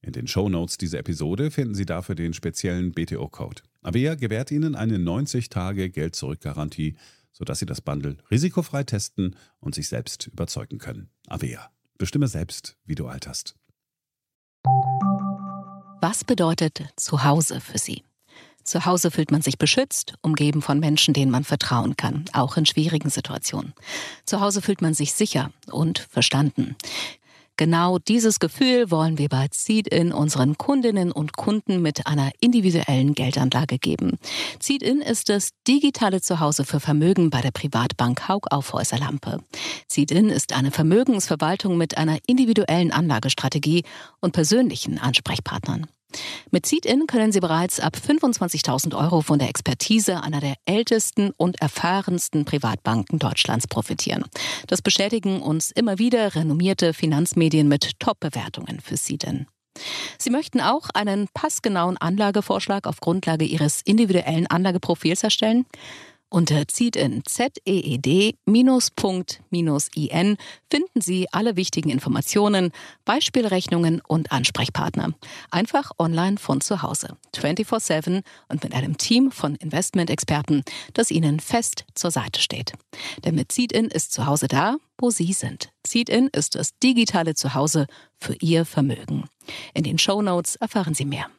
In den Show Notes dieser Episode finden Sie dafür den speziellen BTO-Code. Avea gewährt Ihnen eine 90-Tage-Geld-Zurück-Garantie, sodass Sie das Bundle risikofrei testen und sich selbst überzeugen können. Avea. Bestimme selbst, wie du alterst. Was bedeutet Zuhause für Sie? Zu Hause fühlt man sich beschützt, umgeben von Menschen, denen man vertrauen kann, auch in schwierigen Situationen. Zu Hause fühlt man sich sicher und verstanden. Genau dieses Gefühl wollen wir bei Seed-In unseren Kundinnen und Kunden mit einer individuellen Geldanlage geben. Seed-In ist das digitale Zuhause für Vermögen bei der Privatbank Haug Aufhäuser Lampe. Seed-In ist eine Vermögensverwaltung mit einer individuellen Anlagestrategie und persönlichen Ansprechpartnern. Mit Seed-In können Sie bereits ab 25.000 Euro von der Expertise einer der ältesten und erfahrensten Privatbanken Deutschlands profitieren. Das bestätigen uns immer wieder renommierte Finanzmedien mit Top-Bewertungen für Seed-In. Sie möchten auch einen passgenauen Anlagevorschlag auf Grundlage Ihres individuellen Anlageprofils erstellen? Unter Zieht in ZEED-Punkt-IN finden Sie alle wichtigen Informationen, Beispielrechnungen und Ansprechpartner. Einfach online von zu Hause. 24-7 und mit einem Team von Investmentexperten, das Ihnen fest zur Seite steht. Denn mit Zieht-In ist zu Hause da, wo Sie sind. Zieht-In ist das digitale Zuhause für Ihr Vermögen. In den Show Notes erfahren Sie mehr.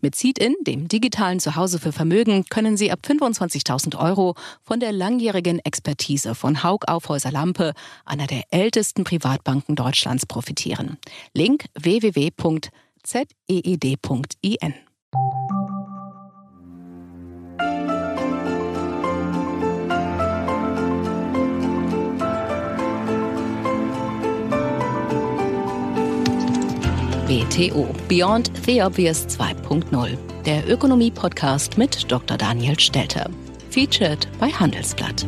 Mit Seed-In, dem digitalen Zuhause für Vermögen, können Sie ab 25.000 Euro von der langjährigen Expertise von Haug Aufhäuser Lampe, einer der ältesten Privatbanken Deutschlands, profitieren. Link www.zeed.in. BTO Beyond the Obvious 2.0, der Ökonomie-Podcast mit Dr. Daniel Stelter. Featured bei Handelsblatt.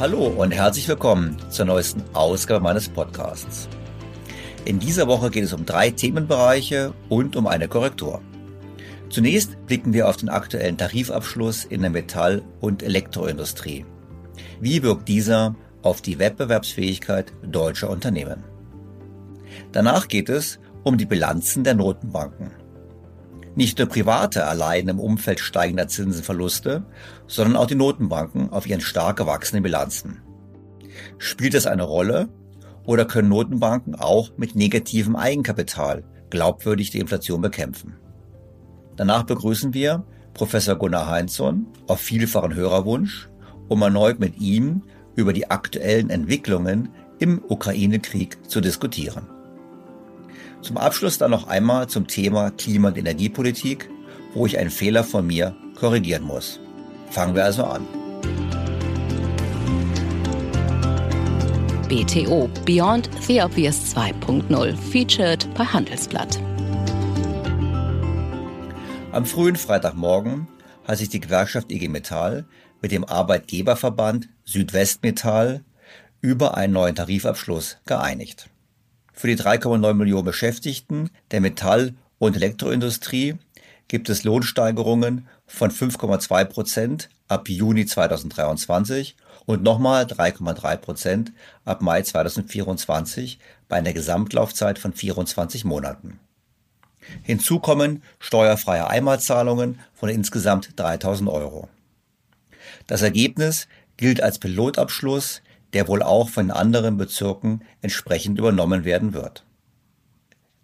Hallo und herzlich willkommen zur neuesten Ausgabe meines Podcasts. In dieser Woche geht es um drei Themenbereiche und um eine Korrektur. Zunächst blicken wir auf den aktuellen Tarifabschluss in der Metall- und Elektroindustrie. Wie wirkt dieser auf die Wettbewerbsfähigkeit deutscher Unternehmen? Danach geht es um die Bilanzen der Notenbanken. Nicht nur Private erleiden im Umfeld steigender Zinsenverluste, sondern auch die Notenbanken auf ihren stark gewachsenen Bilanzen. Spielt es eine Rolle oder können Notenbanken auch mit negativem Eigenkapital glaubwürdig die Inflation bekämpfen? Danach begrüßen wir Professor Gunnar Heinzson auf vielfachen Hörerwunsch, um erneut mit ihm über die aktuellen Entwicklungen im Ukraine-Krieg zu diskutieren. Zum Abschluss dann noch einmal zum Thema Klima- und Energiepolitik, wo ich einen Fehler von mir korrigieren muss. Fangen wir also an. BTO Beyond the Obvious 2.0 featured bei Handelsblatt. Am frühen Freitagmorgen hat sich die Gewerkschaft IG Metall mit dem Arbeitgeberverband Südwestmetall über einen neuen Tarifabschluss geeinigt. Für die 3,9 Millionen Beschäftigten der Metall- und Elektroindustrie gibt es Lohnsteigerungen von 5,2 Prozent ab Juni 2023 und nochmal 3,3 Prozent ab Mai 2024 bei einer Gesamtlaufzeit von 24 Monaten. Hinzu kommen steuerfreie Einmalzahlungen von insgesamt 3000 Euro. Das Ergebnis gilt als Pilotabschluss, der wohl auch von anderen Bezirken entsprechend übernommen werden wird.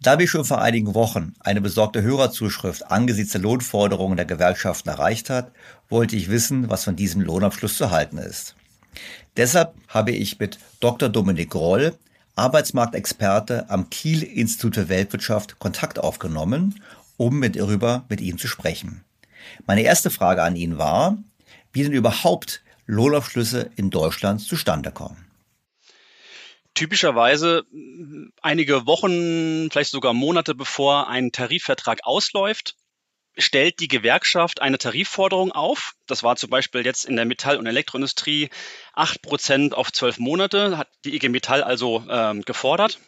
Da wir schon vor einigen Wochen eine besorgte Hörerzuschrift angesichts der Lohnforderungen der Gewerkschaften erreicht hat, wollte ich wissen, was von diesem Lohnabschluss zu halten ist. Deshalb habe ich mit Dr. Dominik Groll, Arbeitsmarktexperte am Kiel Institut für Weltwirtschaft Kontakt aufgenommen, um mit darüber mit ihm zu sprechen. Meine erste Frage an ihn war, wie denn überhaupt Lohnabschlüsse in Deutschland zustande kommen. Typischerweise einige Wochen, vielleicht sogar Monate bevor ein Tarifvertrag ausläuft, stellt die Gewerkschaft eine Tarifforderung auf. Das war zum Beispiel jetzt in der Metall- und Elektroindustrie acht Prozent auf zwölf Monate, hat die IG Metall also ähm, gefordert.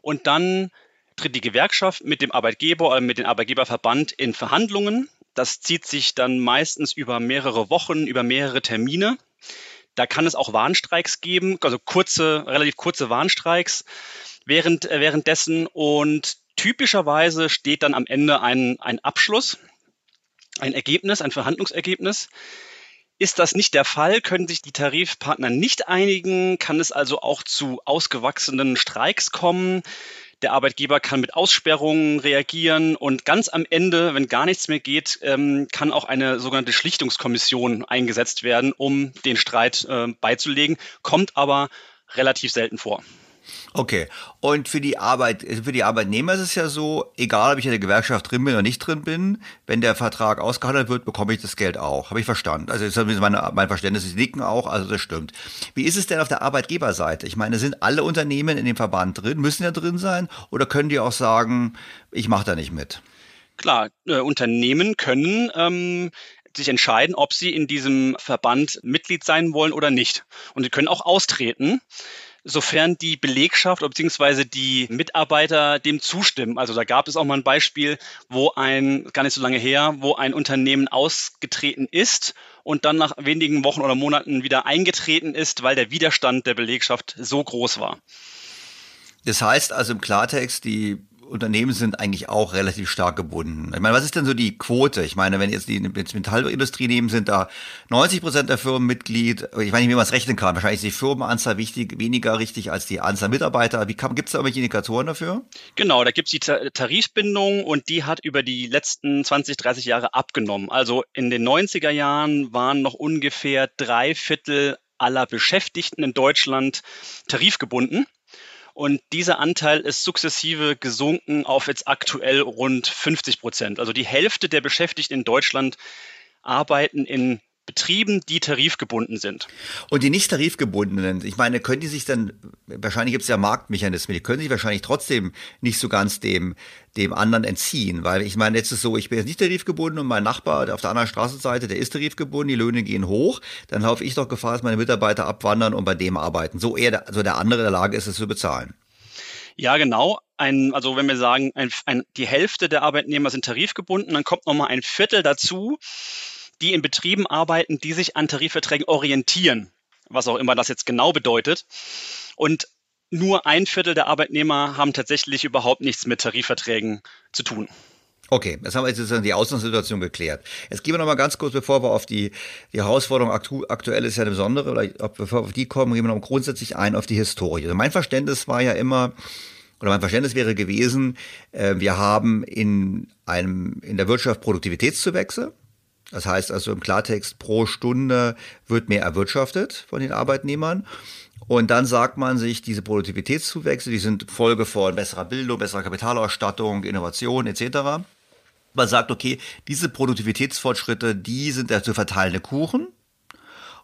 Und dann tritt die Gewerkschaft mit dem Arbeitgeber oder mit dem Arbeitgeberverband in Verhandlungen. Das zieht sich dann meistens über mehrere Wochen, über mehrere Termine. Da kann es auch Warnstreiks geben, also kurze, relativ kurze Warnstreiks während, äh, währenddessen. Und typischerweise steht dann am Ende ein, ein Abschluss, ein Ergebnis, ein Verhandlungsergebnis. Ist das nicht der Fall, können sich die Tarifpartner nicht einigen, kann es also auch zu ausgewachsenen Streiks kommen. Der Arbeitgeber kann mit Aussperrungen reagieren und ganz am Ende, wenn gar nichts mehr geht, ähm, kann auch eine sogenannte Schlichtungskommission eingesetzt werden, um den Streit äh, beizulegen, kommt aber relativ selten vor. Okay. Und für die Arbeit, für die Arbeitnehmer ist es ja so, egal ob ich in der Gewerkschaft drin bin oder nicht drin bin, wenn der Vertrag ausgehandelt wird, bekomme ich das Geld auch. Habe ich verstanden. Also ist meine, mein Verständnis, sie nicken auch, also das stimmt. Wie ist es denn auf der Arbeitgeberseite? Ich meine, sind alle Unternehmen in dem Verband drin, müssen ja drin sein, oder können die auch sagen, ich mache da nicht mit? Klar, äh, Unternehmen können ähm, sich entscheiden, ob sie in diesem Verband Mitglied sein wollen oder nicht. Und sie können auch austreten sofern die Belegschaft bzw. die Mitarbeiter dem zustimmen. Also da gab es auch mal ein Beispiel, wo ein, gar nicht so lange her, wo ein Unternehmen ausgetreten ist und dann nach wenigen Wochen oder Monaten wieder eingetreten ist, weil der Widerstand der Belegschaft so groß war. Das heißt also im Klartext, die Unternehmen sind eigentlich auch relativ stark gebunden. Ich meine, was ist denn so die Quote? Ich meine, wenn jetzt die Metallindustrie nehmen, sind da 90 Prozent der Firmen Mitglied. Ich meine, wie man es rechnen kann. Wahrscheinlich ist die Firmenanzahl wichtig, weniger richtig als die Anzahl Mitarbeiter. Wie gibt es da irgendwelche Indikatoren dafür? Genau, da gibt es die Tarifbindung und die hat über die letzten 20, 30 Jahre abgenommen. Also in den 90er Jahren waren noch ungefähr drei Viertel aller Beschäftigten in Deutschland tarifgebunden. Und dieser Anteil ist sukzessive gesunken auf jetzt aktuell rund 50 Prozent. Also die Hälfte der Beschäftigten in Deutschland arbeiten in Betrieben, die tarifgebunden sind. Und die nicht tarifgebundenen, ich meine, können die sich dann, wahrscheinlich gibt es ja Marktmechanismen, die können sich wahrscheinlich trotzdem nicht so ganz dem, dem anderen entziehen, weil ich meine, jetzt ist so, ich bin jetzt nicht tarifgebunden und mein Nachbar auf der anderen Straßenseite, der ist tarifgebunden, die Löhne gehen hoch, dann laufe ich doch Gefahr, dass meine Mitarbeiter abwandern und bei dem arbeiten, so eher der, also der andere in der Lage ist, es zu bezahlen. Ja, genau. Ein, also wenn wir sagen, ein, ein, die Hälfte der Arbeitnehmer sind tarifgebunden, dann kommt nochmal ein Viertel dazu, die in Betrieben arbeiten, die sich an Tarifverträgen orientieren, was auch immer das jetzt genau bedeutet. Und nur ein Viertel der Arbeitnehmer haben tatsächlich überhaupt nichts mit Tarifverträgen zu tun. Okay, jetzt haben wir jetzt sozusagen die Ausgangssituation geklärt. Jetzt gehen wir noch mal ganz kurz, bevor wir auf die, die Herausforderung aktu aktuell ist ja eine besondere, oder bevor wir auf die kommen, gehen wir noch grundsätzlich ein auf die Historie. Also mein Verständnis war ja immer, oder mein Verständnis wäre gewesen, äh, wir haben in einem, in der Wirtschaft Produktivitätszuwächse. Das heißt also im Klartext, pro Stunde wird mehr erwirtschaftet von den Arbeitnehmern. Und dann sagt man sich, diese Produktivitätszuwächse, die sind Folge von besserer Bildung, besserer Kapitalausstattung, Innovation etc. Man sagt, okay, diese Produktivitätsfortschritte, die sind der zu verteilende Kuchen.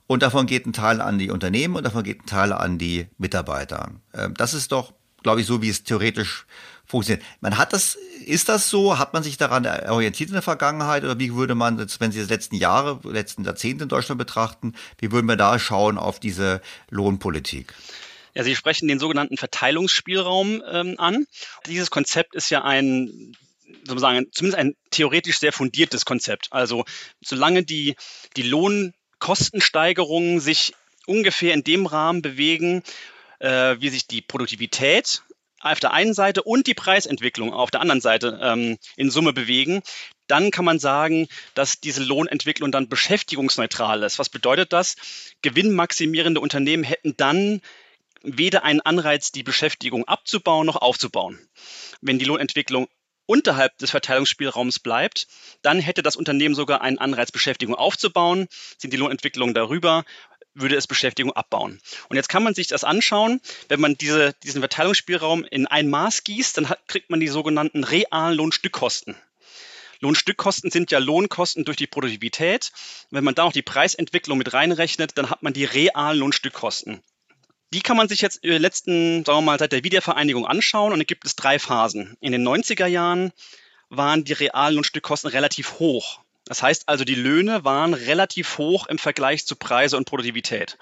Und davon geht ein Teil an die Unternehmen und davon geht ein Teil an die Mitarbeiter. Ähm, das ist doch, glaube ich, so, wie es theoretisch funktioniert. Man hat das, ist das so? Hat man sich daran orientiert in der Vergangenheit? Oder wie würde man, wenn Sie die letzten Jahre, letzten Jahrzehnte in Deutschland betrachten, wie würden wir da schauen auf diese Lohnpolitik? Ja, Sie sprechen den sogenannten Verteilungsspielraum ähm, an. Dieses Konzept ist ja ein sozusagen zumindest ein theoretisch sehr fundiertes Konzept. Also solange die, die Lohnkostensteigerungen sich ungefähr in dem Rahmen bewegen, äh, wie sich die Produktivität auf der einen Seite und die Preisentwicklung auf der anderen Seite ähm, in Summe bewegen, dann kann man sagen, dass diese Lohnentwicklung dann beschäftigungsneutral ist. Was bedeutet das? Gewinnmaximierende Unternehmen hätten dann weder einen Anreiz, die Beschäftigung abzubauen noch aufzubauen. Wenn die Lohnentwicklung unterhalb des Verteilungsspielraums bleibt, dann hätte das Unternehmen sogar einen Anreiz, Beschäftigung aufzubauen. Sind die Lohnentwicklungen darüber, würde es Beschäftigung abbauen. Und jetzt kann man sich das anschauen, wenn man diese, diesen Verteilungsspielraum in ein Maß gießt, dann hat, kriegt man die sogenannten realen Lohnstückkosten. Lohnstückkosten sind ja Lohnkosten durch die Produktivität. Wenn man da noch die Preisentwicklung mit reinrechnet, dann hat man die realen Lohnstückkosten. Die kann man sich jetzt in den letzten, sagen wir mal, seit der Wiedervereinigung anschauen und da gibt es drei Phasen. In den 90er Jahren waren die realen Lohnstückkosten relativ hoch. Das heißt also, die Löhne waren relativ hoch im Vergleich zu Preise und Produktivität.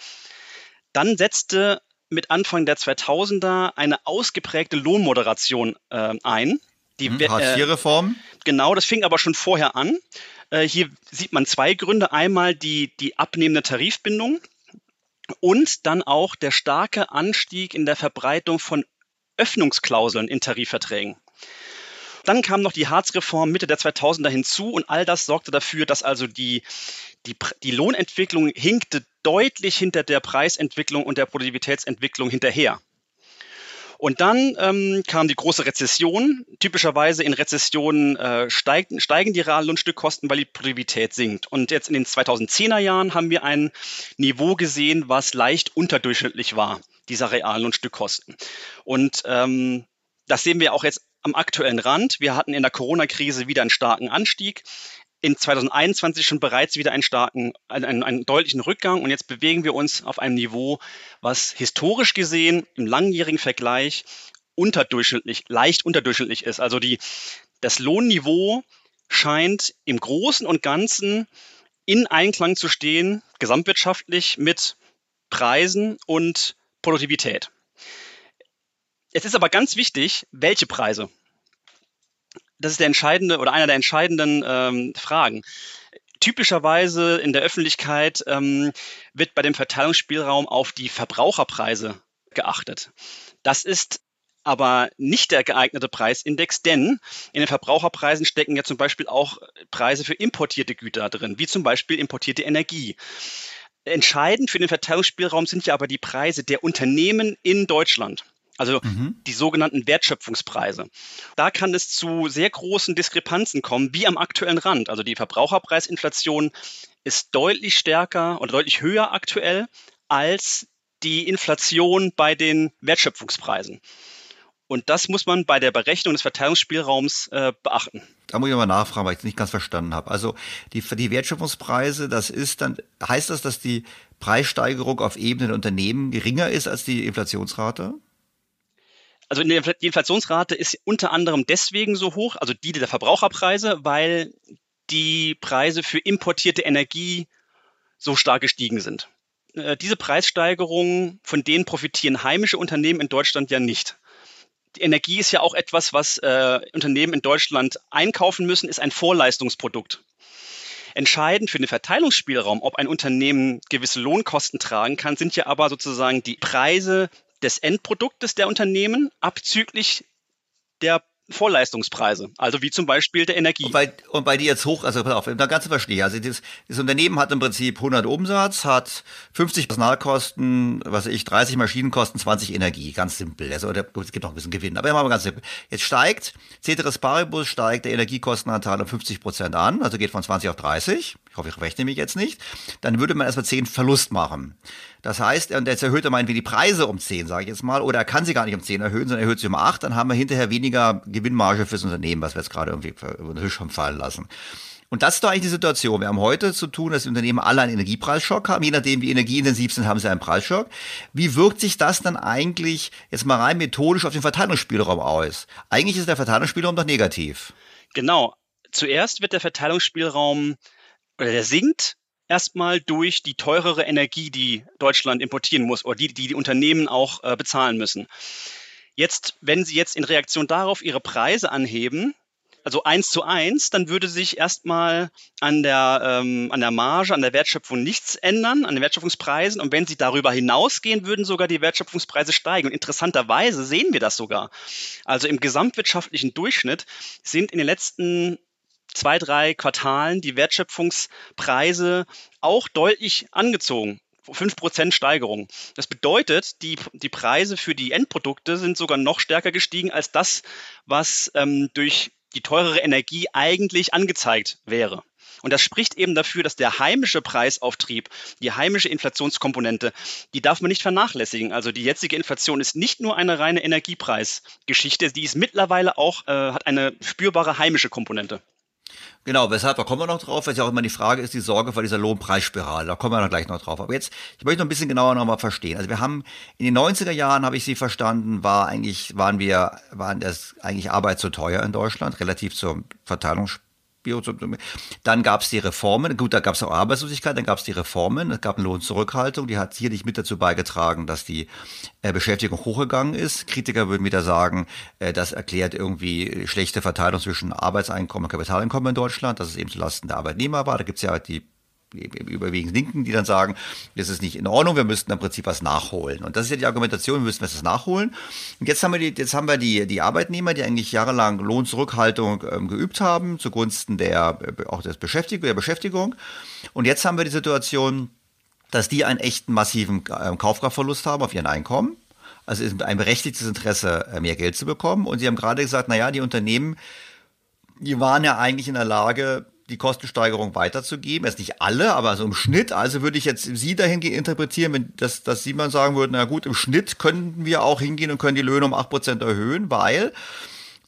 Dann setzte mit Anfang der 2000er eine ausgeprägte Lohnmoderation äh, ein. Die hm, Hartz-IV-Reform? Äh, genau, das fing aber schon vorher an. Äh, hier sieht man zwei Gründe. Einmal die, die abnehmende Tarifbindung und dann auch der starke Anstieg in der Verbreitung von Öffnungsklauseln in Tarifverträgen. Dann kam noch die Hartz-Reform Mitte der 2000er hinzu und all das sorgte dafür, dass also die, die, die Lohnentwicklung hinkte deutlich hinter der Preisentwicklung und der Produktivitätsentwicklung hinterher. Und dann ähm, kam die große Rezession. Typischerweise in Rezessionen äh, steigen, steigen die Reallohnstückkosten, weil die Produktivität sinkt. Und jetzt in den 2010er Jahren haben wir ein Niveau gesehen, was leicht unterdurchschnittlich war, dieser Reallohnstückkosten. Und ähm, das sehen wir auch jetzt am aktuellen Rand. Wir hatten in der Corona-Krise wieder einen starken Anstieg. In 2021 schon bereits wieder einen starken, einen, einen deutlichen Rückgang. Und jetzt bewegen wir uns auf einem Niveau, was historisch gesehen im langjährigen Vergleich unterdurchschnittlich, leicht unterdurchschnittlich ist. Also die, das Lohnniveau scheint im Großen und Ganzen in Einklang zu stehen, gesamtwirtschaftlich mit Preisen und Produktivität. Es ist aber ganz wichtig, welche Preise. Das ist der entscheidende oder einer der entscheidenden ähm, Fragen. Typischerweise in der Öffentlichkeit ähm, wird bei dem Verteilungsspielraum auf die Verbraucherpreise geachtet. Das ist aber nicht der geeignete Preisindex, denn in den Verbraucherpreisen stecken ja zum Beispiel auch Preise für importierte Güter drin, wie zum Beispiel importierte Energie. Entscheidend für den Verteilungsspielraum sind ja aber die Preise der Unternehmen in Deutschland also mhm. die sogenannten Wertschöpfungspreise. Da kann es zu sehr großen Diskrepanzen kommen, wie am aktuellen Rand. Also die Verbraucherpreisinflation ist deutlich stärker oder deutlich höher aktuell als die Inflation bei den Wertschöpfungspreisen. Und das muss man bei der Berechnung des Verteilungsspielraums äh, beachten. Da muss ich mal nachfragen, weil ich es nicht ganz verstanden habe. Also die, die Wertschöpfungspreise, das ist dann, heißt das, dass die Preissteigerung auf Ebene der Unternehmen geringer ist als die Inflationsrate? Also die Inflationsrate ist unter anderem deswegen so hoch, also die der Verbraucherpreise, weil die Preise für importierte Energie so stark gestiegen sind. Äh, diese Preissteigerungen, von denen profitieren heimische Unternehmen in Deutschland ja nicht. die Energie ist ja auch etwas, was äh, Unternehmen in Deutschland einkaufen müssen, ist ein Vorleistungsprodukt. Entscheidend für den Verteilungsspielraum, ob ein Unternehmen gewisse Lohnkosten tragen kann, sind ja aber sozusagen die Preise des Endproduktes der Unternehmen abzüglich der Vorleistungspreise, also wie zum Beispiel der Energie. Und bei, und bei dir jetzt hoch, also pass auf, da kannst du verstehen. Also das, das Unternehmen hat im Prinzip 100 Umsatz, hat 50 Personalkosten, was weiß ich, 30 Maschinenkosten, 20 Energie, ganz simpel. Also es gibt noch ein bisschen Gewinn, aber immer mal ganz simpel. Jetzt steigt, Ceteris Paribus steigt der Energiekostenanteil um 50 Prozent an, also geht von 20 auf 30. Ich hoffe, ich rechne mich jetzt nicht. Dann würde man erstmal 10 Verlust machen. Das heißt, und jetzt erhöht er meinetwegen die Preise um 10, sage ich jetzt mal, oder er kann sie gar nicht um 10 erhöhen, sondern erhöht sie um 8, dann haben wir hinterher weniger Gewinnmarge fürs Unternehmen, was wir jetzt gerade irgendwie über den Tisch haben fallen lassen. Und das ist doch eigentlich die Situation. Wir haben heute zu tun, dass die Unternehmen alle einen Energiepreisschock haben. Je nachdem, wie energieintensiv sind, haben sie einen Preisschock. Wie wirkt sich das dann eigentlich jetzt mal rein methodisch auf den Verteilungsspielraum aus? Eigentlich ist der Verteilungsspielraum doch negativ. Genau. Zuerst wird der Verteilungsspielraum oder der sinkt erstmal durch die teurere Energie, die Deutschland importieren muss oder die die, die Unternehmen auch äh, bezahlen müssen. Jetzt, wenn Sie jetzt in Reaktion darauf Ihre Preise anheben, also eins zu eins, dann würde sich erstmal an der, ähm, an der Marge, an der Wertschöpfung nichts ändern, an den Wertschöpfungspreisen. Und wenn sie darüber hinausgehen, würden sogar die Wertschöpfungspreise steigen. Und interessanterweise sehen wir das sogar. Also im gesamtwirtschaftlichen Durchschnitt sind in den letzten zwei, drei Quartalen die Wertschöpfungspreise auch deutlich angezogen. 5% Steigerung. Das bedeutet, die, die Preise für die Endprodukte sind sogar noch stärker gestiegen als das, was ähm, durch die teurere Energie eigentlich angezeigt wäre. Und das spricht eben dafür, dass der heimische Preisauftrieb, die heimische Inflationskomponente, die darf man nicht vernachlässigen. Also die jetzige Inflation ist nicht nur eine reine Energiepreisgeschichte, die ist mittlerweile auch, äh, hat eine spürbare heimische Komponente. Genau, weshalb, da kommen wir noch drauf, weil ja auch immer die Frage ist, die Sorge vor dieser Lohnpreisspirale, da kommen wir noch gleich noch drauf. Aber jetzt, ich möchte noch ein bisschen genauer nochmal verstehen. Also wir haben, in den 90er Jahren habe ich Sie verstanden, war eigentlich, waren wir, waren das eigentlich Arbeit zu teuer in Deutschland, relativ zur Verteilungs dann gab es die Reformen, gut, da gab es auch Arbeitslosigkeit, dann gab es die Reformen, es gab eine Lohnzurückhaltung, die hat sicherlich mit dazu beigetragen, dass die äh, Beschäftigung hochgegangen ist. Kritiker würden wieder sagen, äh, das erklärt irgendwie schlechte Verteilung zwischen Arbeitseinkommen und Kapitaleinkommen in Deutschland, dass es eben zulasten der Arbeitnehmer war. Da gibt es ja die überwiegend Linken, die dann sagen, das ist nicht in Ordnung, wir müssten im Prinzip was nachholen. Und das ist ja die Argumentation, wir müssen was nachholen. Und jetzt haben wir die, jetzt haben wir die, die Arbeitnehmer, die eigentlich jahrelang Lohnzurückhaltung ähm, geübt haben, zugunsten der, äh, auch des Beschäftigung, der Beschäftigung. Und jetzt haben wir die Situation, dass die einen echten massiven äh, Kaufkraftverlust haben auf ihren Einkommen. Also ist ein berechtigtes Interesse, äh, mehr Geld zu bekommen. Und sie haben gerade gesagt, naja, die Unternehmen, die waren ja eigentlich in der Lage, die Kostensteigerung weiterzugeben. Jetzt nicht alle, aber so im Schnitt. Also würde ich jetzt Sie dahingehend interpretieren, wenn das, dass Sie mal sagen würden, na gut, im Schnitt könnten wir auch hingehen und können die Löhne um acht Prozent erhöhen, weil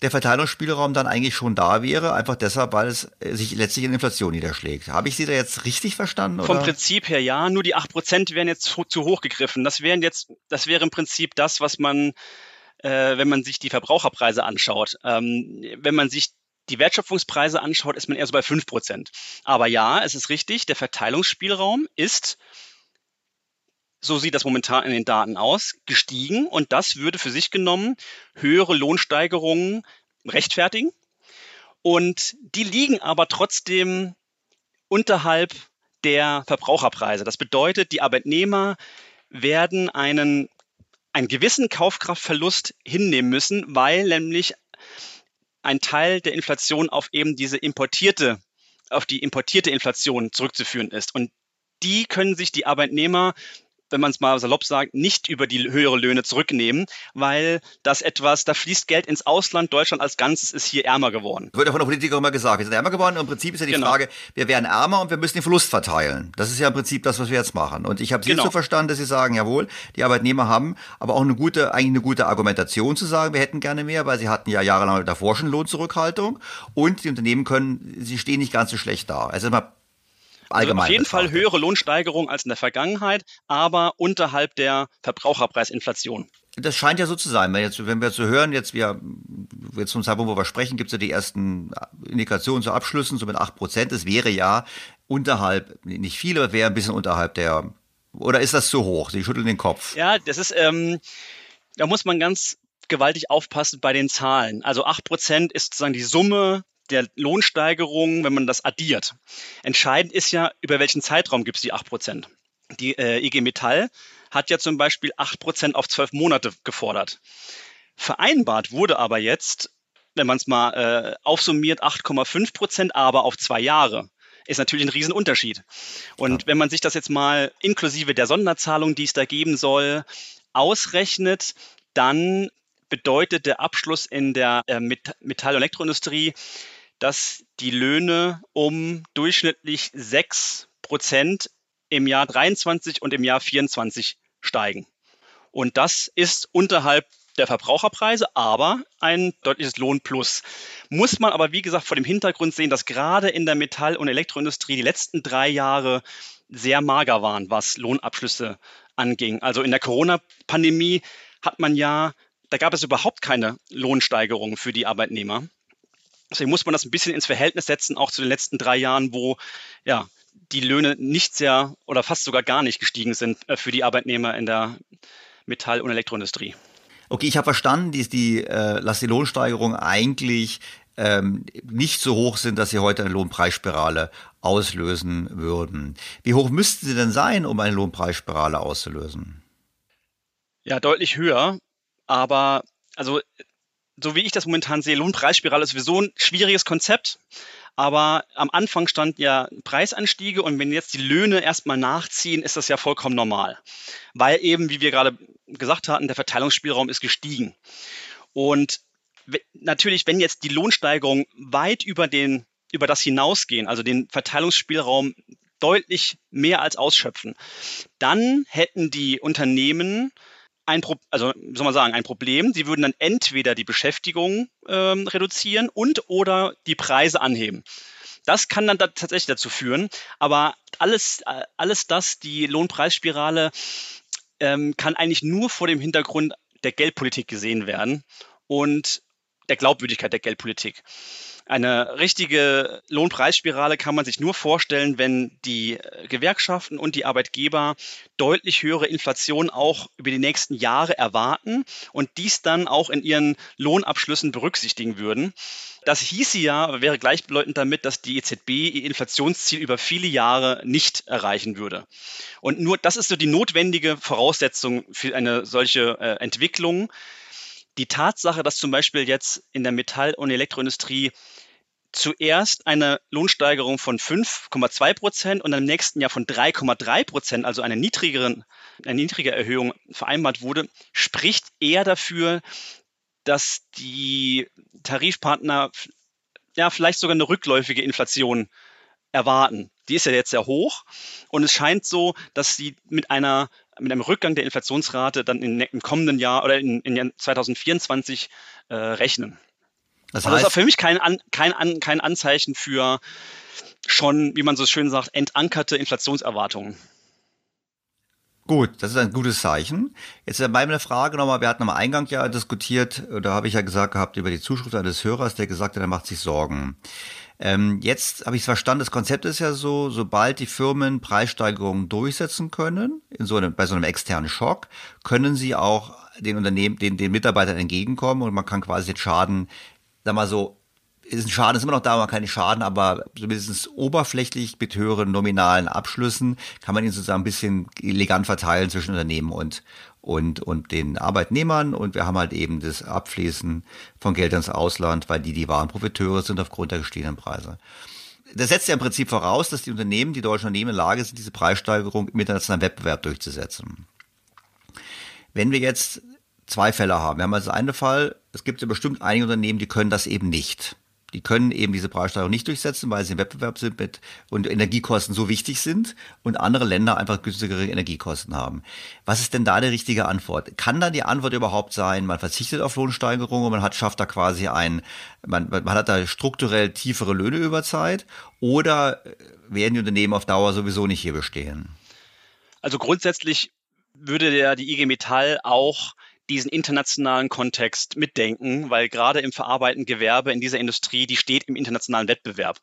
der Verteilungsspielraum dann eigentlich schon da wäre, einfach deshalb, weil es äh, sich letztlich in Inflation niederschlägt. Habe ich Sie da jetzt richtig verstanden? Oder? Vom Prinzip her ja, nur die acht Prozent wären jetzt zu hoch gegriffen. Das wären jetzt, das wäre im Prinzip das, was man äh, wenn man sich die Verbraucherpreise anschaut. Ähm, wenn man sich die Wertschöpfungspreise anschaut, ist man eher so bei 5 Prozent. Aber ja, es ist richtig, der Verteilungsspielraum ist, so sieht das momentan in den Daten aus, gestiegen und das würde für sich genommen höhere Lohnsteigerungen rechtfertigen. Und die liegen aber trotzdem unterhalb der Verbraucherpreise. Das bedeutet, die Arbeitnehmer werden einen, einen gewissen Kaufkraftverlust hinnehmen müssen, weil nämlich ein Teil der Inflation auf eben diese importierte, auf die importierte Inflation zurückzuführen ist. Und die können sich die Arbeitnehmer wenn man es mal salopp sagt, nicht über die höhere Löhne zurücknehmen, weil das etwas, da fließt Geld ins Ausland, Deutschland als Ganzes ist hier ärmer geworden. Wird ja von der Politik auch immer gesagt, wir sind ärmer geworden und im Prinzip ist ja die genau. Frage, wir werden ärmer und wir müssen den Verlust verteilen. Das ist ja im Prinzip das, was wir jetzt machen. Und ich habe Sie genau. so verstanden, dass Sie sagen, jawohl, die Arbeitnehmer haben aber auch eine gute, eigentlich eine gute Argumentation zu sagen, wir hätten gerne mehr, weil sie hatten ja jahrelang davor schon Lohnzurückhaltung und die Unternehmen können, sie stehen nicht ganz so schlecht da. Also immer allgemein. Also auf jeden. Fall höhere Lohnsteigerung als in der Vergangenheit, aber unterhalb der Verbraucherpreisinflation. Das scheint ja so zu sein. Wenn, jetzt, wenn wir zu hören, jetzt wir jetzt zum Zeitpunkt, wo wir sprechen, gibt es ja die ersten Indikationen zu Abschlüssen, so mit 8 Prozent. Es wäre ja unterhalb, nicht viel, aber wäre ein bisschen unterhalb der, oder ist das zu hoch? Sie schütteln den Kopf. Ja, das ist, ähm, da muss man ganz gewaltig aufpassen bei den Zahlen. Also acht Prozent ist sozusagen die Summe der Lohnsteigerung, wenn man das addiert. Entscheidend ist ja, über welchen Zeitraum gibt es die acht Prozent. Die äh, IG Metall hat ja zum Beispiel acht Prozent auf zwölf Monate gefordert. Vereinbart wurde aber jetzt, wenn man es mal äh, aufsummiert, 8,5 Prozent, aber auf zwei Jahre ist natürlich ein Riesenunterschied. Und ja. wenn man sich das jetzt mal inklusive der Sonderzahlung, die es da geben soll, ausrechnet, dann bedeutet der Abschluss in der äh, Metall- und Elektroindustrie, dass die Löhne um durchschnittlich 6 Prozent im Jahr 23 und im Jahr 24 steigen. Und das ist unterhalb der Verbraucherpreise, aber ein deutliches Lohnplus. Muss man aber, wie gesagt, vor dem Hintergrund sehen, dass gerade in der Metall- und Elektroindustrie die letzten drei Jahre sehr mager waren, was Lohnabschlüsse anging. Also in der Corona-Pandemie hat man ja, da gab es überhaupt keine Lohnsteigerung für die Arbeitnehmer. Deswegen muss man das ein bisschen ins Verhältnis setzen, auch zu den letzten drei Jahren, wo ja die Löhne nicht sehr oder fast sogar gar nicht gestiegen sind äh, für die Arbeitnehmer in der Metall- und Elektroindustrie. Okay, ich habe verstanden, dass die, äh, dass die Lohnsteigerungen eigentlich ähm, nicht so hoch sind, dass sie heute eine Lohnpreisspirale auslösen würden. Wie hoch müssten sie denn sein, um eine Lohnpreisspirale auszulösen? Ja, deutlich höher. Aber also so wie ich das momentan sehe, Lohnpreisspirale ist sowieso ein schwieriges Konzept. Aber am Anfang stand ja Preisanstiege und wenn jetzt die Löhne erstmal nachziehen, ist das ja vollkommen normal. Weil eben, wie wir gerade gesagt hatten, der Verteilungsspielraum ist gestiegen. Und natürlich, wenn jetzt die Lohnsteigerungen weit über den, über das hinausgehen, also den Verteilungsspielraum deutlich mehr als ausschöpfen, dann hätten die Unternehmen ein, Pro also soll man sagen, ein Problem. Sie würden dann entweder die Beschäftigung ähm, reduzieren und oder die Preise anheben. Das kann dann da tatsächlich dazu führen. Aber alles, äh, alles das, die Lohnpreisspirale, ähm, kann eigentlich nur vor dem Hintergrund der Geldpolitik gesehen werden und der Glaubwürdigkeit der Geldpolitik. Eine richtige Lohnpreisspirale kann man sich nur vorstellen, wenn die äh, Gewerkschaften und die Arbeitgeber deutlich höhere Inflation auch über die nächsten Jahre erwarten und dies dann auch in ihren Lohnabschlüssen berücksichtigen würden. Das hieße ja, wäre gleichbedeutend damit, dass die EZB ihr Inflationsziel über viele Jahre nicht erreichen würde. Und nur das ist so die notwendige Voraussetzung für eine solche äh, Entwicklung die Tatsache, dass zum Beispiel jetzt in der Metall- und Elektroindustrie zuerst eine Lohnsteigerung von 5,2 Prozent und im nächsten Jahr von 3,3 Prozent, also eine niedrigere, eine niedrige Erhöhung vereinbart wurde, spricht eher dafür, dass die Tarifpartner ja vielleicht sogar eine rückläufige Inflation erwarten. Die ist ja jetzt sehr hoch und es scheint so, dass sie mit einer mit einem Rückgang der Inflationsrate dann in, im kommenden Jahr oder in, in 2024 äh, rechnen. Das, heißt, also das ist für mich kein, An, kein, An, kein Anzeichen für schon, wie man so schön sagt, entankerte Inflationserwartungen. Gut, das ist ein gutes Zeichen. Jetzt ist meine Frage nochmal, wir hatten am Eingang ja diskutiert, da habe ich ja gesagt gehabt über die Zuschrift eines Hörers, der gesagt hat, er macht sich Sorgen. Ähm, jetzt habe ich es verstanden, das Konzept ist ja so, sobald die Firmen Preissteigerungen durchsetzen können, in so einem, bei so einem externen Schock, können sie auch den Unternehmen, den, den Mitarbeitern entgegenkommen und man kann quasi den Schaden, sag mal so, ist ein Schaden, ist immer noch da, man kann nicht schaden, aber zumindest oberflächlich mit höheren nominalen Abschlüssen kann man ihn sozusagen ein bisschen elegant verteilen zwischen Unternehmen und, und, und den Arbeitnehmern und wir haben halt eben das Abfließen von Geld ins Ausland, weil die die wahren Profiteure sind aufgrund der gestiegenen Preise. Das setzt ja im Prinzip voraus, dass die Unternehmen, die deutschen Unternehmen in der Lage sind, diese Preissteigerung im internationalen Wettbewerb durchzusetzen. Wenn wir jetzt zwei Fälle haben, wir haben also einen Fall, es gibt ja bestimmt einige Unternehmen, die können das eben nicht. Die können eben diese Preissteigerung nicht durchsetzen, weil sie im Wettbewerb sind mit und Energiekosten so wichtig sind und andere Länder einfach günstigere Energiekosten haben. Was ist denn da die richtige Antwort? Kann da die Antwort überhaupt sein, man verzichtet auf Lohnsteigerungen und man hat, schafft da quasi ein, man, man hat da strukturell tiefere Löhne über Zeit oder werden die Unternehmen auf Dauer sowieso nicht hier bestehen? Also grundsätzlich würde der, die IG Metall auch diesen internationalen Kontext mitdenken, weil gerade im verarbeitenden Gewerbe in dieser Industrie, die steht im internationalen Wettbewerb.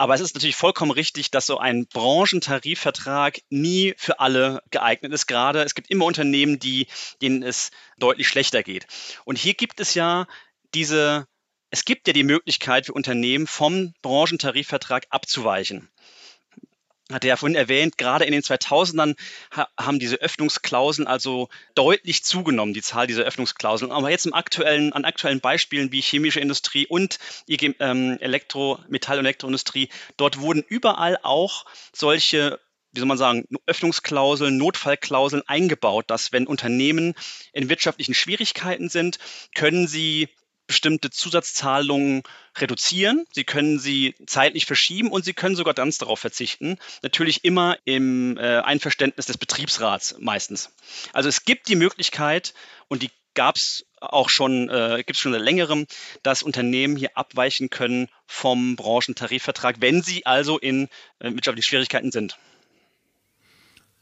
Aber es ist natürlich vollkommen richtig, dass so ein Branchentarifvertrag nie für alle geeignet ist. Gerade es gibt immer Unternehmen, die, denen es deutlich schlechter geht. Und hier gibt es ja diese, es gibt ja die Möglichkeit für Unternehmen vom Branchentarifvertrag abzuweichen hatte ja vorhin erwähnt, gerade in den 2000ern haben diese Öffnungsklauseln also deutlich zugenommen, die Zahl dieser Öffnungsklauseln. Aber jetzt im aktuellen, an aktuellen Beispielen wie chemische Industrie und ähm, Elektro, Metall- und Elektroindustrie, dort wurden überall auch solche wie soll man sagen, Öffnungsklauseln, Notfallklauseln eingebaut, dass wenn Unternehmen in wirtschaftlichen Schwierigkeiten sind, können sie bestimmte Zusatzzahlungen reduzieren, Sie können sie zeitlich verschieben und Sie können sogar ganz darauf verzichten. Natürlich immer im äh, Einverständnis des Betriebsrats meistens. Also es gibt die Möglichkeit und die gab es auch schon, äh, gibt es schon seit längerem, dass Unternehmen hier abweichen können vom Branchentarifvertrag, wenn sie also in äh, wirtschaftlichen Schwierigkeiten sind.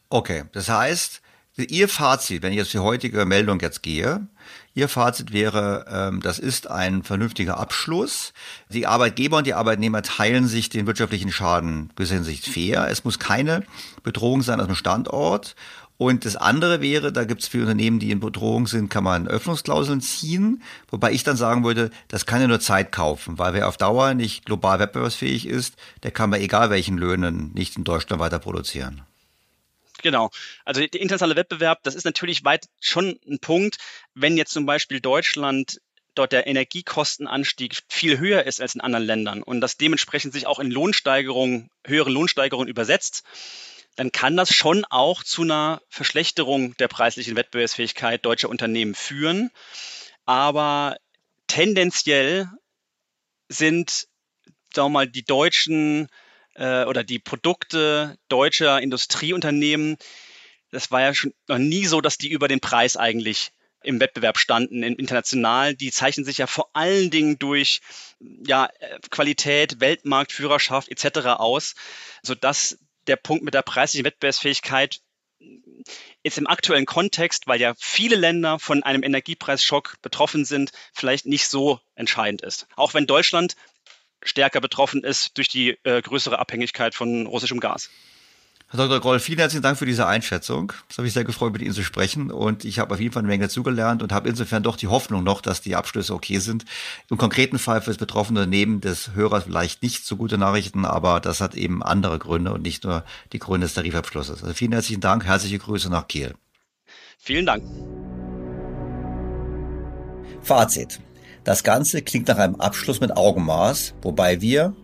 Okay, das heißt, Ihr Fazit, wenn ich jetzt die heutige Meldung jetzt gehe, Ihr Fazit wäre, ähm, das ist ein vernünftiger Abschluss. Die Arbeitgeber und die Arbeitnehmer teilen sich den wirtschaftlichen Schaden bis Hinsicht fair. Es muss keine Bedrohung sein aus dem Standort. Und das andere wäre, da gibt es für Unternehmen, die in Bedrohung sind, kann man Öffnungsklauseln ziehen. Wobei ich dann sagen würde, das kann ja nur Zeit kaufen, weil wer auf Dauer nicht global wettbewerbsfähig ist, der kann bei egal welchen Löhnen nicht in Deutschland weiter produzieren. Genau. Also der internationale Wettbewerb, das ist natürlich weit schon ein Punkt, wenn jetzt zum Beispiel Deutschland dort der Energiekostenanstieg viel höher ist als in anderen Ländern und das dementsprechend sich auch in Lohnsteigerungen, höhere Lohnsteigerungen übersetzt, dann kann das schon auch zu einer Verschlechterung der preislichen Wettbewerbsfähigkeit deutscher Unternehmen führen. Aber tendenziell sind, sagen wir mal, die deutschen äh, oder die Produkte deutscher Industrieunternehmen, das war ja schon noch nie so, dass die über den Preis eigentlich im Wettbewerb standen, international. Die zeichnen sich ja vor allen Dingen durch ja, Qualität, Weltmarktführerschaft etc. aus, sodass der Punkt mit der preislichen Wettbewerbsfähigkeit jetzt im aktuellen Kontext, weil ja viele Länder von einem Energiepreisschock betroffen sind, vielleicht nicht so entscheidend ist. Auch wenn Deutschland stärker betroffen ist durch die äh, größere Abhängigkeit von russischem Gas. Herr Dr. Groll, vielen herzlichen Dank für diese Einschätzung. Es hat mich sehr gefreut, mit Ihnen zu sprechen und ich habe auf jeden Fall eine Menge zugelernt und habe insofern doch die Hoffnung noch, dass die Abschlüsse okay sind. Im konkreten Fall für das betroffene Unternehmen des Hörers vielleicht nicht so gute Nachrichten, aber das hat eben andere Gründe und nicht nur die Gründe des Tarifabschlusses. Also vielen herzlichen Dank, herzliche Grüße nach Kiel. Vielen Dank. Fazit. Das Ganze klingt nach einem Abschluss mit Augenmaß, wobei wir,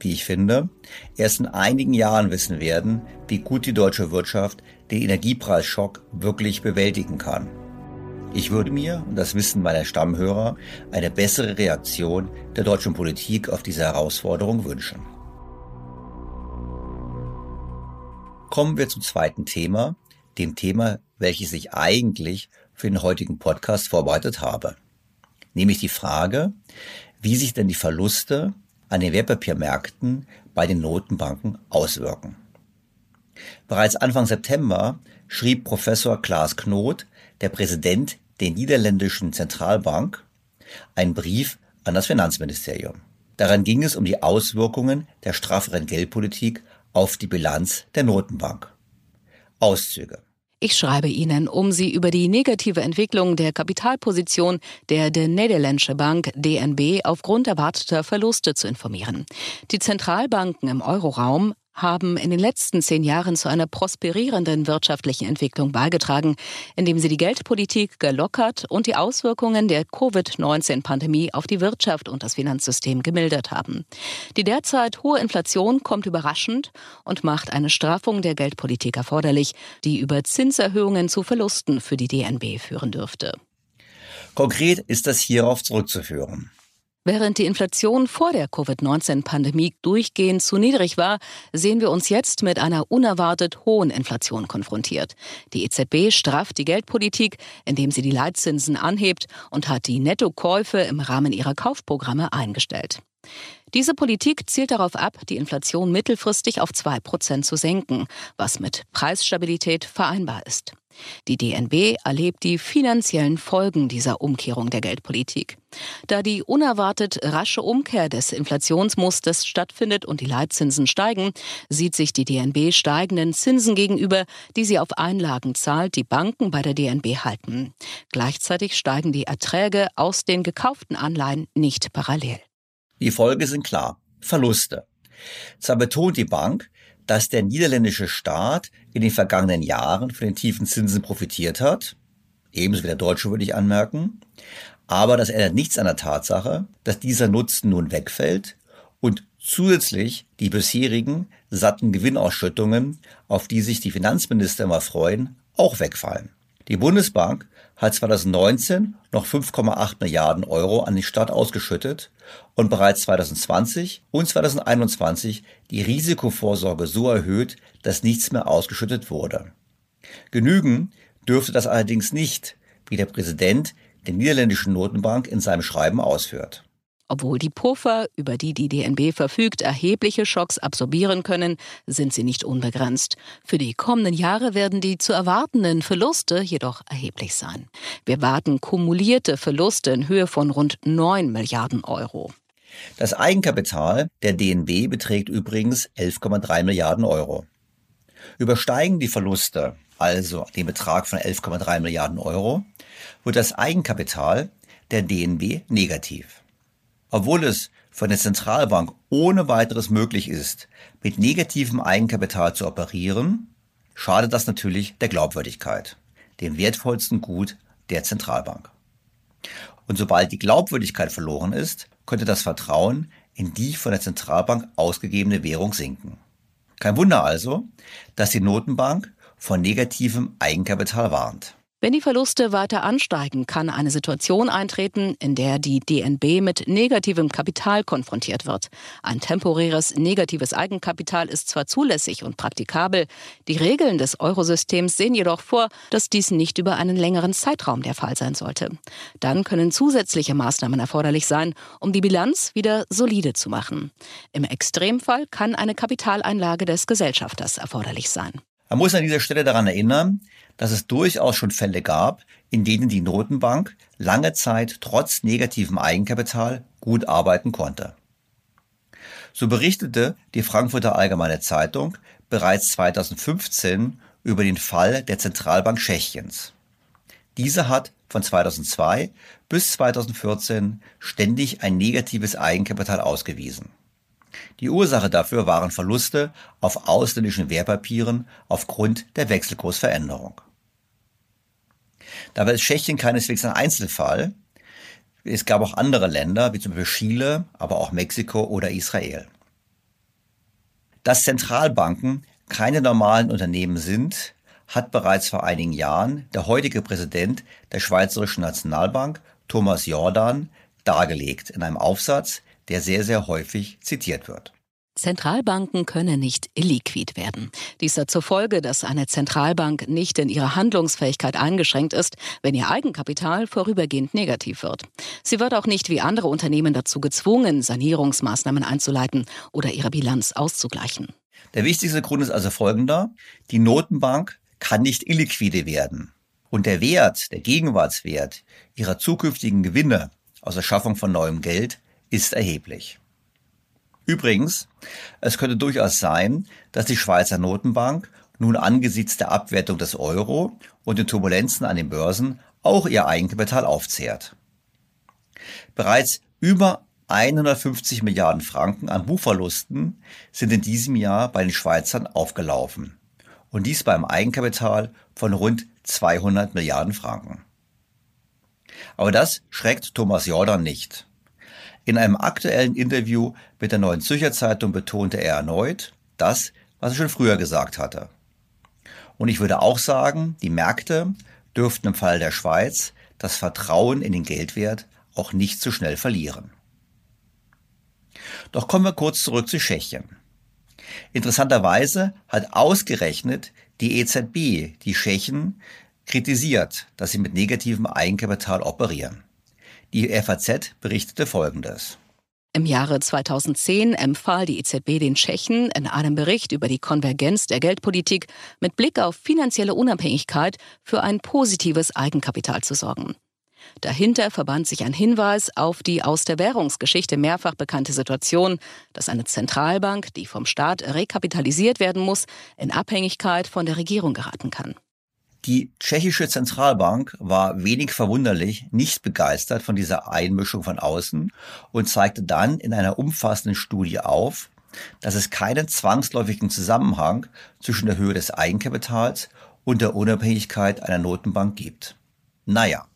wie ich finde, erst in einigen Jahren wissen werden, wie gut die deutsche Wirtschaft den Energiepreisschock wirklich bewältigen kann. Ich würde mir, und das wissen meine Stammhörer, eine bessere Reaktion der deutschen Politik auf diese Herausforderung wünschen. Kommen wir zum zweiten Thema, dem Thema, welches ich eigentlich für den heutigen Podcast vorbereitet habe nämlich die Frage, wie sich denn die Verluste an den Wertpapiermärkten bei den Notenbanken auswirken. Bereits Anfang September schrieb Professor Klaas Knot, der Präsident der niederländischen Zentralbank, einen Brief an das Finanzministerium. Daran ging es um die Auswirkungen der strafferen Geldpolitik auf die Bilanz der Notenbank. Auszüge. Ich schreibe Ihnen, um Sie über die negative Entwicklung der Kapitalposition der De Nederlandsche Bank DNB aufgrund erwarteter Verluste zu informieren. Die Zentralbanken im Euroraum haben in den letzten zehn Jahren zu einer prosperierenden wirtschaftlichen Entwicklung beigetragen, indem sie die Geldpolitik gelockert und die Auswirkungen der Covid-19-Pandemie auf die Wirtschaft und das Finanzsystem gemildert haben. Die derzeit hohe Inflation kommt überraschend und macht eine Straffung der Geldpolitik erforderlich, die über Zinserhöhungen zu Verlusten für die DNB führen dürfte. Konkret ist das hierauf zurückzuführen. Während die Inflation vor der Covid-19-Pandemie durchgehend zu niedrig war, sehen wir uns jetzt mit einer unerwartet hohen Inflation konfrontiert. Die EZB strafft die Geldpolitik, indem sie die Leitzinsen anhebt und hat die Nettokäufe im Rahmen ihrer Kaufprogramme eingestellt. Diese Politik zielt darauf ab, die Inflation mittelfristig auf 2% zu senken, was mit Preisstabilität vereinbar ist. Die DNB erlebt die finanziellen Folgen dieser Umkehrung der Geldpolitik. Da die unerwartet rasche Umkehr des Inflationsmusters stattfindet und die Leitzinsen steigen, sieht sich die DNB steigenden Zinsen gegenüber, die sie auf Einlagen zahlt, die Banken bei der DNB halten. Gleichzeitig steigen die Erträge aus den gekauften Anleihen nicht parallel. Die Folge sind klar. Verluste. Zwar betont die Bank, dass der niederländische Staat in den vergangenen Jahren von den tiefen Zinsen profitiert hat, ebenso wie der deutsche würde ich anmerken, aber das ändert nichts an der Tatsache, dass dieser Nutzen nun wegfällt und zusätzlich die bisherigen satten Gewinnausschüttungen, auf die sich die Finanzminister immer freuen, auch wegfallen. Die Bundesbank hat 2019 noch 5,8 Milliarden Euro an den Staat ausgeschüttet und bereits 2020 und 2021 die Risikovorsorge so erhöht, dass nichts mehr ausgeschüttet wurde. Genügen dürfte das allerdings nicht, wie der Präsident der niederländischen Notenbank in seinem Schreiben ausführt. Obwohl die Puffer, über die die DNB verfügt, erhebliche Schocks absorbieren können, sind sie nicht unbegrenzt. Für die kommenden Jahre werden die zu erwartenden Verluste jedoch erheblich sein. Wir warten kumulierte Verluste in Höhe von rund 9 Milliarden Euro. Das Eigenkapital der DNB beträgt übrigens 11,3 Milliarden Euro. Übersteigen die Verluste also den Betrag von 11,3 Milliarden Euro, wird das Eigenkapital der DNB negativ. Obwohl es von der Zentralbank ohne weiteres möglich ist, mit negativem Eigenkapital zu operieren, schadet das natürlich der Glaubwürdigkeit, dem wertvollsten Gut der Zentralbank. Und sobald die Glaubwürdigkeit verloren ist, könnte das Vertrauen in die von der Zentralbank ausgegebene Währung sinken. Kein Wunder also, dass die Notenbank vor negativem Eigenkapital warnt. Wenn die Verluste weiter ansteigen, kann eine Situation eintreten, in der die DNB mit negativem Kapital konfrontiert wird. Ein temporäres negatives Eigenkapital ist zwar zulässig und praktikabel, die Regeln des Eurosystems sehen jedoch vor, dass dies nicht über einen längeren Zeitraum der Fall sein sollte. Dann können zusätzliche Maßnahmen erforderlich sein, um die Bilanz wieder solide zu machen. Im Extremfall kann eine Kapitaleinlage des Gesellschafters erforderlich sein. Man muss an dieser Stelle daran erinnern, dass es durchaus schon Fälle gab, in denen die Notenbank lange Zeit trotz negativem Eigenkapital gut arbeiten konnte. So berichtete die Frankfurter Allgemeine Zeitung bereits 2015 über den Fall der Zentralbank Tschechiens. Diese hat von 2002 bis 2014 ständig ein negatives Eigenkapital ausgewiesen. Die Ursache dafür waren Verluste auf ausländischen Wertpapieren aufgrund der Wechselkursveränderung. Dabei ist Tschechien keineswegs ein Einzelfall. Es gab auch andere Länder, wie zum Beispiel Chile, aber auch Mexiko oder Israel. Dass Zentralbanken keine normalen Unternehmen sind, hat bereits vor einigen Jahren der heutige Präsident der Schweizerischen Nationalbank, Thomas Jordan, dargelegt in einem Aufsatz, der sehr, sehr häufig zitiert wird. Zentralbanken können nicht illiquid werden. Dies hat zur Folge, dass eine Zentralbank nicht in ihrer Handlungsfähigkeit eingeschränkt ist, wenn ihr Eigenkapital vorübergehend negativ wird. Sie wird auch nicht wie andere Unternehmen dazu gezwungen, Sanierungsmaßnahmen einzuleiten oder ihre Bilanz auszugleichen. Der wichtigste Grund ist also folgender. Die Notenbank kann nicht illiquide werden. Und der Wert, der Gegenwartswert ihrer zukünftigen Gewinne aus der Schaffung von neuem Geld ist erheblich. Übrigens, es könnte durchaus sein, dass die Schweizer Notenbank nun angesichts der Abwertung des Euro und den Turbulenzen an den Börsen auch ihr Eigenkapital aufzehrt. Bereits über 150 Milliarden Franken an Buchverlusten sind in diesem Jahr bei den Schweizern aufgelaufen. Und dies beim Eigenkapital von rund 200 Milliarden Franken. Aber das schreckt Thomas Jordan nicht. In einem aktuellen Interview mit der Neuen Zürcher Zeitung betonte er erneut das, was er schon früher gesagt hatte. Und ich würde auch sagen, die Märkte dürften im Fall der Schweiz das Vertrauen in den Geldwert auch nicht zu schnell verlieren. Doch kommen wir kurz zurück zu Tschechien. Interessanterweise hat ausgerechnet die EZB die Tschechen kritisiert, dass sie mit negativem Eigenkapital operieren. Die FAZ berichtete Folgendes. Im Jahre 2010 empfahl die EZB den Tschechen in einem Bericht über die Konvergenz der Geldpolitik mit Blick auf finanzielle Unabhängigkeit für ein positives Eigenkapital zu sorgen. Dahinter verband sich ein Hinweis auf die aus der Währungsgeschichte mehrfach bekannte Situation, dass eine Zentralbank, die vom Staat rekapitalisiert werden muss, in Abhängigkeit von der Regierung geraten kann. Die tschechische Zentralbank war wenig verwunderlich nicht begeistert von dieser Einmischung von außen und zeigte dann in einer umfassenden Studie auf, dass es keinen zwangsläufigen Zusammenhang zwischen der Höhe des Eigenkapitals und der Unabhängigkeit einer Notenbank gibt. Naja,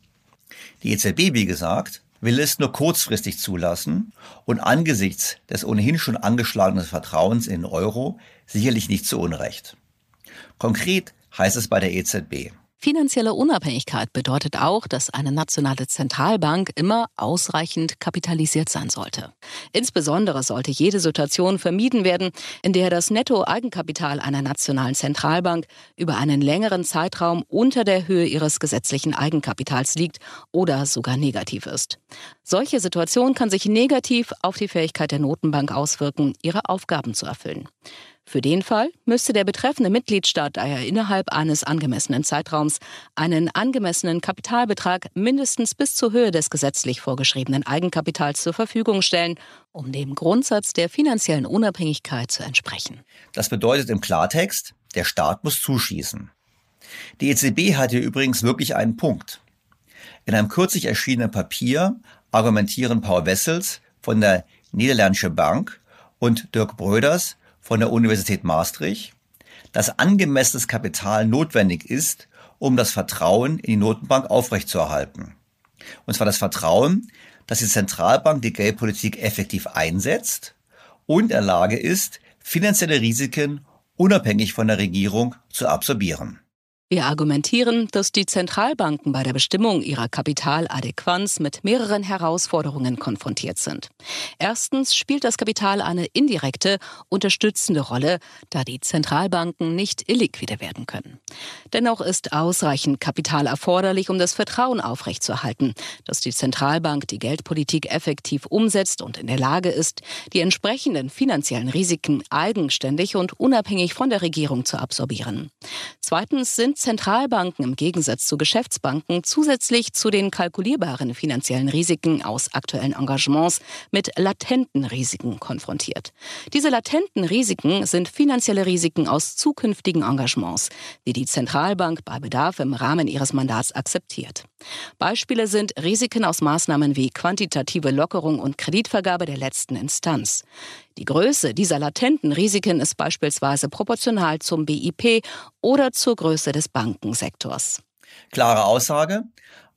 die EZB, wie gesagt, will es nur kurzfristig zulassen und angesichts des ohnehin schon angeschlagenen Vertrauens in den Euro sicherlich nicht zu Unrecht. Konkret heißt es bei der EZB. Finanzielle Unabhängigkeit bedeutet auch, dass eine nationale Zentralbank immer ausreichend kapitalisiert sein sollte. Insbesondere sollte jede Situation vermieden werden, in der das Netto-Eigenkapital einer nationalen Zentralbank über einen längeren Zeitraum unter der Höhe ihres gesetzlichen Eigenkapitals liegt oder sogar negativ ist. Solche Situation kann sich negativ auf die Fähigkeit der Notenbank auswirken, ihre Aufgaben zu erfüllen. Für den Fall müsste der betreffende Mitgliedstaat daher innerhalb eines angemessenen Zeitraums einen angemessenen Kapitalbetrag mindestens bis zur Höhe des gesetzlich vorgeschriebenen Eigenkapitals zur Verfügung stellen, um dem Grundsatz der finanziellen Unabhängigkeit zu entsprechen. Das bedeutet im Klartext, der Staat muss zuschießen. Die EZB hat hier übrigens wirklich einen Punkt. In einem kürzlich erschienenen Papier argumentieren Paul Wessels von der Niederländische Bank und Dirk Bröders von der Universität Maastricht, dass angemessenes Kapital notwendig ist, um das Vertrauen in die Notenbank aufrechtzuerhalten. Und zwar das Vertrauen, dass die Zentralbank die Geldpolitik effektiv einsetzt und in der Lage ist, finanzielle Risiken unabhängig von der Regierung zu absorbieren. Wir argumentieren, dass die Zentralbanken bei der Bestimmung ihrer Kapitaladäquanz mit mehreren Herausforderungen konfrontiert sind. Erstens spielt das Kapital eine indirekte, unterstützende Rolle, da die Zentralbanken nicht illiquide werden können. Dennoch ist ausreichend Kapital erforderlich, um das Vertrauen aufrechtzuerhalten, dass die Zentralbank die Geldpolitik effektiv umsetzt und in der Lage ist, die entsprechenden finanziellen Risiken eigenständig und unabhängig von der Regierung zu absorbieren. Zweitens sind Zentralbanken im Gegensatz zu Geschäftsbanken zusätzlich zu den kalkulierbaren finanziellen Risiken aus aktuellen Engagements mit latenten Risiken konfrontiert. Diese latenten Risiken sind finanzielle Risiken aus zukünftigen Engagements, die die Zentralbank bei Bedarf im Rahmen ihres Mandats akzeptiert. Beispiele sind Risiken aus Maßnahmen wie quantitative Lockerung und Kreditvergabe der letzten Instanz. Die Größe dieser latenten Risiken ist beispielsweise proportional zum BIP oder zur Größe des Bankensektors. Klare Aussage.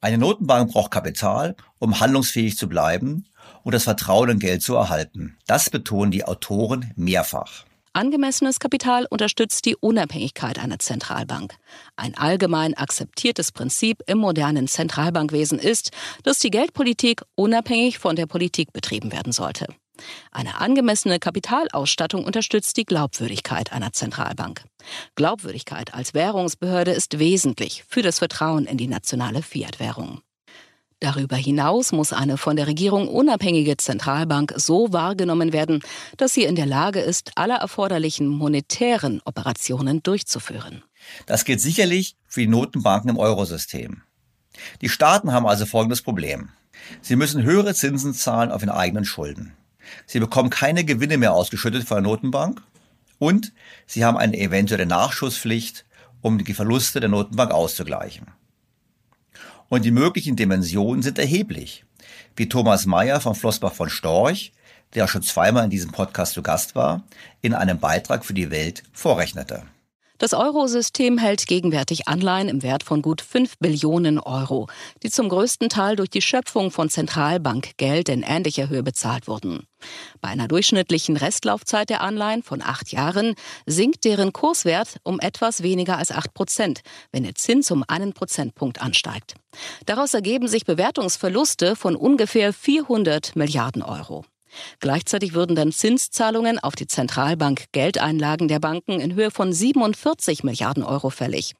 Eine Notenbank braucht Kapital, um handlungsfähig zu bleiben und das Vertrauen in Geld zu erhalten. Das betonen die Autoren mehrfach. Angemessenes Kapital unterstützt die Unabhängigkeit einer Zentralbank. Ein allgemein akzeptiertes Prinzip im modernen Zentralbankwesen ist, dass die Geldpolitik unabhängig von der Politik betrieben werden sollte. Eine angemessene Kapitalausstattung unterstützt die Glaubwürdigkeit einer Zentralbank. Glaubwürdigkeit als Währungsbehörde ist wesentlich für das Vertrauen in die nationale Fiat-Währung. Darüber hinaus muss eine von der Regierung unabhängige Zentralbank so wahrgenommen werden, dass sie in der Lage ist, alle erforderlichen monetären Operationen durchzuführen. Das gilt sicherlich für die Notenbanken im Eurosystem. Die Staaten haben also folgendes Problem. Sie müssen höhere Zinsen zahlen auf ihren eigenen Schulden. Sie bekommen keine Gewinne mehr ausgeschüttet von der Notenbank und sie haben eine eventuelle Nachschusspflicht, um die Verluste der Notenbank auszugleichen. Und die möglichen Dimensionen sind erheblich. Wie Thomas Mayer von Flossbach von Storch, der schon zweimal in diesem Podcast zu Gast war, in einem Beitrag für die Welt vorrechnete. Das Eurosystem hält gegenwärtig Anleihen im Wert von gut 5 Billionen Euro, die zum größten Teil durch die Schöpfung von Zentralbankgeld in ähnlicher Höhe bezahlt wurden. Bei einer durchschnittlichen Restlaufzeit der Anleihen von acht Jahren sinkt deren Kurswert um etwas weniger als acht Prozent, wenn der Zins um einen Prozentpunkt ansteigt. Daraus ergeben sich Bewertungsverluste von ungefähr 400 Milliarden Euro. Gleichzeitig würden dann Zinszahlungen auf die Zentralbank Geldeinlagen der Banken in Höhe von 47 Milliarden Euro fällig.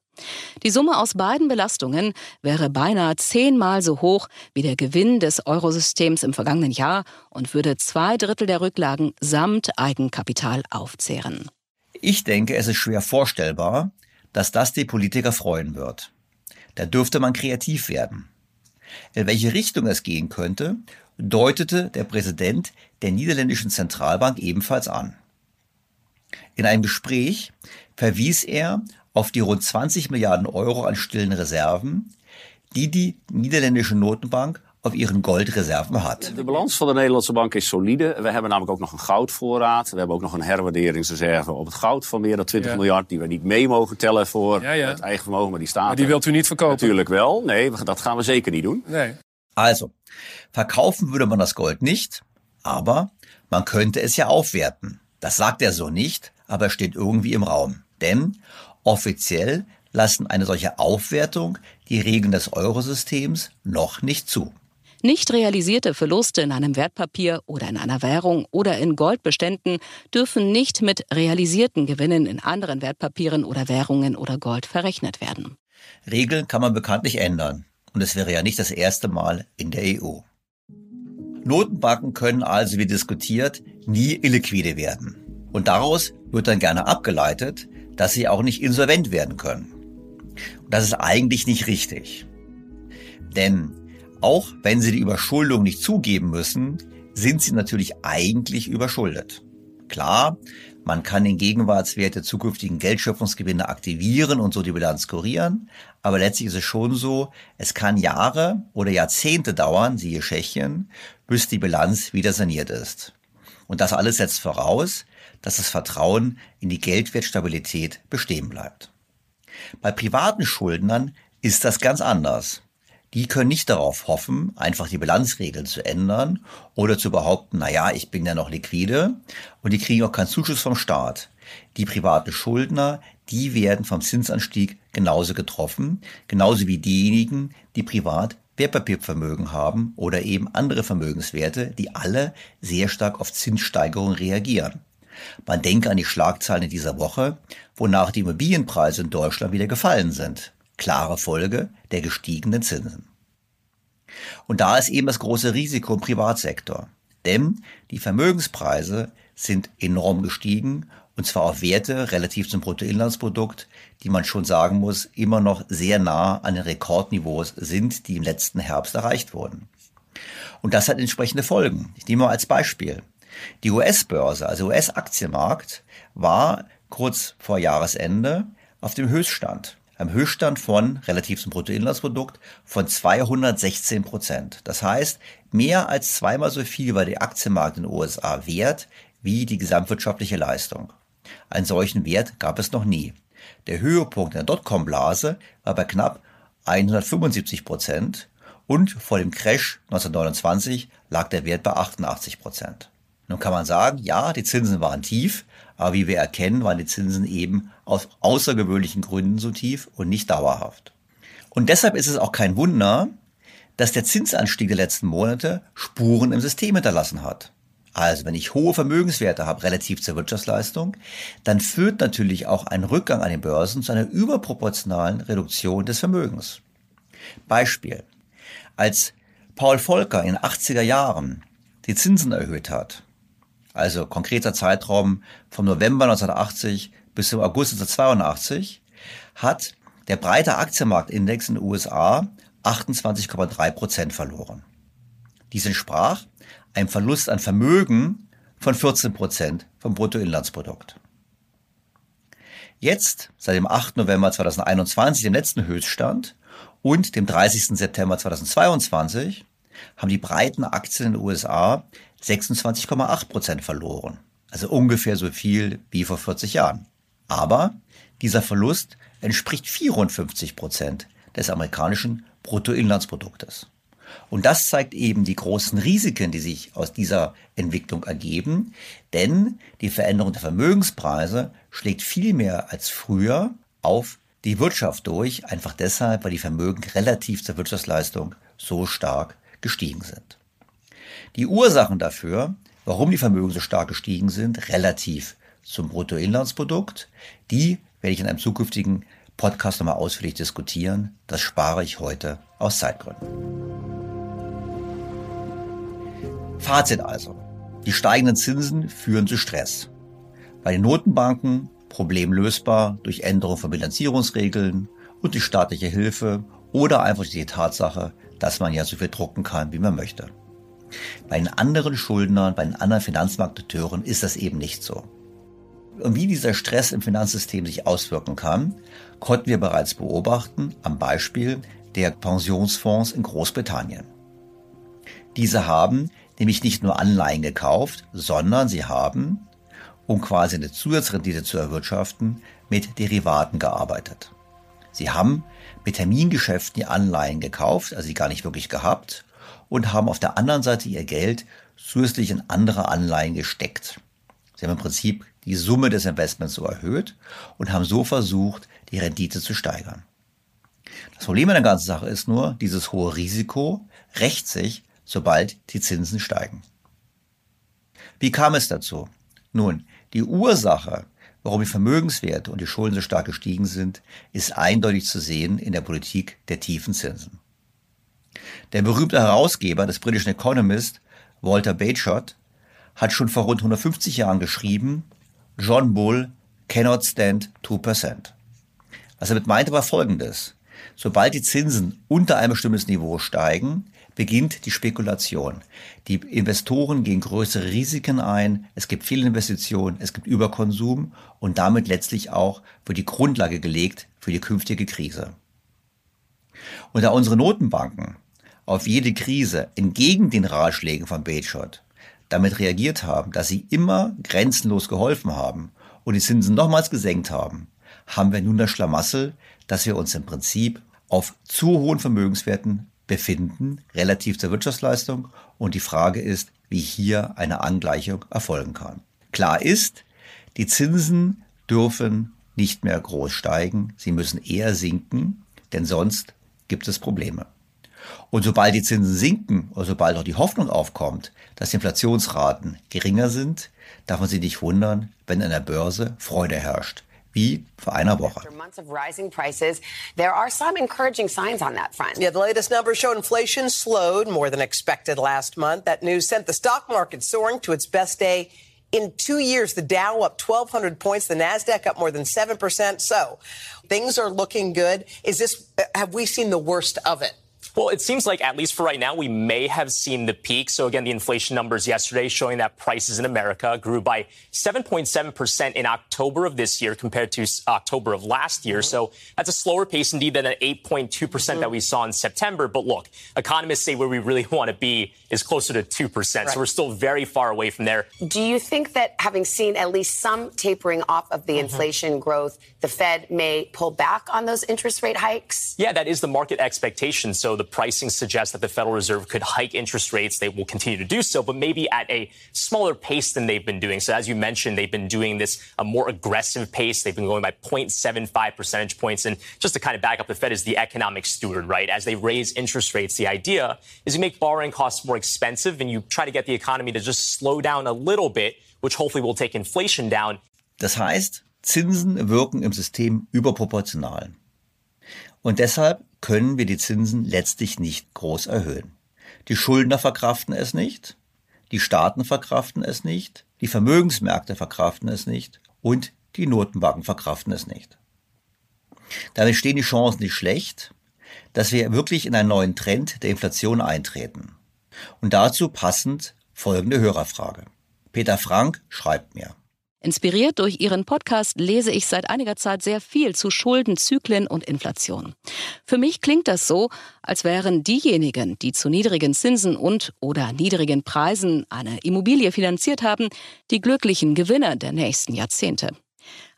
Die Summe aus beiden Belastungen wäre beinahe zehnmal so hoch wie der Gewinn des Eurosystems im vergangenen Jahr und würde zwei Drittel der Rücklagen samt Eigenkapital aufzehren. Ich denke, es ist schwer vorstellbar, dass das die Politiker freuen wird. Da dürfte man kreativ werden. In welche Richtung es gehen könnte, deutete der Präsident der niederländischen Zentralbank ebenfalls an. In einem Gespräch verwies er auf die rund 20 Milliarden Euro an stillen Reserven, die die niederländische Notenbank auf ihren Goldreserven hat. De balans van de Nederlandse bank is solide. We hebben namelijk ook nog een goudvoorraad. We hebben ook nog een herwaarderingsreserve op het goud van meer dan 20 ja. miljard... die we niet mee mogen tellen voor ja, ja. het eigen vermogen, maar die staat Maar die wilt u niet verkopen? Natuurlijk wel. Nee, dat gaan we zeker niet doen. Nee. Also, verkaufen würde man das Gold nicht, aber man könnte es ja aufwerten. Das sagt er so nicht, aber steht irgendwie im Raum. Denn offiziell lassen eine solche Aufwertung die Regeln des Eurosystems noch nicht zu. Nicht realisierte Verluste in einem Wertpapier oder in einer Währung oder in Goldbeständen dürfen nicht mit realisierten Gewinnen in anderen Wertpapieren oder Währungen oder Gold verrechnet werden. Regeln kann man bekanntlich ändern. Und es wäre ja nicht das erste Mal in der EU. Notenbanken können also, wie diskutiert, nie illiquide werden. Und daraus wird dann gerne abgeleitet, dass sie auch nicht insolvent werden können. Und das ist eigentlich nicht richtig. Denn auch wenn sie die Überschuldung nicht zugeben müssen, sind sie natürlich eigentlich überschuldet. Klar, man kann den Gegenwartswert der zukünftigen Geldschöpfungsgewinne aktivieren und so die Bilanz kurieren, aber letztlich ist es schon so, es kann Jahre oder Jahrzehnte dauern, siehe Tschechien, bis die Bilanz wieder saniert ist. Und das alles setzt voraus, dass das Vertrauen in die Geldwertstabilität bestehen bleibt. Bei privaten Schuldnern ist das ganz anders die können nicht darauf hoffen, einfach die Bilanzregeln zu ändern oder zu behaupten, na ja, ich bin ja noch liquide und die kriegen auch keinen Zuschuss vom Staat. Die privaten Schuldner, die werden vom Zinsanstieg genauso getroffen, genauso wie diejenigen, die privat Wertpapiervermögen haben oder eben andere Vermögenswerte, die alle sehr stark auf Zinssteigerungen reagieren. Man denke an die Schlagzeilen dieser Woche, wonach die Immobilienpreise in Deutschland wieder gefallen sind klare Folge der gestiegenen Zinsen. Und da ist eben das große Risiko im Privatsektor. Denn die Vermögenspreise sind enorm gestiegen und zwar auf Werte relativ zum Bruttoinlandsprodukt, die man schon sagen muss, immer noch sehr nah an den Rekordniveaus sind, die im letzten Herbst erreicht wurden. Und das hat entsprechende Folgen. Ich nehme mal als Beispiel. Die US-Börse, also US-Aktienmarkt, war kurz vor Jahresende auf dem Höchststand einem Höchststand von, relativ zum Bruttoinlandsprodukt, von 216 Prozent. Das heißt, mehr als zweimal so viel war der Aktienmarkt in den USA wert wie die gesamtwirtschaftliche Leistung. Einen solchen Wert gab es noch nie. Der Höhepunkt der Dotcom-Blase war bei knapp 175 Prozent und vor dem Crash 1929 lag der Wert bei 88 Prozent. Nun kann man sagen, ja, die Zinsen waren tief, aber wie wir erkennen, waren die Zinsen eben aus außergewöhnlichen Gründen so tief und nicht dauerhaft. Und deshalb ist es auch kein Wunder, dass der Zinsanstieg der letzten Monate Spuren im System hinterlassen hat. Also wenn ich hohe Vermögenswerte habe relativ zur Wirtschaftsleistung, dann führt natürlich auch ein Rückgang an den Börsen zu einer überproportionalen Reduktion des Vermögens. Beispiel. Als Paul Volcker in den 80er Jahren die Zinsen erhöht hat, also konkreter Zeitraum vom November 1980 bis zum August 1982, hat der breite Aktienmarktindex in den USA 28,3 Prozent verloren. Dies entsprach einem Verlust an Vermögen von 14 Prozent vom Bruttoinlandsprodukt. Jetzt, seit dem 8. November 2021, dem letzten Höchststand, und dem 30. September 2022, haben die breiten Aktien in den USA 26,8 Prozent verloren. Also ungefähr so viel wie vor 40 Jahren. Aber dieser Verlust entspricht 54 Prozent des amerikanischen Bruttoinlandsproduktes. Und das zeigt eben die großen Risiken, die sich aus dieser Entwicklung ergeben, denn die Veränderung der Vermögenspreise schlägt viel mehr als früher auf die Wirtschaft durch, einfach deshalb, weil die Vermögen relativ zur Wirtschaftsleistung so stark gestiegen sind. Die Ursachen dafür, warum die Vermögen so stark gestiegen sind, relativ zum Bruttoinlandsprodukt, die werde ich in einem zukünftigen Podcast nochmal ausführlich diskutieren. Das spare ich heute aus Zeitgründen. Fazit also. Die steigenden Zinsen führen zu Stress. Bei den Notenbanken problemlösbar durch Änderung von Bilanzierungsregeln und die staatliche Hilfe oder einfach die Tatsache, dass man ja so viel drucken kann, wie man möchte. Bei den anderen Schuldnern, bei den anderen Finanzmarktakteuren ist das eben nicht so. Und wie dieser Stress im Finanzsystem sich auswirken kann, konnten wir bereits beobachten am Beispiel der Pensionsfonds in Großbritannien. Diese haben nämlich nicht nur Anleihen gekauft, sondern sie haben, um quasi eine Zusatzrendite zu erwirtschaften, mit Derivaten gearbeitet. Sie haben mit Termingeschäften die Anleihen gekauft, also sie gar nicht wirklich gehabt, und haben auf der anderen Seite ihr Geld zusätzlich in andere Anleihen gesteckt. Sie haben im Prinzip die Summe des Investments so erhöht und haben so versucht, die Rendite zu steigern. Das Problem an der ganzen Sache ist nur, dieses hohe Risiko rächt sich, sobald die Zinsen steigen. Wie kam es dazu? Nun, die Ursache, warum die Vermögenswerte und die Schulden so stark gestiegen sind, ist eindeutig zu sehen in der Politik der tiefen Zinsen. Der berühmte Herausgeber des britischen Economist, Walter Bagehot, hat schon vor rund 150 Jahren geschrieben, John Bull cannot stand 2%. Was er damit meinte, war folgendes. Sobald die Zinsen unter ein bestimmtes Niveau steigen, beginnt die Spekulation. Die Investoren gehen größere Risiken ein, es gibt viele Investitionen, es gibt Überkonsum und damit letztlich auch wird die Grundlage gelegt für die künftige Krise. Und da unsere Notenbanken auf jede Krise entgegen den Ratschlägen von Bagehot damit reagiert haben, dass sie immer grenzenlos geholfen haben und die Zinsen nochmals gesenkt haben, haben wir nun das Schlamassel, dass wir uns im Prinzip auf zu hohen Vermögenswerten befinden, relativ zur Wirtschaftsleistung. Und die Frage ist, wie hier eine Angleichung erfolgen kann. Klar ist, die Zinsen dürfen nicht mehr groß steigen, sie müssen eher sinken, denn sonst gibt es Probleme. Und sobald die Zinsen sinken oder sobald auch die Hoffnung aufkommt, dass die Inflationsraten geringer sind, darf man sich nicht wundern, wenn an der Börse Freude herrscht. wie vor einer Woche. After months of rising prices, there are some encouraging signs on that front. Yeah, the latest numbers show inflation slowed more than expected last month. That news sent the stock market soaring to its best day in two years. The Dow up 1,200 points, the Nasdaq up more than seven percent. So things are looking good. Is this? Have we seen the worst of it? Well, it seems like, at least for right now, we may have seen the peak. So, again, the inflation numbers yesterday showing that prices in America grew by 7.7% in October of this year compared to October of last year. Mm-hmm. So, that's a slower pace indeed than an 8.2% mm hmm that we saw in September. But look, economists say where we really want to be is closer to 2%. Right. So, we're still very far away from there. Do you think that having seen at least some tapering off of the mm-hmm. inflation growth, the Fed may pull back on those interest rate hikes? Yeah, that is the market expectation. So, the the pricing suggests that the Federal Reserve could hike interest rates. They will continue to do so, but maybe at a smaller pace than they've been doing. So as you mentioned, they've been doing this a more aggressive pace. They've been going by 0.75 percentage points. And just to kind of back up, the Fed is the economic steward, right? As they raise interest rates, the idea is you make borrowing costs more expensive and you try to get the economy to just slow down a little bit, which hopefully will take inflation down. Das heißt, Zinsen wirken im System überproportional. Und deshalb können wir die Zinsen letztlich nicht groß erhöhen. Die Schuldner verkraften es nicht, die Staaten verkraften es nicht, die Vermögensmärkte verkraften es nicht und die Notenbanken verkraften es nicht. Damit stehen die Chancen nicht schlecht, dass wir wirklich in einen neuen Trend der Inflation eintreten. Und dazu passend folgende Hörerfrage. Peter Frank schreibt mir. Inspiriert durch Ihren Podcast lese ich seit einiger Zeit sehr viel zu Schulden, Zyklen und Inflation. Für mich klingt das so, als wären diejenigen, die zu niedrigen Zinsen und oder niedrigen Preisen eine Immobilie finanziert haben, die glücklichen Gewinner der nächsten Jahrzehnte.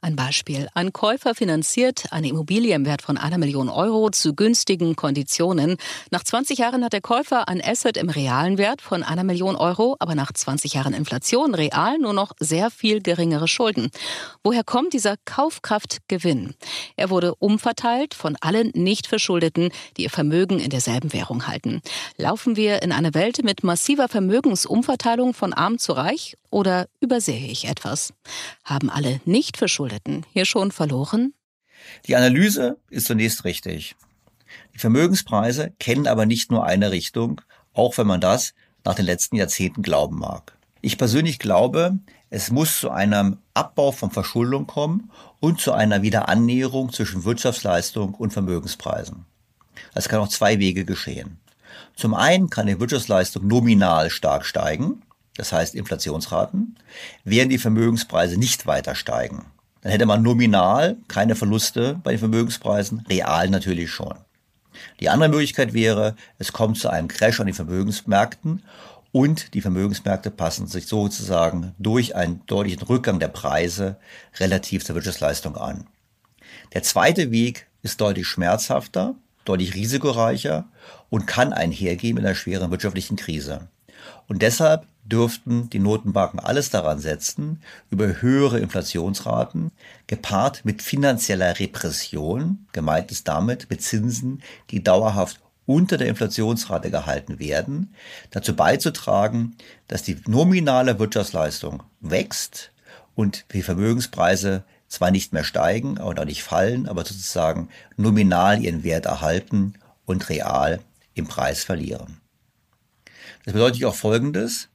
Ein Beispiel. Ein Käufer finanziert eine Immobilie im Wert von einer Million Euro zu günstigen Konditionen. Nach 20 Jahren hat der Käufer ein Asset im realen Wert von einer Million Euro, aber nach 20 Jahren Inflation real nur noch sehr viel geringere Schulden. Woher kommt dieser Kaufkraftgewinn? Er wurde umverteilt von allen Nicht-Verschuldeten, die ihr Vermögen in derselben Währung halten. Laufen wir in eine Welt mit massiver Vermögensumverteilung von arm zu reich oder übersehe ich etwas? Haben alle Nicht-Verschuldeten hier schon verloren? Die Analyse ist zunächst richtig. Die Vermögenspreise kennen aber nicht nur eine Richtung, auch wenn man das nach den letzten Jahrzehnten glauben mag. Ich persönlich glaube, es muss zu einem Abbau von Verschuldung kommen und zu einer Wiederannäherung zwischen Wirtschaftsleistung und Vermögenspreisen. Es kann auf zwei Wege geschehen. Zum einen kann die Wirtschaftsleistung nominal stark steigen, das heißt Inflationsraten, während die Vermögenspreise nicht weiter steigen. Dann hätte man nominal keine Verluste bei den Vermögenspreisen, real natürlich schon. Die andere Möglichkeit wäre, es kommt zu einem Crash an den Vermögensmärkten und die Vermögensmärkte passen sich sozusagen durch einen deutlichen Rückgang der Preise relativ zur Wirtschaftsleistung an. Der zweite Weg ist deutlich schmerzhafter, deutlich risikoreicher und kann einhergehen mit einer schweren wirtschaftlichen Krise. Und deshalb dürften die Notenbanken alles daran setzen, über höhere Inflationsraten, gepaart mit finanzieller Repression, gemeint ist damit mit Zinsen, die dauerhaft unter der Inflationsrate gehalten werden, dazu beizutragen, dass die nominale Wirtschaftsleistung wächst und die Vermögenspreise zwar nicht mehr steigen und auch nicht fallen, aber sozusagen nominal ihren Wert erhalten und real im Preis verlieren. Das bedeutet auch Folgendes.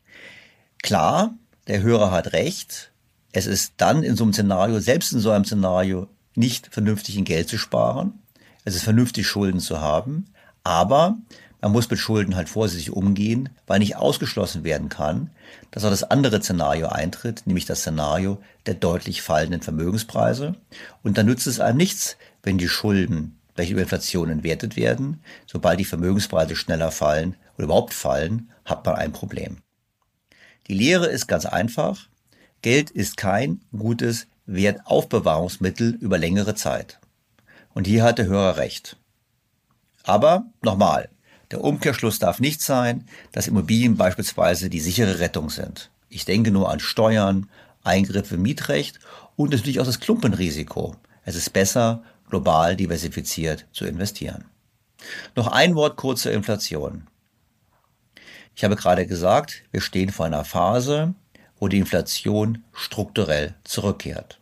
Klar, der Hörer hat recht. Es ist dann in so einem Szenario, selbst in so einem Szenario, nicht vernünftig in Geld zu sparen. Es ist vernünftig, Schulden zu haben. Aber man muss mit Schulden halt vorsichtig umgehen, weil nicht ausgeschlossen werden kann, dass auch das andere Szenario eintritt, nämlich das Szenario der deutlich fallenden Vermögenspreise. Und dann nützt es einem nichts, wenn die Schulden welche über Inflation entwertet werden. Sobald die Vermögenspreise schneller fallen oder überhaupt fallen, hat man ein Problem. Die Lehre ist ganz einfach. Geld ist kein gutes Wertaufbewahrungsmittel über längere Zeit. Und hier hat der Hörer recht. Aber nochmal, der Umkehrschluss darf nicht sein, dass Immobilien beispielsweise die sichere Rettung sind. Ich denke nur an Steuern, Eingriffe Mietrecht und natürlich auch das Klumpenrisiko. Es ist besser, global diversifiziert zu investieren. Noch ein Wort kurz zur Inflation. Ich habe gerade gesagt, wir stehen vor einer Phase, wo die Inflation strukturell zurückkehrt.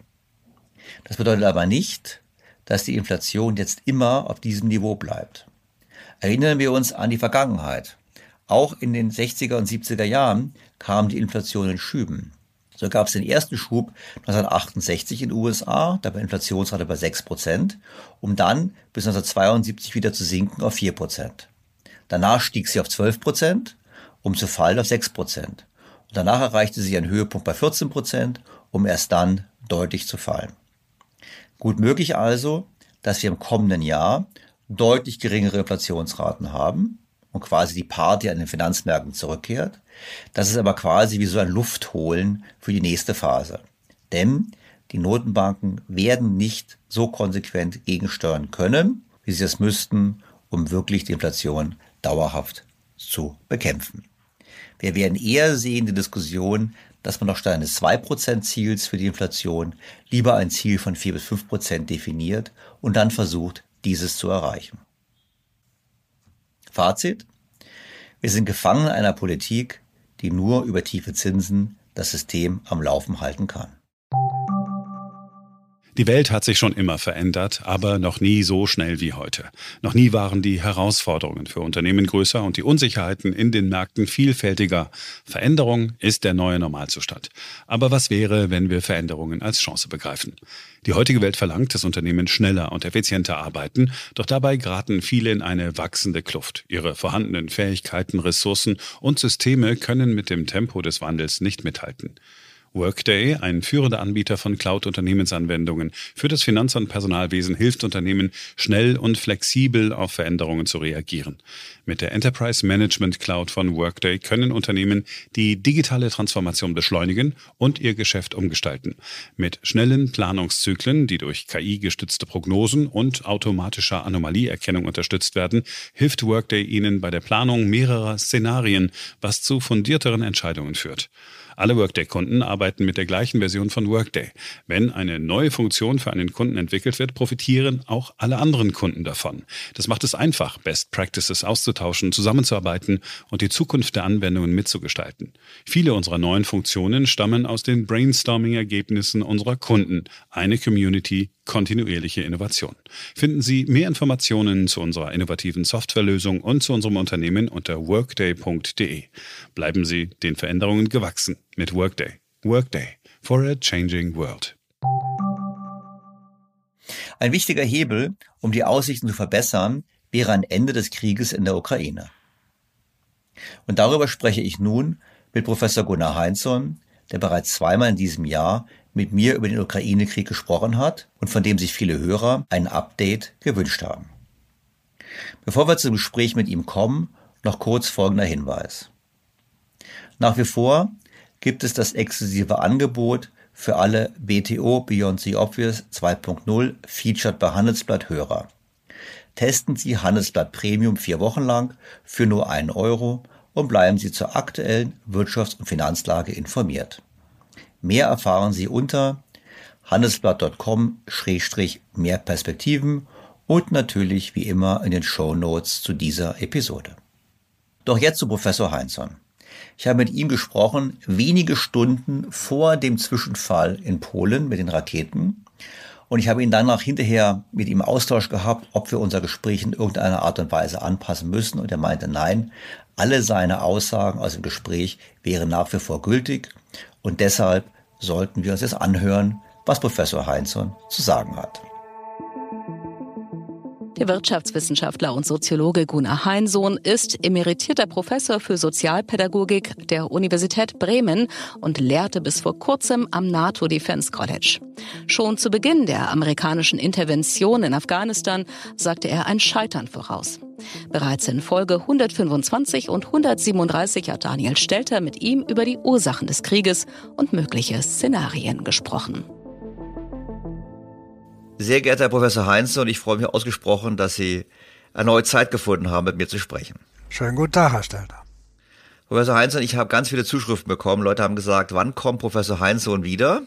Das bedeutet aber nicht, dass die Inflation jetzt immer auf diesem Niveau bleibt. Erinnern wir uns an die Vergangenheit. Auch in den 60er und 70er Jahren kam die Inflation in Schüben. So gab es den ersten Schub 1968 in den USA, da war Inflationsrate bei 6 Prozent, um dann bis 1972 wieder zu sinken auf 4 Prozent. Danach stieg sie auf 12 Prozent um zu fallen auf 6 Prozent. Und danach erreichte sie einen Höhepunkt bei 14 Prozent, um erst dann deutlich zu fallen. Gut möglich also, dass wir im kommenden Jahr deutlich geringere Inflationsraten haben und quasi die Party an den Finanzmärkten zurückkehrt. Das ist aber quasi wie so ein Luftholen für die nächste Phase. Denn die Notenbanken werden nicht so konsequent gegensteuern können, wie sie es müssten, um wirklich die Inflation dauerhaft zu bekämpfen. Wir werden eher sehen die Diskussion, dass man noch statt eines 2% Ziels für die Inflation lieber ein Ziel von 4 bis 5% definiert und dann versucht, dieses zu erreichen. Fazit. Wir sind gefangen einer Politik, die nur über tiefe Zinsen das System am Laufen halten kann. Die Welt hat sich schon immer verändert, aber noch nie so schnell wie heute. Noch nie waren die Herausforderungen für Unternehmen größer und die Unsicherheiten in den Märkten vielfältiger. Veränderung ist der neue Normalzustand. Aber was wäre, wenn wir Veränderungen als Chance begreifen? Die heutige Welt verlangt, dass Unternehmen schneller und effizienter arbeiten, doch dabei geraten viele in eine wachsende Kluft. Ihre vorhandenen Fähigkeiten, Ressourcen und Systeme können mit dem Tempo des Wandels nicht mithalten. Workday, ein führender Anbieter von Cloud-Unternehmensanwendungen für das Finanz- und Personalwesen, hilft Unternehmen, schnell und flexibel auf Veränderungen zu reagieren. Mit der Enterprise Management Cloud von Workday können Unternehmen die digitale Transformation beschleunigen und ihr Geschäft umgestalten. Mit schnellen Planungszyklen, die durch KI-gestützte Prognosen und automatischer Anomalieerkennung unterstützt werden, hilft Workday Ihnen bei der Planung mehrerer Szenarien, was zu fundierteren Entscheidungen führt. Alle Workday-Kunden arbeiten mit der gleichen Version von Workday. Wenn eine neue Funktion für einen Kunden entwickelt wird, profitieren auch alle anderen Kunden davon. Das macht es einfach, Best Practices auszutauschen, zusammenzuarbeiten und die Zukunft der Anwendungen mitzugestalten. Viele unserer neuen Funktionen stammen aus den Brainstorming-Ergebnissen unserer Kunden. Eine Community, kontinuierliche Innovation. Finden Sie mehr Informationen zu unserer innovativen Softwarelösung und zu unserem Unternehmen unter workday.de. Bleiben Sie den Veränderungen gewachsen mit Workday. Workday for a changing world. Ein wichtiger Hebel, um die Aussichten zu verbessern, wäre ein Ende des Krieges in der Ukraine. Und darüber spreche ich nun mit Professor Gunnar Heinzson, der bereits zweimal in diesem Jahr mit mir über den Ukraine-Krieg gesprochen hat und von dem sich viele Hörer ein Update gewünscht haben. Bevor wir zum Gespräch mit ihm kommen, noch kurz folgender Hinweis. Nach wie vor gibt es das exklusive Angebot für alle BTO Beyond the Obvious 2.0 Featured bei Handelsblatt Hörer. Testen Sie Handelsblatt Premium vier Wochen lang für nur einen Euro und bleiben Sie zur aktuellen Wirtschafts- und Finanzlage informiert. Mehr erfahren Sie unter handelsblatt.com-mehr Perspektiven und natürlich wie immer in den Show Notes zu dieser Episode. Doch jetzt zu Professor Heinzson. Ich habe mit ihm gesprochen, wenige Stunden vor dem Zwischenfall in Polen mit den Raketen. Und ich habe ihn danach hinterher mit ihm Austausch gehabt, ob wir unser Gespräch in irgendeiner Art und Weise anpassen müssen. Und er meinte, nein, alle seine Aussagen aus dem Gespräch wären nach wie vor gültig. Und deshalb sollten wir uns jetzt anhören, was Professor Heinzson zu sagen hat. Der Wirtschaftswissenschaftler und Soziologe Gunnar Heinsohn ist emeritierter Professor für Sozialpädagogik der Universität Bremen und lehrte bis vor kurzem am NATO Defense College. Schon zu Beginn der amerikanischen Intervention in Afghanistan sagte er ein Scheitern voraus. Bereits in Folge 125 und 137 hat Daniel Stelter mit ihm über die Ursachen des Krieges und mögliche Szenarien gesprochen. Sehr geehrter Herr Professor Heinz, und ich freue mich ausgesprochen, dass Sie erneut Zeit gefunden haben, mit mir zu sprechen. Schönen guten Tag, Herr Stelter. Professor Heinzsohn, ich habe ganz viele Zuschriften bekommen. Leute haben gesagt, wann kommt Professor Heinzsohn wieder?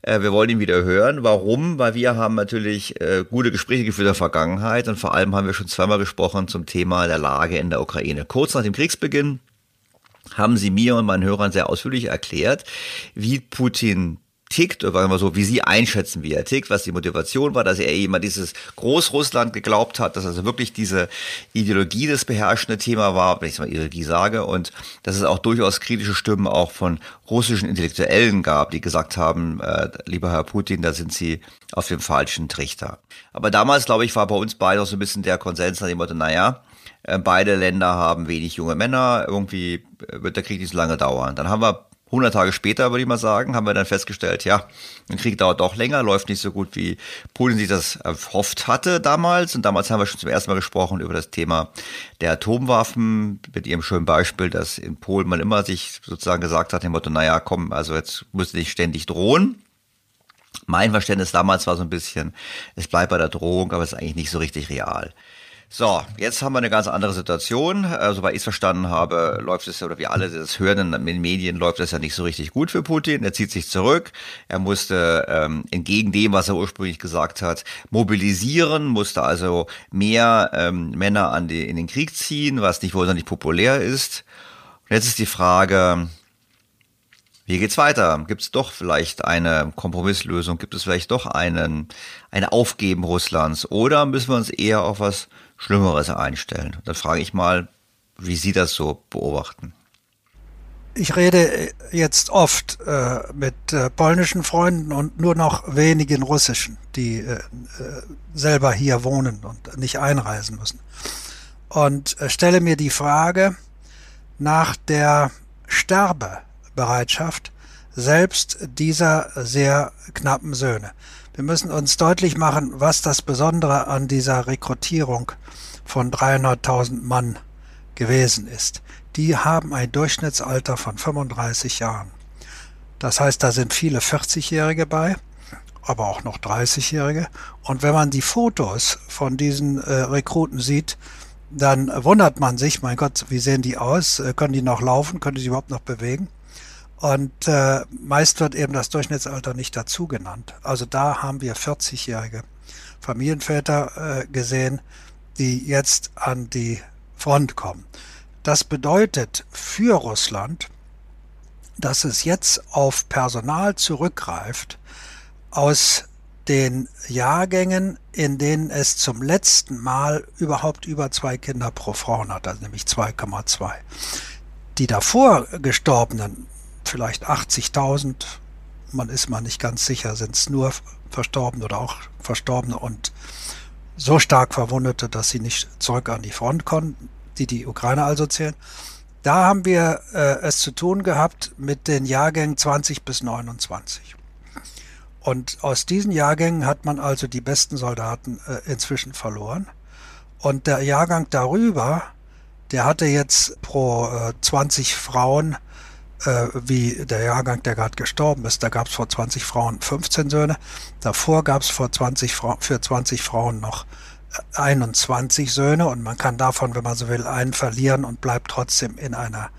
Äh, wir wollen ihn wieder hören. Warum? Weil wir haben natürlich äh, gute Gespräche geführt in der Vergangenheit und vor allem haben wir schon zweimal gesprochen zum Thema der Lage in der Ukraine. Kurz nach dem Kriegsbeginn haben Sie mir und meinen Hörern sehr ausführlich erklärt, wie Putin tickt, oder mal so, wie Sie einschätzen, wie er tickt, was die Motivation war, dass er immer dieses Großrussland geglaubt hat, dass also wirklich diese Ideologie das beherrschende Thema war, wenn ich mal Ideologie sage, und dass es auch durchaus kritische Stimmen auch von russischen Intellektuellen gab, die gesagt haben, äh, lieber Herr Putin, da sind Sie auf dem falschen Trichter. Aber damals, glaube ich, war bei uns beide auch so ein bisschen der Konsens nach dem Motto, naja, äh, beide Länder haben wenig junge Männer, irgendwie wird der Krieg nicht so lange dauern. Dann haben wir 100 Tage später, würde ich mal sagen, haben wir dann festgestellt, ja, ein Krieg dauert doch länger, läuft nicht so gut, wie Putin sich das erhofft hatte damals. Und damals haben wir schon zum ersten Mal gesprochen über das Thema der Atomwaffen, mit ihrem schönen Beispiel, dass in Polen man immer sich sozusagen gesagt hat, dem Motto, naja, komm, also jetzt müsste ich ständig drohen. Mein Verständnis damals war so ein bisschen, es bleibt bei der Drohung, aber es ist eigentlich nicht so richtig real. So, jetzt haben wir eine ganz andere Situation. Also, weil ich es verstanden habe, läuft es, oder wir alle das hören in den Medien, läuft es ja nicht so richtig gut für Putin. Er zieht sich zurück. Er musste ähm, entgegen dem, was er ursprünglich gesagt hat, mobilisieren, musste also mehr ähm, Männer an die, in den Krieg ziehen, was nicht nicht populär ist. Und jetzt ist die Frage, wie geht's weiter? Gibt es doch vielleicht eine Kompromisslösung? Gibt es vielleicht doch einen, ein Aufgeben Russlands? Oder müssen wir uns eher auf was Schlimmeres einstellen. Dann frage ich mal, wie Sie das so beobachten. Ich rede jetzt oft äh, mit äh, polnischen Freunden und nur noch wenigen russischen, die äh, äh selber hier wohnen und nicht einreisen müssen. Und äh, stelle mir die Frage nach der Sterbebereitschaft selbst dieser sehr knappen Söhne. Wir müssen uns deutlich machen, was das Besondere an dieser Rekrutierung von 300.000 Mann gewesen ist. Die haben ein Durchschnittsalter von 35 Jahren. Das heißt, da sind viele 40-Jährige bei, aber auch noch 30-Jährige. Und wenn man die Fotos von diesen äh, Rekruten sieht, dann wundert man sich, mein Gott, wie sehen die aus? Äh, können die noch laufen? Können die sich überhaupt noch bewegen? Und äh, meist wird eben das Durchschnittsalter nicht dazu genannt. Also da haben wir 40-jährige Familienväter äh, gesehen, die jetzt an die Front kommen. Das bedeutet für Russland, dass es jetzt auf Personal zurückgreift aus den Jahrgängen, in denen es zum letzten Mal überhaupt über zwei Kinder pro Frau hatte, nämlich 2,2. Die davor gestorbenen vielleicht 80.000, man ist mal nicht ganz sicher, sind es nur Verstorbene oder auch Verstorbene und so stark Verwundete, dass sie nicht zurück an die Front konnten, die die Ukraine also zählen. Da haben wir äh, es zu tun gehabt mit den Jahrgängen 20 bis 29. Und aus diesen Jahrgängen hat man also die besten Soldaten äh, inzwischen verloren. Und der Jahrgang darüber, der hatte jetzt pro äh, 20 Frauen äh, wie der Jahrgang, der gerade gestorben ist. Da gab es vor 20 Frauen 15 Söhne. Davor gab es vor 20 Fra für 20 Frauen noch 21 äh, Söhne und man kann davon, wenn man so will, einen verlieren und bleibt trotzdem in einer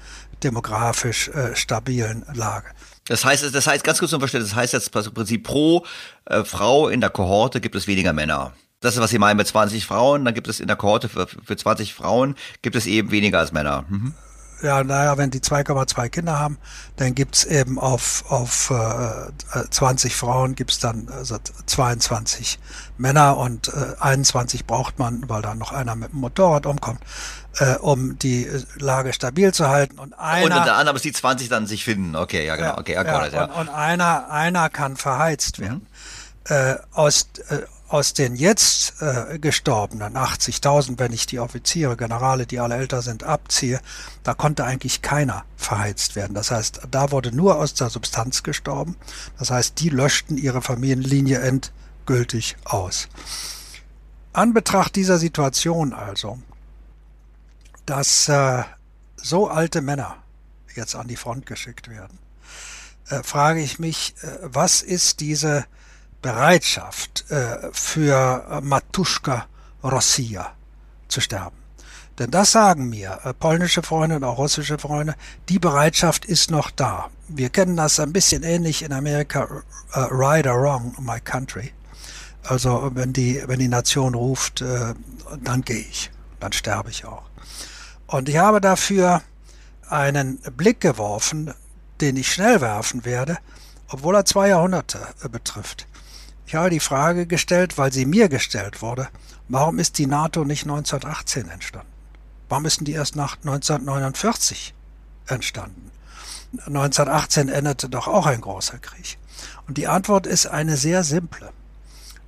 demografisch äh, stabilen Lage. Das heißt, das heißt ganz kurz zum Verständnis, das heißt jetzt im Prinzip pro äh, Frau in der Kohorte gibt es weniger Männer. Das ist, was Sie meinen mit 20 Frauen, dann gibt es in der Kohorte für, für 20 Frauen gibt es eben weniger als Männer. Mhm ja, naja, wenn die 2,2 Kinder haben, dann gibt's eben auf, auf äh, 20 Frauen gibt's dann also 22 Männer und äh, 21 braucht man, weil da noch einer mit dem Motorrad umkommt, äh, um die Lage stabil zu halten. Und einer, und unter anderem, dass die 20 dann sich finden. Okay, ja genau. Okay, ja, ja, ja. Und, und einer, einer kann verheizt werden. Mhm. Äh, aus, äh, aus den jetzt äh, gestorbenen 80.000, wenn ich die Offiziere, Generale, die alle älter sind, abziehe, da konnte eigentlich keiner verheizt werden. Das heißt, da wurde nur aus der Substanz gestorben. Das heißt, die löschten ihre Familienlinie endgültig aus. An Betracht dieser Situation also, dass äh, so alte Männer jetzt an die Front geschickt werden, äh, frage ich mich, äh, was ist diese Bereitschaft äh, für Matuschka Rossia zu sterben. Denn das sagen mir äh, polnische Freunde und auch russische Freunde, die Bereitschaft ist noch da. Wir kennen das ein bisschen ähnlich in Amerika, right or wrong, my country. Also wenn die, wenn die Nation ruft, äh, dann gehe ich, dann sterbe ich auch. Und ich habe dafür einen Blick geworfen, den ich schnell werfen werde, obwohl er zwei Jahrhunderte äh, betrifft. Habe die Frage gestellt, weil sie mir gestellt wurde, warum ist die NATO nicht 1918 entstanden? Warum ist die erst nach 1949 entstanden? 1918 endete doch auch ein großer Krieg. Und die Antwort ist eine sehr simple.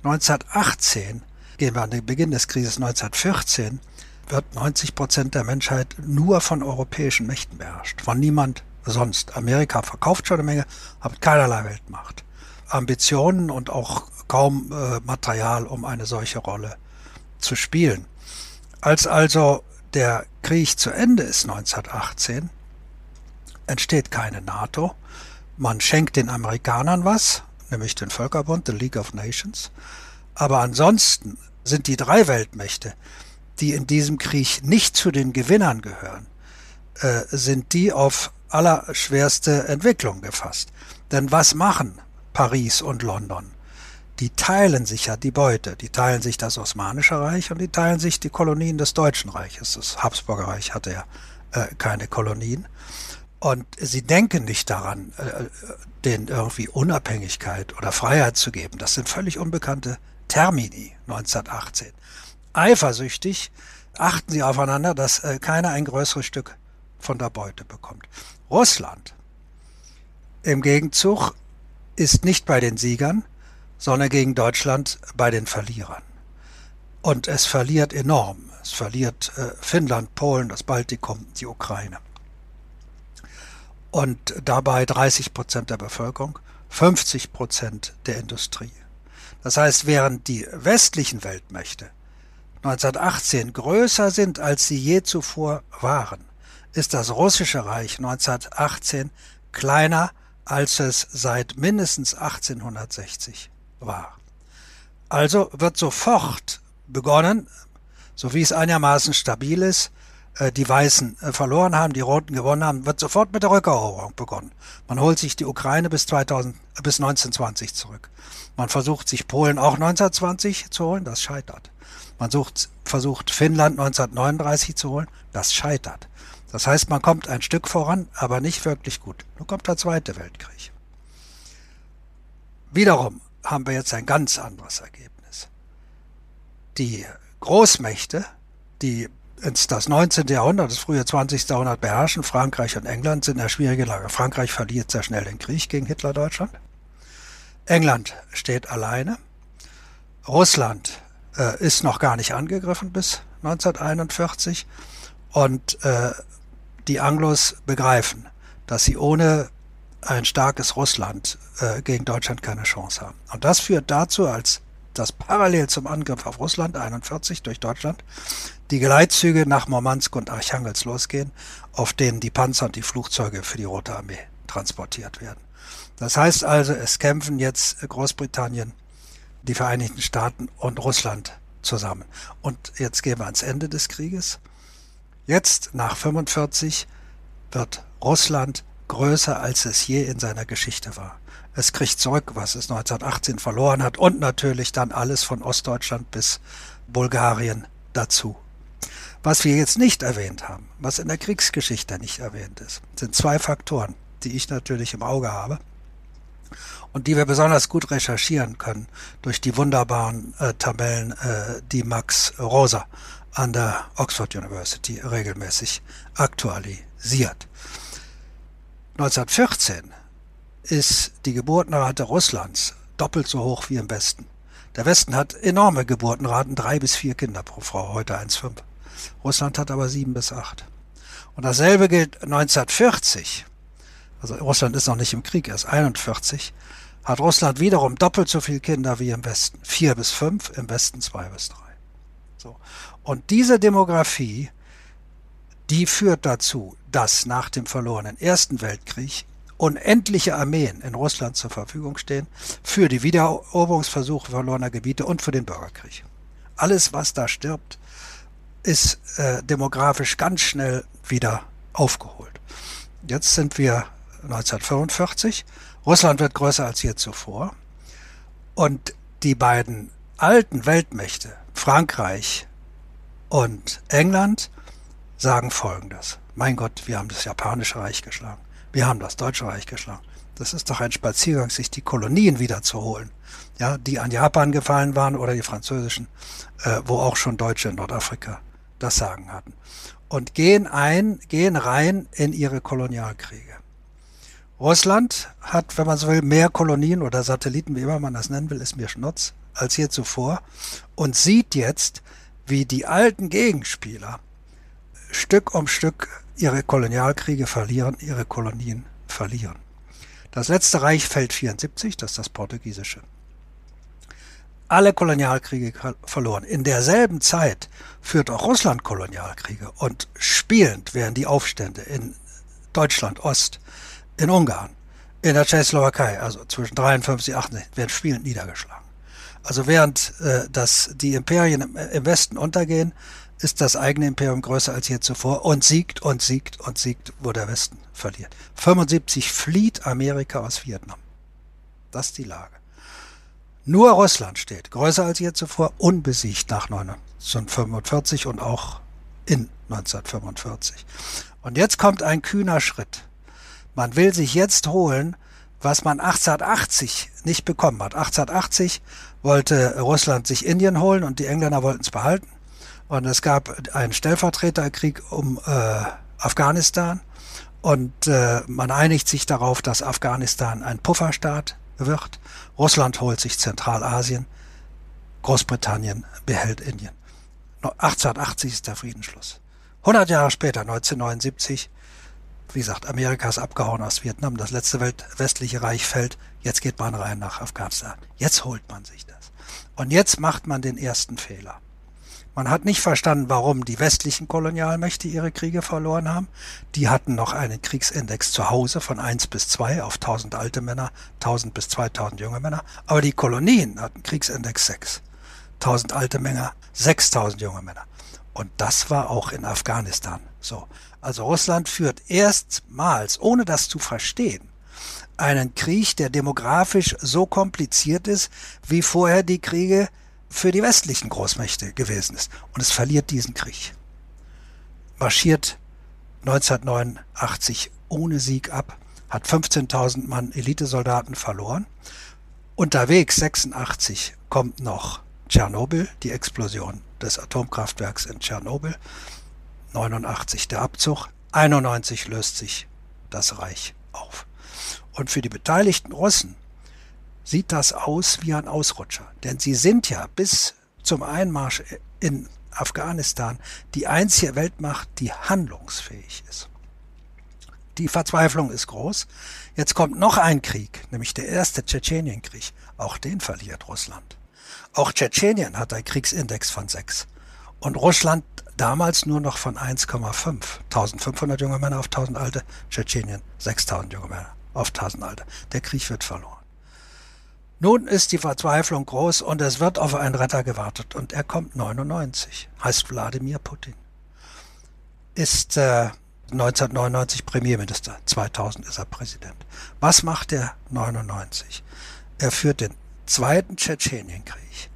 1918, gehen wir an den Beginn des Krieges 1914, wird 90 Prozent der Menschheit nur von europäischen Mächten beherrscht, von niemand sonst. Amerika verkauft schon eine Menge, hat keinerlei Weltmacht. Ambitionen und auch kaum äh, Material, um eine solche Rolle zu spielen. Als also der Krieg zu Ende ist 1918, entsteht keine NATO. Man schenkt den Amerikanern was, nämlich den Völkerbund, the League of Nations. Aber ansonsten sind die drei Weltmächte, die in diesem Krieg nicht zu den Gewinnern gehören, äh, sind die auf allerschwerste Entwicklung gefasst. Denn was machen Paris und London? Die teilen sich ja die Beute. Die teilen sich das Osmanische Reich und die teilen sich die Kolonien des Deutschen Reiches. Das Habsburger Reich hatte ja äh, keine Kolonien. Und sie denken nicht daran, äh, denen irgendwie Unabhängigkeit oder Freiheit zu geben. Das sind völlig unbekannte Termini 1918. Eifersüchtig achten sie aufeinander, dass äh, keiner ein größeres Stück von der Beute bekommt. Russland im Gegenzug ist nicht bei den Siegern, sondern gegen Deutschland bei den Verlierern. Und es verliert enorm. Es verliert äh, Finnland, Polen, das Baltikum, die Ukraine. Und dabei 30 Prozent der Bevölkerung, 50 Prozent der Industrie. Das heißt, während die westlichen Weltmächte 1918 größer sind, als sie je zuvor waren, ist das russische Reich 1918 kleiner, als es seit mindestens 1860 war. Also wird sofort begonnen, so wie es einigermaßen stabil ist, äh, die Weißen äh, verloren haben, die Roten gewonnen haben, wird sofort mit der Rückeroberung begonnen. Man holt sich die Ukraine bis 2000, äh, bis 1920 zurück. Man versucht sich Polen auch 1920 zu holen, das scheitert. Man sucht, versucht Finnland 1939 zu holen, das scheitert. Das heißt, man kommt ein Stück voran, aber nicht wirklich gut. Nun kommt der Zweite Weltkrieg. Wiederum haben wir jetzt ein ganz anderes Ergebnis. Die Großmächte, die ins das 19. Jahrhundert, das frühe 20. Jahrhundert beherrschen, Frankreich und England, sind in der schwierigen Lage. Frankreich verliert sehr schnell den Krieg gegen Hitler-Deutschland. England steht alleine. Russland äh, ist noch gar nicht angegriffen bis 1941. Und äh, die Anglos begreifen, dass sie ohne ein starkes Russland äh, gegen Deutschland keine Chance haben. Und das führt dazu, als das parallel zum Angriff auf Russland 41 durch Deutschland die Geleitzüge nach Murmansk und Archangels losgehen, auf denen die Panzer und die Flugzeuge für die Rote Armee transportiert werden. Das heißt also, es kämpfen jetzt Großbritannien, die Vereinigten Staaten und Russland zusammen. Und jetzt gehen wir ans Ende des Krieges. Jetzt, nach 45, wird Russland größer, als es je in seiner Geschichte war. Es kriegt zurück, was es 1918 verloren hat und natürlich dann alles von Ostdeutschland bis Bulgarien dazu. Was wir jetzt nicht erwähnt haben, was in der Kriegsgeschichte nicht erwähnt ist, sind zwei Faktoren, die ich natürlich im Auge habe und die wir besonders gut recherchieren können durch die wunderbaren äh, Tabellen, äh, die Max Rosa an der Oxford University regelmäßig aktualisiert. 1914 ist die Geburtenrate Russlands doppelt so hoch wie im Westen. Der Westen hat enorme Geburtenraten, drei bis vier Kinder pro Frau, heute 1,5. Russland hat aber sieben bis acht. Und dasselbe gilt 1940. Also Russland ist noch nicht im Krieg, erst 41. Hat Russland wiederum doppelt so viele Kinder wie im Westen. Vier bis fünf, im Westen zwei bis drei. So. Und diese Demografie, die führt dazu, dass nach dem verlorenen Ersten Weltkrieg unendliche Armeen in Russland zur Verfügung stehen für die Wiedereroberungsversuche verlorener Gebiete und für den Bürgerkrieg. Alles, was da stirbt, ist äh, demografisch ganz schnell wieder aufgeholt. Jetzt sind wir 1945. Russland wird größer als je zuvor. Und die beiden alten Weltmächte, Frankreich und England sagen Folgendes. Mein Gott, wir haben das Japanische Reich geschlagen. Wir haben das Deutsche Reich geschlagen. Das ist doch ein Spaziergang, sich die Kolonien wiederzuholen, ja, die an Japan gefallen waren oder die französischen, äh, wo auch schon Deutsche in Nordafrika das Sagen hatten. Und gehen ein, gehen rein in ihre Kolonialkriege. Russland hat, wenn man so will, mehr Kolonien oder Satelliten, wie immer man das nennen will, ist mir Schnutz, als hier zuvor und sieht jetzt, wie die alten Gegenspieler Stück um Stück ihre Kolonialkriege verlieren, ihre Kolonien verlieren. Das letzte Reich fällt 74, das ist das portugiesische. Alle Kolonialkriege verloren. In derselben Zeit führt auch Russland Kolonialkriege und spielend werden die Aufstände in Deutschland Ost, in Ungarn, in der Tschechoslowakei, also zwischen 53 und 68, werden spielend niedergeschlagen. Also während äh, das, die Imperien im, im Westen untergehen, ist das eigene Imperium größer als je zuvor und siegt und siegt und siegt, wo der Westen verliert. 75 flieht Amerika aus Vietnam. Das ist die Lage. Nur Russland steht größer als je zuvor, unbesiegt nach 1945 und auch in 1945. Und jetzt kommt ein kühner Schritt. Man will sich jetzt holen, was man 1880 nicht bekommen hat. 1880 wollte Russland sich Indien holen und die Engländer wollten es behalten. Und es gab einen Stellvertreterkrieg um äh, Afghanistan. Und äh, man einigt sich darauf, dass Afghanistan ein Pufferstaat wird. Russland holt sich Zentralasien. Großbritannien behält Indien. 1880 ist der Friedensschluss. 100 Jahre später, 1979, wie gesagt, Amerika ist abgehauen aus Vietnam, das letzte Welt westliche Reich fällt, jetzt geht man rein nach Afghanistan. Jetzt holt man sich das. Und jetzt macht man den ersten Fehler. Man hat nicht verstanden, warum die westlichen Kolonialmächte ihre Kriege verloren haben. Die hatten noch einen Kriegsindex zu Hause von 1 bis 2 auf 1000 alte Männer, 1000 bis 2000 junge Männer. Aber die Kolonien hatten Kriegsindex 6. 1000 alte Männer, 6000 junge Männer. Und das war auch in Afghanistan so. Also Russland führt erstmals, ohne das zu verstehen, einen Krieg, der demografisch so kompliziert ist, wie vorher die Kriege für die westlichen Großmächte gewesen ist. Und es verliert diesen Krieg. Marschiert 1989 ohne Sieg ab, hat 15.000 Mann Elitesoldaten verloren. Unterwegs 86 kommt noch Tschernobyl, die Explosion des Atomkraftwerks in Tschernobyl. 89 der Abzug, 91 löst sich das Reich auf. Und für die beteiligten Russen sieht das aus wie ein Ausrutscher. Denn sie sind ja bis zum Einmarsch in Afghanistan die einzige Weltmacht, die handlungsfähig ist. Die Verzweiflung ist groß. Jetzt kommt noch ein Krieg, nämlich der erste Tschetschenienkrieg. Auch den verliert Russland. Auch Tschetschenien hat einen Kriegsindex von 6. Und Russland damals nur noch von 1,5. 1500 junge Männer auf 1000 alte. Tschetschenien 6000 junge Männer auf 1000 alte. Der Krieg wird verloren. Nun ist die Verzweiflung groß und es wird auf einen Retter gewartet und er kommt 99, heißt Wladimir Putin. Ist äh, 1999 Premierminister, 2000 ist er Präsident. Was macht er 99? Er führt den zweiten Tschetschenienkrieg.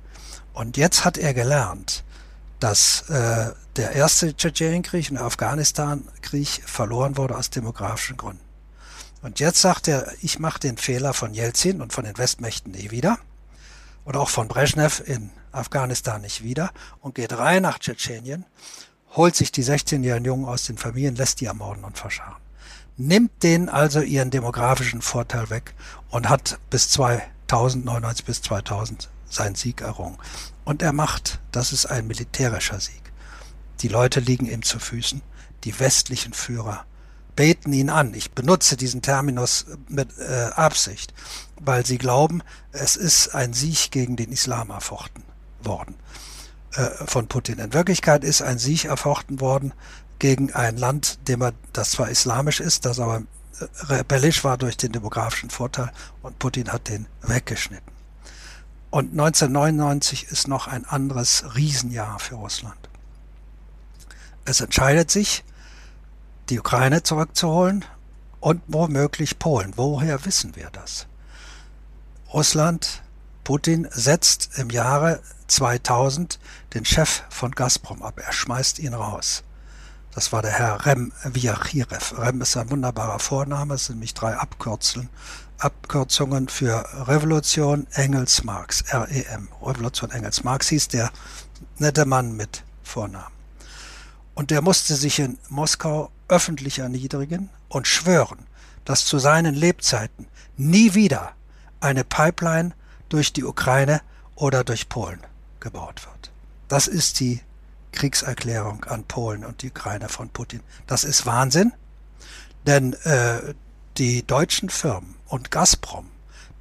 Und jetzt hat er gelernt, dass äh, der erste Tschetschenienkrieg und der Afghanistan-Krieg verloren wurde aus demografischen Gründen. Und jetzt sagt er, ich mache den Fehler von Jelzin und von den Westmächten nie wieder und auch von Brezhnev in Afghanistan nicht wieder und geht rein nach Tschetschenien, holt sich die 16-jährigen Jungen aus den Familien, lässt die ermorden und verscharen. Nimmt denen also ihren demografischen Vorteil weg und hat bis 2099 bis 2000 seinen Sieg errungen. Und er macht, das ist ein militärischer Sieg. Die Leute liegen ihm zu Füßen, die westlichen Führer beten ihn an. Ich benutze diesen Terminus mit äh, Absicht, weil sie glauben, es ist ein Sieg gegen den Islam erfochten worden äh, von Putin. In Wirklichkeit ist ein Sieg erfochten worden gegen ein Land, dem er, das zwar islamisch ist, das aber äh, rebellisch war durch den demografischen Vorteil und Putin hat den weggeschnitten. Und 1999 ist noch ein anderes Riesenjahr für Russland. Es entscheidet sich, die Ukraine zurückzuholen und womöglich Polen. Woher wissen wir das? Russland, Putin setzt im Jahre 2000 den Chef von Gazprom ab. Er schmeißt ihn raus. Das war der Herr Rem Viachirev. Rem ist ein wunderbarer Vorname, es sind nämlich drei Abkürzeln, Abkürzungen für Revolution Engels Marx, REM. Revolution Engels Marx hieß der nette Mann mit Vornamen. Und der musste sich in Moskau öffentlich erniedrigen und schwören, dass zu seinen Lebzeiten nie wieder eine Pipeline durch die Ukraine oder durch Polen gebaut wird. Das ist die Kriegserklärung an Polen und die Ukraine von Putin. Das ist Wahnsinn, denn äh, die deutschen Firmen und Gazprom,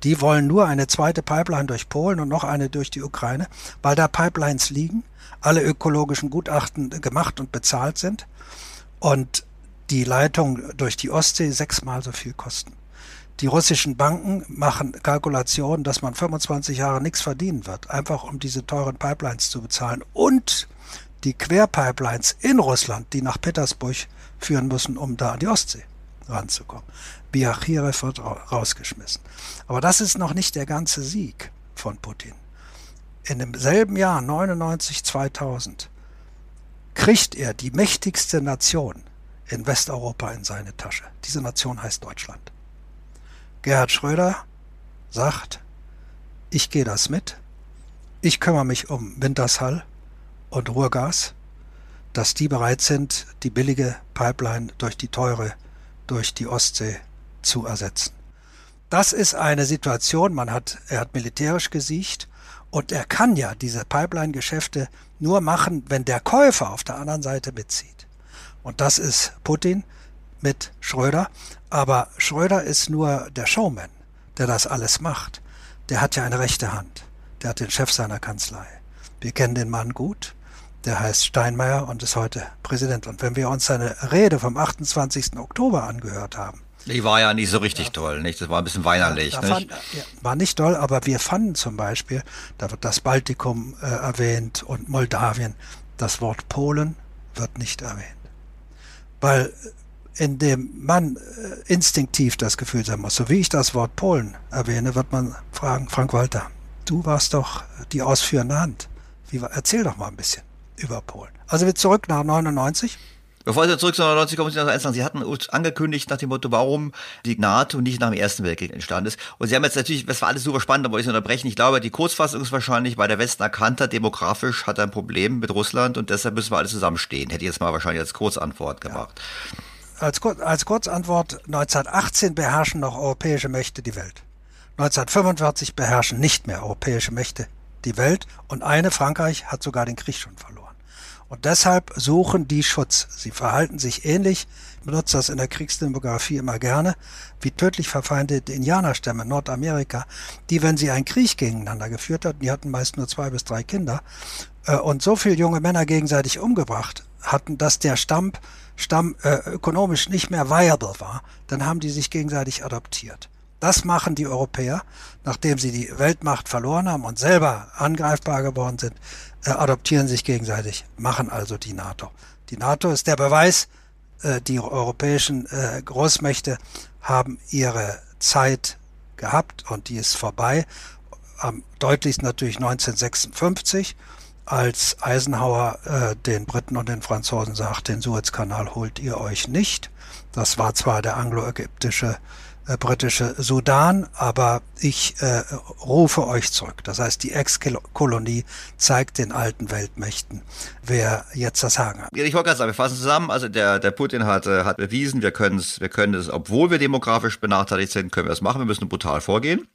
die wollen nur eine zweite Pipeline durch Polen und noch eine durch die Ukraine, weil da Pipelines liegen, alle ökologischen Gutachten gemacht und bezahlt sind und die Leitung durch die Ostsee sechsmal so viel kosten. Die russischen Banken machen Kalkulationen, dass man 25 Jahre nichts verdienen wird, einfach um diese teuren Pipelines zu bezahlen. Und die Querpipelines in Russland, die nach Petersburg führen müssen, um da an die Ostsee ranzukommen. Biachirev wird rausgeschmissen. Aber das ist noch nicht der ganze Sieg von Putin. In demselben Jahr, 99, 2000, kriegt er die mächtigste Nation in Westeuropa in seine Tasche. Diese Nation heißt Deutschland. Gerhard Schröder sagt, ich gehe das mit. Ich kümmere mich um Wintershall und Ruhrgas, dass die bereit sind, die billige Pipeline durch die teure, durch die Ostsee zu ersetzen. Das ist eine Situation, man hat, er hat militärisch gesiegt und er kann ja diese Pipeline-Geschäfte nur machen, wenn der Käufer auf der anderen Seite mitzieht. Und das ist Putin mit Schröder. Aber Schröder ist nur der Showman, der das alles macht. Der hat ja eine rechte Hand. Der hat den Chef seiner Kanzlei. Wir kennen den Mann gut. Der heißt Steinmeier und ist heute Präsident. Und wenn wir uns seine Rede vom 28. Oktober angehört haben, die war ja nicht so richtig ja. toll, nicht? Das war ein bisschen weinerlich. Ja, fand, ja, war nicht toll, aber wir fanden zum Beispiel, da wird das Baltikum äh, erwähnt und Moldawien, Das Wort Polen wird nicht erwähnt. Weil in dem man äh, instinktiv das Gefühl sein muss, so wie ich das Wort Polen erwähne, wird man fragen, Frank Walter, du warst doch die ausführende Hand. Wie, erzähl doch mal ein bisschen über Polen. Also wir zurück nach 99. Bevor Sie zurück zu 99 kommen, eins sagen. Sie hatten angekündigt nach dem Motto, warum die NATO nicht nach dem Ersten Weltkrieg entstanden ist. Und Sie haben jetzt natürlich, das war alles super spannend, da wollte ich Sie unterbrechen. Ich glaube, die Kurzfassung ist wahrscheinlich, weil der Westen erkannt hat, demografisch hat er ein Problem mit Russland und deshalb müssen wir alle zusammenstehen. Hätte ich jetzt mal wahrscheinlich als Kurzantwort gemacht. Ja. Als, Kur als Kurzantwort, 1918 beherrschen noch europäische Mächte die Welt. 1945 beherrschen nicht mehr europäische Mächte die Welt und eine, Frankreich, hat sogar den Krieg schon verloren. Und deshalb suchen die Schutz. Sie verhalten sich ähnlich, ich benutze das in der Kriegsdemografie immer gerne, wie tödlich verfeindete Indianerstämme in Nordamerika, die, wenn sie einen Krieg gegeneinander geführt hatten, die hatten meist nur zwei bis drei Kinder, äh, und so viele junge Männer gegenseitig umgebracht hatten, dass der Stamm, Stamm äh, ökonomisch nicht mehr viable war, dann haben die sich gegenseitig adoptiert. Das machen die Europäer, nachdem sie die Weltmacht verloren haben und selber angreifbar geworden sind, äh, adoptieren sich gegenseitig, machen also die NATO. Die NATO ist der Beweis, äh, die europäischen äh, Großmächte haben ihre Zeit gehabt und die ist vorbei. Am deutlichsten natürlich 1956, als Eisenhower äh, den Briten und den Franzosen sagt, den Suezkanal holt ihr euch nicht. Das war zwar der anglo-ägyptische britische Sudan, aber ich äh, rufe euch zurück. Das heißt, die Ex-Kolonie zeigt den alten Weltmächten, wer jetzt das Sagen hat. Ich wollte gerade sagen, wir fassen zusammen. Also der, der Putin hat, äh, hat bewiesen, wir können es, wir können es, obwohl wir demografisch benachteiligt sind, können wir es machen. Wir müssen brutal vorgehen.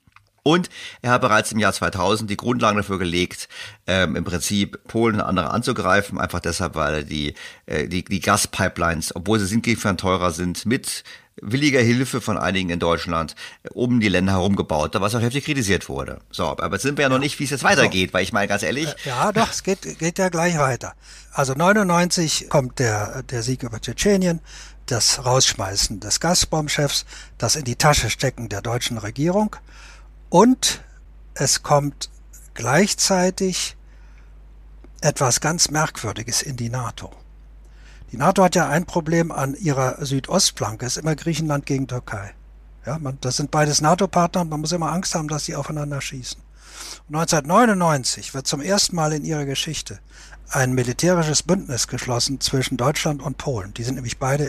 Und er hat bereits im Jahr 2000 die Grundlagen dafür gelegt, ähm, im Prinzip Polen und andere anzugreifen, einfach deshalb, weil die, äh, die, die Gaspipelines, obwohl sie signifikant teurer sind, mit williger Hilfe von einigen in Deutschland um die Länder herum gebaut, was auch heftig kritisiert wurde. So, aber jetzt sind wir ja noch nicht, wie es jetzt weitergeht, weil ich meine ganz ehrlich. Äh, ja, doch, es geht, geht ja gleich weiter. Also 99 kommt der, der Sieg über Tschetschenien, das Rausschmeißen des Gazprom-Chefs, das in die Tasche stecken der deutschen Regierung und es kommt gleichzeitig etwas ganz Merkwürdiges in die NATO. Die NATO hat ja ein Problem an ihrer Südostflanke, ist immer Griechenland gegen Türkei. Ja, man, das sind beides NATO-Partner und man muss immer Angst haben, dass sie aufeinander schießen. Und 1999 wird zum ersten Mal in ihrer Geschichte ein militärisches Bündnis geschlossen zwischen Deutschland und Polen. Die sind nämlich beide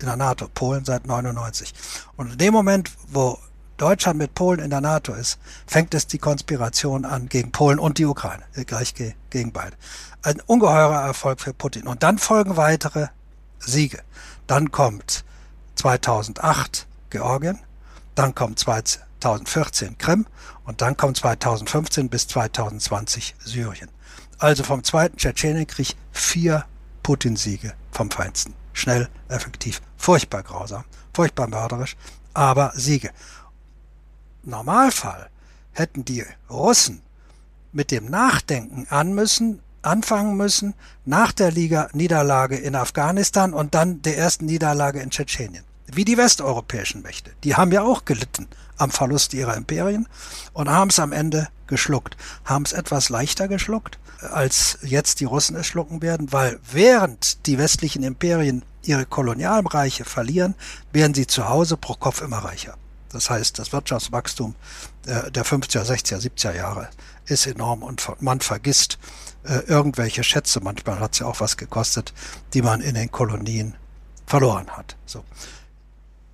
in der NATO, Polen seit 99. Und in dem Moment, wo Deutschland mit Polen in der NATO ist, fängt es die Konspiration an gegen Polen und die Ukraine, gleich gegen beide ein ungeheurer Erfolg für Putin. Und dann folgen weitere Siege. Dann kommt 2008 Georgien, dann kommt 2014 Krim und dann kommt 2015 bis 2020 Syrien. Also vom zweiten Tschetschenienkrieg vier Putin-Siege vom Feinsten. Schnell, effektiv, furchtbar grausam, furchtbar mörderisch, aber Siege. Normalfall hätten die Russen mit dem Nachdenken an müssen, anfangen müssen nach der Liga Niederlage in Afghanistan und dann der ersten Niederlage in Tschetschenien. Wie die westeuropäischen Mächte. Die haben ja auch gelitten am Verlust ihrer Imperien und haben es am Ende geschluckt. Haben es etwas leichter geschluckt, als jetzt die Russen es schlucken werden, weil während die westlichen Imperien ihre Kolonialreiche verlieren, werden sie zu Hause pro Kopf immer reicher. Das heißt, das Wirtschaftswachstum der 50er, 60er, 70er Jahre ist enorm und man vergisst, äh, irgendwelche Schätze, manchmal hat es ja auch was gekostet, die man in den Kolonien verloren hat. So.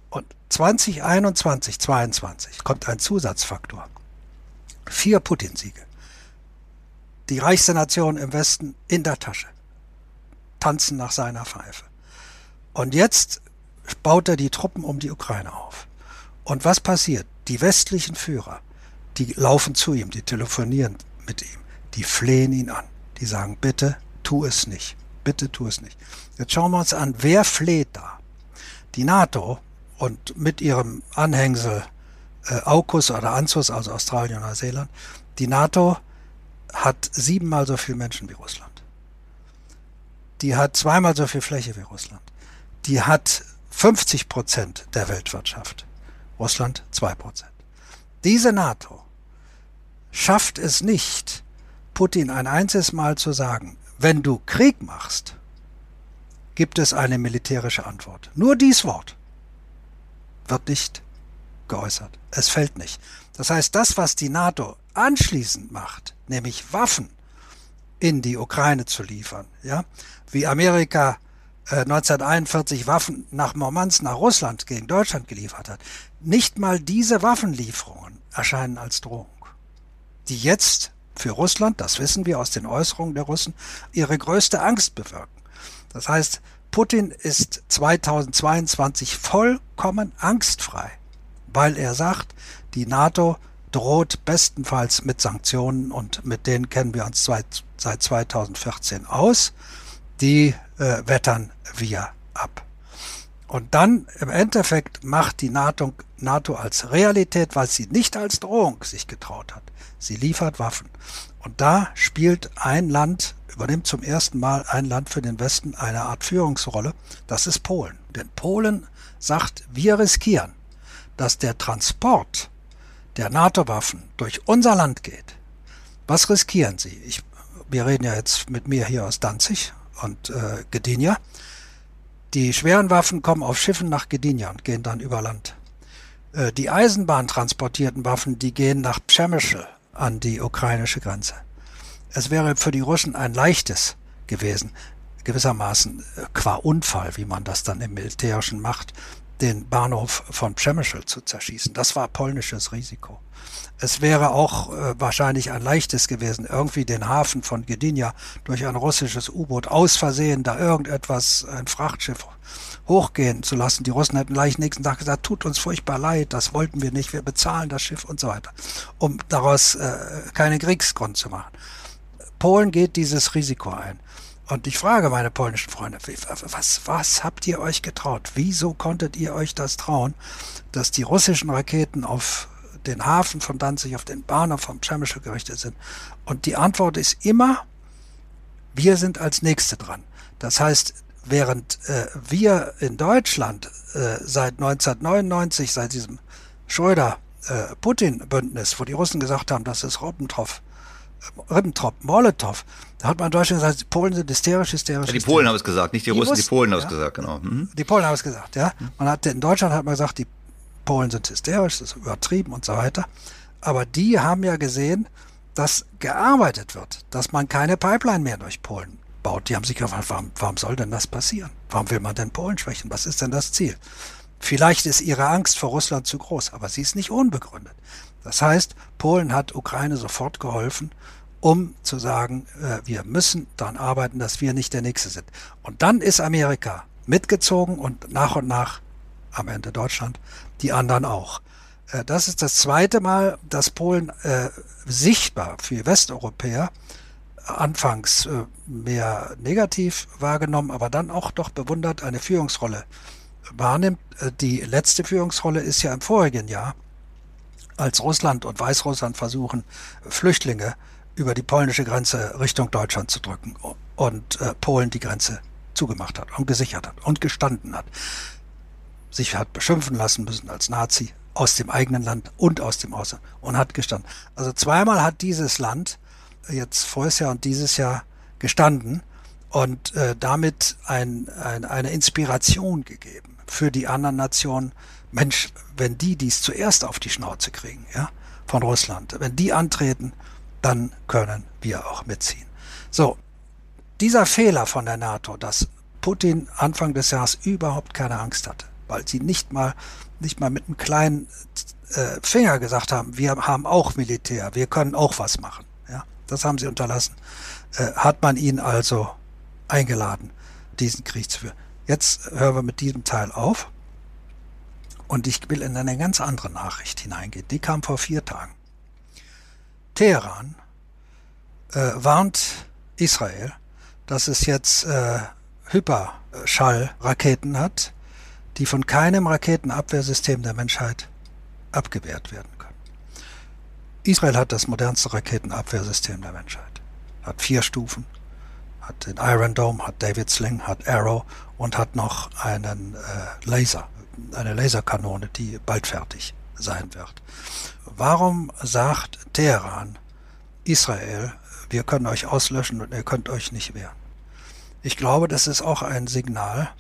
Und 2021, 22 kommt ein Zusatzfaktor. Vier Putin-Siege. Die reichste Nation im Westen in der Tasche. Tanzen nach seiner Pfeife. Und jetzt baut er die Truppen um die Ukraine auf. Und was passiert? Die westlichen Führer, die laufen zu ihm, die telefonieren mit ihm, die flehen ihn an. Die sagen, bitte tu es nicht. Bitte tu es nicht. Jetzt schauen wir uns an, wer fleht da? Die NATO und mit ihrem Anhängsel äh, AUKUS oder ANZUS, also Australien und Neuseeland, die NATO hat siebenmal so viele Menschen wie Russland. Die hat zweimal so viel Fläche wie Russland. Die hat 50 Prozent der Weltwirtschaft. Russland zwei Prozent. Diese NATO schafft es nicht, Putin ein einziges Mal zu sagen, wenn du Krieg machst, gibt es eine militärische Antwort. Nur dies Wort wird nicht geäußert. Es fällt nicht. Das heißt, das, was die NATO anschließend macht, nämlich Waffen in die Ukraine zu liefern, ja, wie Amerika äh, 1941 Waffen nach Murmansk, nach Russland gegen Deutschland geliefert hat, nicht mal diese Waffenlieferungen erscheinen als Drohung, die jetzt für Russland, das wissen wir aus den Äußerungen der Russen, ihre größte Angst bewirken. Das heißt, Putin ist 2022 vollkommen angstfrei, weil er sagt, die NATO droht bestenfalls mit Sanktionen und mit denen kennen wir uns seit, seit 2014 aus. Die äh, wettern wir ab. Und dann im Endeffekt macht die NATO, NATO als Realität, weil sie nicht als Drohung sich getraut hat. Sie liefert Waffen. Und da spielt ein Land, übernimmt zum ersten Mal ein Land für den Westen eine Art Führungsrolle. Das ist Polen. Denn Polen sagt, wir riskieren, dass der Transport der NATO-Waffen durch unser Land geht. Was riskieren Sie? Ich, wir reden ja jetzt mit mir hier aus Danzig und äh, Gdynia. Die schweren Waffen kommen auf Schiffen nach Gdynia und gehen dann über Land. Äh, die Eisenbahn-transportierten Waffen, die gehen nach Przemysl an die ukrainische Grenze. Es wäre für die Russen ein leichtes gewesen, gewissermaßen äh, qua Unfall, wie man das dann im Militärischen macht, den Bahnhof von Przemysl zu zerschießen. Das war polnisches Risiko. Es wäre auch äh, wahrscheinlich ein leichtes gewesen, irgendwie den Hafen von Gdynia durch ein russisches U-Boot aus Versehen da irgendetwas, ein Frachtschiff hochgehen zu lassen. Die Russen hätten gleich nächsten Tag gesagt, tut uns furchtbar leid, das wollten wir nicht, wir bezahlen das Schiff und so weiter, um daraus äh, keinen Kriegsgrund zu machen. Polen geht dieses Risiko ein. Und ich frage meine polnischen Freunde, was, was habt ihr euch getraut? Wieso konntet ihr euch das trauen, dass die russischen Raketen auf den Hafen von Danzig, auf den Bahnhof vom Przemysl gerichtet sind? Und die Antwort ist immer, wir sind als Nächste dran. Das heißt, während äh, wir in Deutschland äh, seit 1999, seit diesem Schröder-Putin-Bündnis, wo die Russen gesagt haben, das ist Ribbentrop, Ribbentrop, Molotow, da hat man in Deutschland gesagt, die Polen sind hysterisch, hysterisch. Ja, die Polen haben es gesagt, nicht die, die Russen, die Polen haben es gesagt, genau. Mhm. Die Polen haben es gesagt, ja. Man hat, in Deutschland hat man gesagt, die Polen sind hysterisch, das ist übertrieben und so weiter. Aber die haben ja gesehen, dass gearbeitet wird, dass man keine Pipeline mehr durch Polen baut. Die haben sich gefragt, warum, warum soll denn das passieren? Warum will man denn Polen schwächen? Was ist denn das Ziel? Vielleicht ist ihre Angst vor Russland zu groß, aber sie ist nicht unbegründet. Das heißt, Polen hat Ukraine sofort geholfen, um zu sagen, äh, wir müssen daran arbeiten, dass wir nicht der Nächste sind. Und dann ist Amerika mitgezogen und nach und nach am Ende Deutschland, die anderen auch. Äh, das ist das zweite Mal, dass Polen äh, sichtbar für Westeuropäer anfangs äh, mehr negativ wahrgenommen, aber dann auch doch bewundert eine Führungsrolle wahrnimmt. Äh, die letzte Führungsrolle ist ja im vorigen Jahr, als Russland und Weißrussland versuchen, Flüchtlinge über die polnische Grenze Richtung Deutschland zu drücken und äh, Polen die Grenze zugemacht hat und gesichert hat und gestanden hat. Sich hat beschimpfen lassen müssen als Nazi aus dem eigenen Land und aus dem Ausland und hat gestanden. Also zweimal hat dieses Land jetzt voriges Jahr und dieses Jahr gestanden und äh, damit ein, ein, eine Inspiration gegeben für die anderen Nationen. Mensch, wenn die dies zuerst auf die Schnauze kriegen, ja, von Russland, wenn die antreten, dann können wir auch mitziehen. So, dieser Fehler von der NATO, dass Putin Anfang des Jahres überhaupt keine Angst hatte, weil sie nicht mal, nicht mal mit einem kleinen äh, Finger gesagt haben, wir haben auch Militär, wir können auch was machen. Ja, das haben sie unterlassen. Äh, hat man ihn also eingeladen, diesen Krieg zu führen. Jetzt hören wir mit diesem Teil auf. Und ich will in eine ganz andere Nachricht hineingehen. Die kam vor vier Tagen. Teheran äh, warnt Israel, dass es jetzt äh, Hyperschallraketen hat, die von keinem Raketenabwehrsystem der Menschheit abgewehrt werden können. Israel hat das modernste Raketenabwehrsystem der Menschheit. Hat vier Stufen, hat den Iron Dome, hat David Sling, hat Arrow und hat noch einen äh, Laser, eine Laserkanone, die bald fertig sein wird. Warum sagt Teheran, Israel, wir können euch auslöschen und ihr könnt euch nicht wehren. Ich glaube, das ist auch ein Signal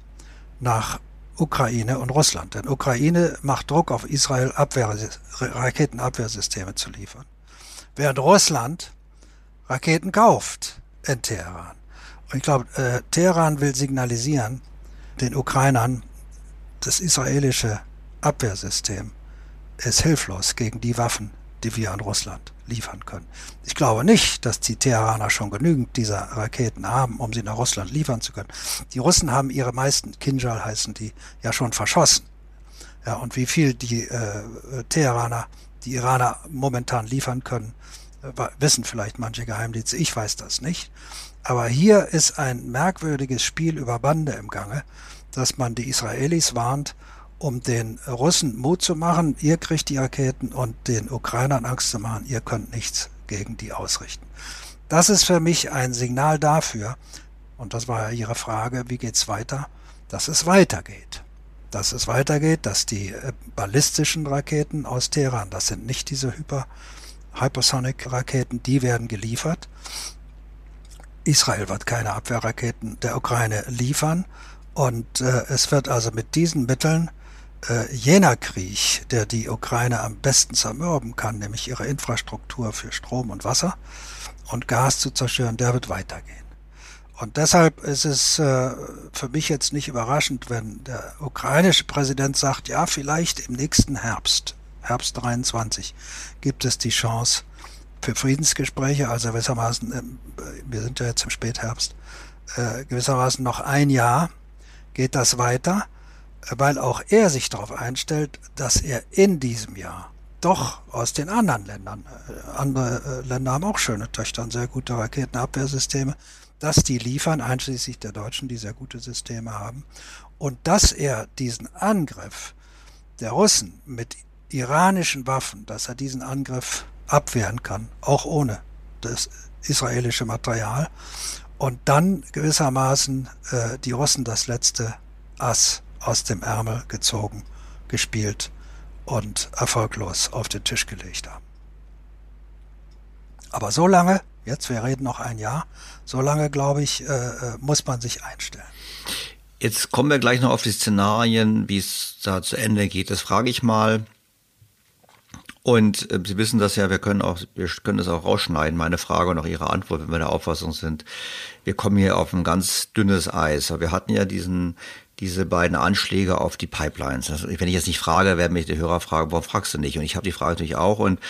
nach Ukraine und Russland. Denn Ukraine macht Druck auf Israel, Abwehr, Raketenabwehrsysteme zu liefern. Während Russland Raketen kauft in Teheran. Und ich glaube, äh, Teheran will signalisieren den Ukrainern, das israelische Abwehrsystem ist hilflos gegen die Waffen, die wir an Russland liefern können. Ich glaube nicht, dass die Teheraner schon genügend dieser Raketen haben, um sie nach Russland liefern zu können. Die Russen haben ihre meisten, Kinjal heißen die, ja schon verschossen. Ja, und wie viel die äh, Teheraner, die Iraner momentan liefern können, äh, wissen vielleicht manche Geheimdienste. Ich weiß das nicht. Aber hier ist ein merkwürdiges Spiel über Bande im Gange, dass man die Israelis warnt, um den Russen Mut zu machen, ihr kriegt die Raketen und den Ukrainern Angst zu machen, ihr könnt nichts gegen die ausrichten. Das ist für mich ein Signal dafür, und das war ja Ihre Frage, wie geht's weiter, dass es weitergeht. Dass es weitergeht, dass die äh, ballistischen Raketen aus Teheran, das sind nicht diese Hyper, Hypersonic-Raketen, die werden geliefert. Israel wird keine Abwehrraketen der Ukraine liefern. Und äh, es wird also mit diesen Mitteln äh, jener Krieg, der die Ukraine am besten zermürben kann, nämlich ihre Infrastruktur für Strom und Wasser und Gas zu zerstören, der wird weitergehen. Und deshalb ist es äh, für mich jetzt nicht überraschend, wenn der ukrainische Präsident sagt, ja, vielleicht im nächsten Herbst, Herbst 23, gibt es die Chance für Friedensgespräche, also gewissermaßen, äh, wir sind ja jetzt im Spätherbst, äh, gewissermaßen noch ein Jahr geht das weiter? Weil auch er sich darauf einstellt, dass er in diesem Jahr doch aus den anderen Ländern, äh, andere äh, Länder haben auch schöne Töchter und sehr gute Raketenabwehrsysteme, dass die liefern, einschließlich der Deutschen, die sehr gute Systeme haben, und dass er diesen Angriff der Russen mit iranischen Waffen, dass er diesen Angriff abwehren kann, auch ohne das israelische Material, und dann gewissermaßen äh, die Russen das letzte Ass aus dem Ärmel gezogen, gespielt und erfolglos auf den Tisch gelegt haben. Aber so lange, jetzt wir reden noch ein Jahr, so lange, glaube ich, äh, äh, muss man sich einstellen. Jetzt kommen wir gleich noch auf die Szenarien, wie es da zu Ende geht. Das frage ich mal. Und äh, Sie wissen das ja, wir können auch, wir können das auch rausschneiden, meine Frage und auch Ihre Antwort, wenn wir der Auffassung sind. Wir kommen hier auf ein ganz dünnes Eis. Wir hatten ja diesen, diese beiden Anschläge auf die Pipelines. Also, wenn ich jetzt nicht frage, werden mich die Hörer fragen, warum fragst du nicht? Und ich habe die Frage natürlich auch. Und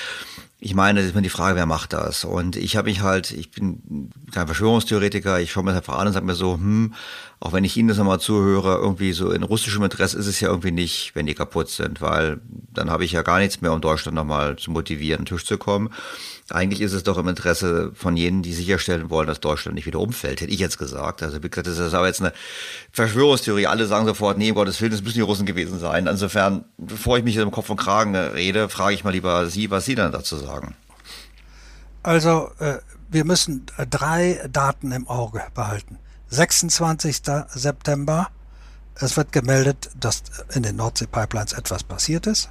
ich meine, das ist mir die Frage, wer macht das? Und ich habe mich halt, ich bin kein Verschwörungstheoretiker, ich schaue mir das einfach an und sage mir so, hm, auch wenn ich Ihnen das nochmal zuhöre, irgendwie so in russischem Interesse ist es ja irgendwie nicht, wenn die kaputt sind, weil dann habe ich ja gar nichts mehr, um Deutschland nochmal zu motivieren, Tisch zu kommen. Eigentlich ist es doch im Interesse von jenen, die sicherstellen wollen, dass Deutschland nicht wieder umfällt, hätte ich jetzt gesagt. Also wie gesagt, das ist aber jetzt eine Verschwörungstheorie. Alle sagen sofort, nee, um Gottes Willen, das müssen die Russen gewesen sein. Insofern, bevor ich mich im Kopf und Kragen rede, frage ich mal lieber Sie, was Sie dann dazu sagen. Also, äh, wir müssen drei Daten im Auge behalten. 26. September, es wird gemeldet, dass in den Nordsee-Pipelines etwas passiert ist.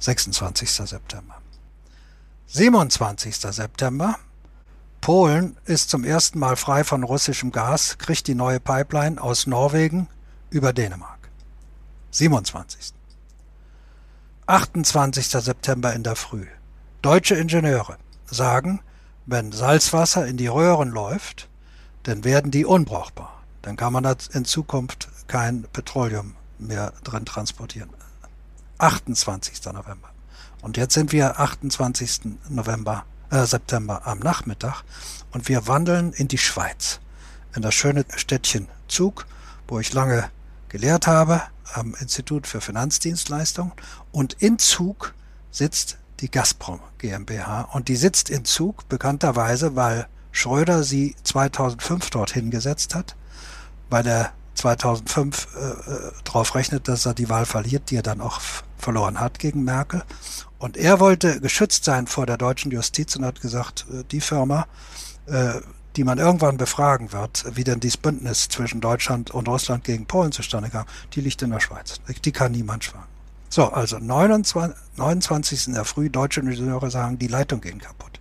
26. September. 27. September. Polen ist zum ersten Mal frei von russischem Gas, kriegt die neue Pipeline aus Norwegen über Dänemark. 27. 28. September in der Früh. Deutsche Ingenieure sagen, wenn Salzwasser in die Röhren läuft, dann werden die unbrauchbar. Dann kann man in Zukunft kein Petroleum mehr drin transportieren. 28. November. Und jetzt sind wir 28. November, äh, September am Nachmittag und wir wandeln in die Schweiz, in das schöne Städtchen Zug, wo ich lange gelehrt habe, am Institut für Finanzdienstleistungen. Und in Zug sitzt die Gazprom GmbH und die sitzt in Zug bekannterweise, weil Schröder sie 2005 dorthin gesetzt hat, weil er 2005 äh, äh, darauf rechnet, dass er die Wahl verliert, die er dann auch verloren hat gegen Merkel. Und er wollte geschützt sein vor der deutschen Justiz und hat gesagt, äh, die Firma, äh, die man irgendwann befragen wird, wie denn dieses Bündnis zwischen Deutschland und Russland gegen Polen zustande kam, die liegt in der Schweiz. Die kann niemand schwagen. So, also 29, 29. in der Früh, deutsche Ingenieure sagen, die Leitung ging kaputt.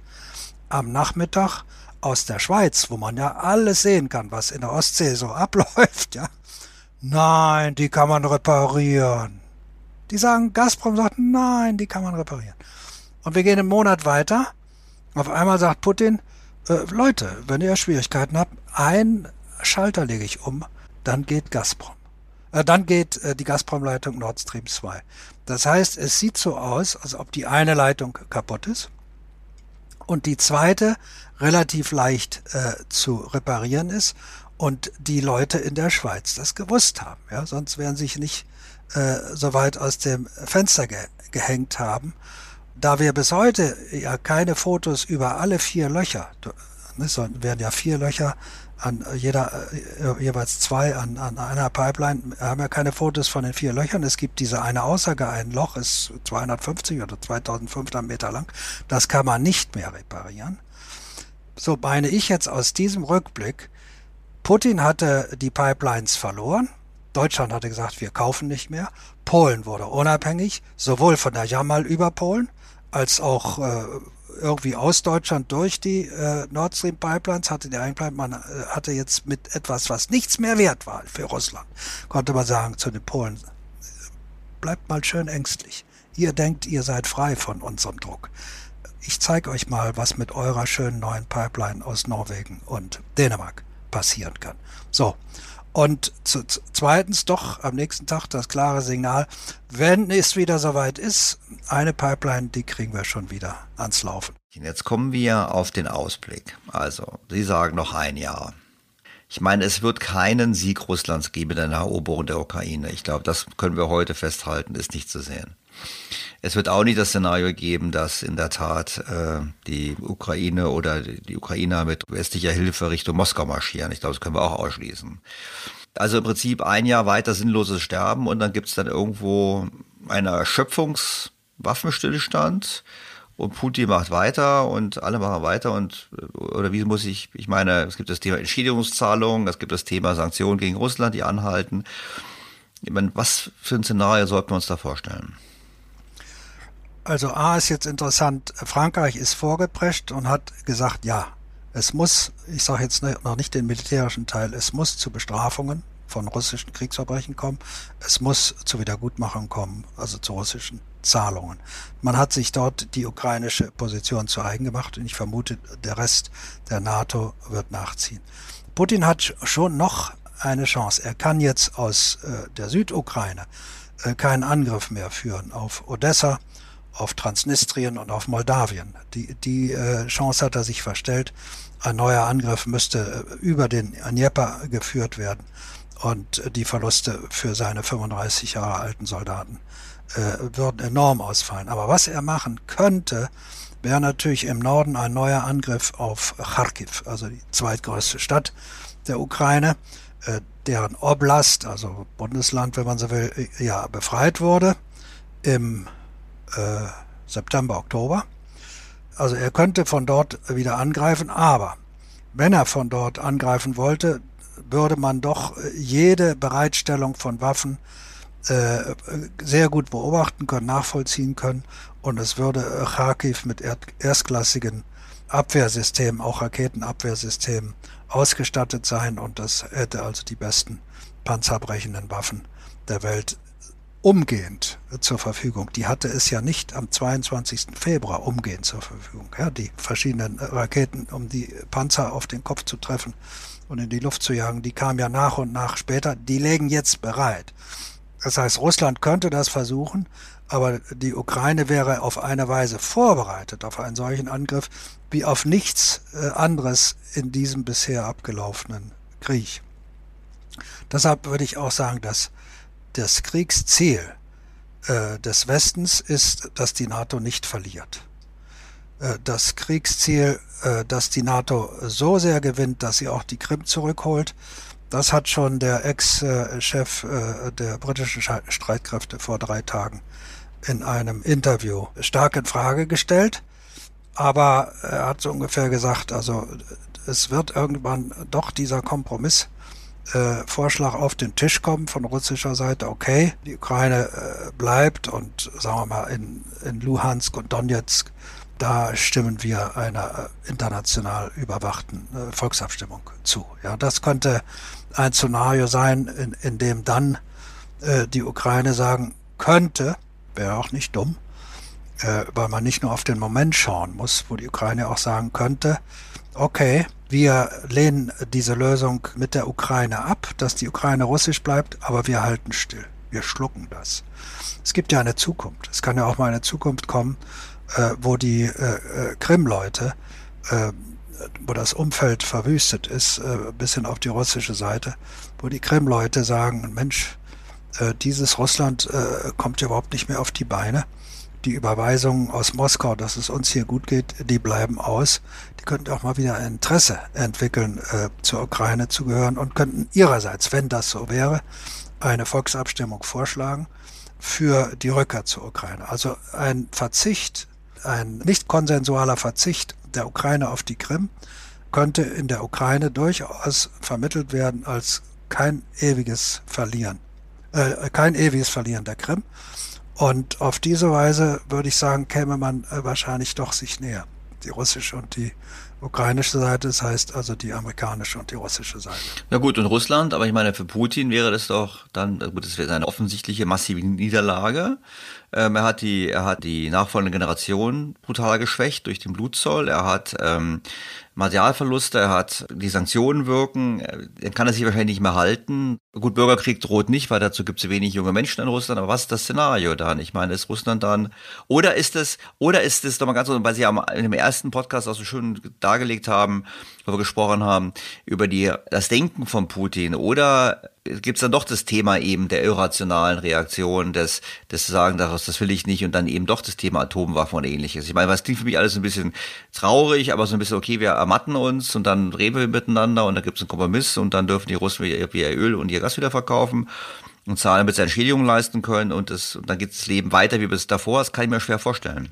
Am Nachmittag aus der Schweiz, wo man ja alles sehen kann, was in der Ostsee so abläuft, ja. Nein, die kann man reparieren. Die sagen, Gazprom sagt, nein, die kann man reparieren. Und wir gehen einen Monat weiter. Auf einmal sagt Putin, äh, Leute, wenn ihr Schwierigkeiten habt, ein Schalter lege ich um, dann geht Gazprom. Äh, dann geht äh, die Gazprom-Leitung Nord Stream 2. Das heißt, es sieht so aus, als ob die eine Leitung kaputt ist und die zweite relativ leicht äh, zu reparieren ist und die Leute in der Schweiz das gewusst haben. Ja, sonst wären sich nicht äh, so weit aus dem Fenster ge gehängt haben. Da wir bis heute ja keine Fotos über alle vier Löcher, ne, es werden ja vier Löcher an jeder äh, jeweils zwei an, an einer Pipeline haben ja keine Fotos von den vier Löchern. Es gibt diese eine Aussage, ein Loch ist 250 oder 2500 Meter lang. Das kann man nicht mehr reparieren. So meine ich jetzt aus diesem Rückblick, Putin hatte die Pipelines verloren. Deutschland hatte gesagt, wir kaufen nicht mehr. Polen wurde unabhängig, sowohl von der Jamal über Polen als auch äh, irgendwie aus Deutschland durch die äh, Nord Stream Pipelines hatte der man äh, hatte jetzt mit etwas, was nichts mehr wert war für Russland, konnte man sagen zu den Polen, bleibt mal schön ängstlich. Ihr denkt, ihr seid frei von unserem Druck. Ich zeige euch mal, was mit eurer schönen neuen Pipeline aus Norwegen und Dänemark passieren kann. So, und zu, zweitens doch am nächsten Tag das klare Signal, wenn es wieder soweit ist, eine Pipeline, die kriegen wir schon wieder ans Laufen. Jetzt kommen wir auf den Ausblick. Also, Sie sagen noch ein Jahr. Ich meine, es wird keinen Sieg Russlands geben in der Eroberung der Ukraine. Ich glaube, das können wir heute festhalten, ist nicht zu sehen. Es wird auch nicht das Szenario geben, dass in der Tat äh, die Ukraine oder die Ukrainer mit westlicher Hilfe Richtung Moskau marschieren. Ich glaube, das können wir auch ausschließen. Also im Prinzip ein Jahr weiter sinnloses Sterben und dann gibt es dann irgendwo einen Erschöpfungswaffenstillstand und Putin macht weiter und alle machen weiter und oder wie muss ich, ich meine, es gibt das Thema Entschädigungszahlungen, es gibt das Thema Sanktionen gegen Russland, die anhalten. Ich meine, was für ein Szenario sollten wir uns da vorstellen? Also A ist jetzt interessant, Frankreich ist vorgeprescht und hat gesagt, ja, es muss, ich sage jetzt noch nicht den militärischen Teil, es muss zu Bestrafungen von russischen Kriegsverbrechen kommen, es muss zu Wiedergutmachung kommen, also zu russischen Zahlungen. Man hat sich dort die ukrainische Position zu eigen gemacht und ich vermute, der Rest der NATO wird nachziehen. Putin hat schon noch eine Chance. Er kann jetzt aus äh, der Südukraine äh, keinen Angriff mehr führen auf Odessa, auf Transnistrien und auf Moldawien. Die, die äh, Chance hat er sich verstellt. Ein neuer Angriff müsste äh, über den Dnieper geführt werden und die Verluste für seine 35 Jahre alten Soldaten äh, würden enorm ausfallen. Aber was er machen könnte, wäre natürlich im Norden ein neuer Angriff auf Kharkiv, also die zweitgrößte Stadt der Ukraine, äh, deren Oblast, also Bundesland, wenn man so will, äh, ja befreit wurde im äh, September, Oktober. Also er könnte von dort wieder angreifen, aber wenn er von dort angreifen wollte, würde man doch jede Bereitstellung von Waffen äh, sehr gut beobachten können, nachvollziehen können und es würde Kharkiv mit erstklassigen Abwehrsystemen, auch Raketenabwehrsystemen ausgestattet sein und das hätte also die besten panzerbrechenden Waffen der Welt umgehend zur Verfügung. Die hatte es ja nicht am 22. Februar umgehend zur Verfügung. Ja, die verschiedenen Raketen, um die Panzer auf den Kopf zu treffen und in die Luft zu jagen, die kamen ja nach und nach später. Die legen jetzt bereit. Das heißt, Russland könnte das versuchen, aber die Ukraine wäre auf eine Weise vorbereitet auf einen solchen Angriff wie auf nichts äh, anderes in diesem bisher abgelaufenen Krieg. Deshalb würde ich auch sagen, dass das Kriegsziel äh, des Westens ist, dass die NATO nicht verliert. Äh, das Kriegsziel, äh, dass die NATO so sehr gewinnt, dass sie auch die Krim zurückholt, das hat schon der Ex-Chef äh, der britischen Streitkräfte vor drei Tagen in einem Interview stark in Frage gestellt. Aber er hat so ungefähr gesagt, also es wird irgendwann doch dieser Kompromiss äh, Vorschlag auf den Tisch kommen von russischer Seite, okay, die Ukraine äh, bleibt und sagen wir mal in, in Luhansk und Donetsk da stimmen wir einer äh, international überwachten äh, Volksabstimmung zu. Ja, das könnte ein Szenario sein, in, in dem dann äh, die Ukraine sagen könnte, wäre auch nicht dumm, äh, weil man nicht nur auf den Moment schauen muss, wo die Ukraine auch sagen könnte, okay, wir lehnen diese Lösung mit der Ukraine ab, dass die Ukraine russisch bleibt, aber wir halten still. Wir schlucken das. Es gibt ja eine Zukunft. Es kann ja auch mal eine Zukunft kommen, äh, wo die äh, äh, Krim-Leute, äh, wo das Umfeld verwüstet ist, äh, bis hin auf die russische Seite, wo die Krim-Leute sagen, Mensch, äh, dieses Russland äh, kommt ja überhaupt nicht mehr auf die Beine. Die Überweisungen aus Moskau, dass es uns hier gut geht, die bleiben aus. Die könnten auch mal wieder ein Interesse entwickeln, äh, zur Ukraine zu gehören und könnten ihrerseits, wenn das so wäre, eine Volksabstimmung vorschlagen für die Rückkehr zur Ukraine. Also ein Verzicht ein nicht konsensualer Verzicht der Ukraine auf die Krim könnte in der Ukraine durchaus vermittelt werden als kein ewiges Verlieren, äh, kein ewiges Verlieren der Krim. Und auf diese Weise würde ich sagen, käme man äh, wahrscheinlich doch sich näher. Die russische und die ukrainische Seite, das heißt also die amerikanische und die russische Seite. Na gut, und Russland, aber ich meine, für Putin wäre das doch dann, gut, das wäre eine offensichtliche massive Niederlage. Ähm, er hat die, er hat die nachfolgende Generation brutal geschwächt durch den Blutzoll. Er hat ähm, Materialverluste, er hat die Sanktionen wirken, dann kann er sich wahrscheinlich nicht mehr halten. Gut, Bürgerkrieg droht nicht, weil dazu gibt es wenig junge Menschen in Russland, aber was ist das Szenario dann? Ich meine, ist Russland dann, oder ist es, oder ist es, nochmal ganz, weil Sie ja in dem ersten Podcast auch so schön dargelegt haben, wo wir gesprochen haben, über die, das Denken von Putin, oder gibt es dann doch das Thema eben der irrationalen Reaktion, des, des Sagen daraus, das will ich nicht und dann eben doch das Thema Atomwaffen und ähnliches. Ich meine, was klingt für mich alles ein bisschen traurig, aber so ein bisschen, okay, wir ermatten uns und dann reden wir miteinander und da gibt es einen Kompromiss und dann dürfen die Russen ihr, ihr Öl und ihr Gas wieder verkaufen und zahlen, damit sie Entschädigungen leisten können und, das, und dann geht das Leben weiter wie bis davor. Das kann ich mir schwer vorstellen.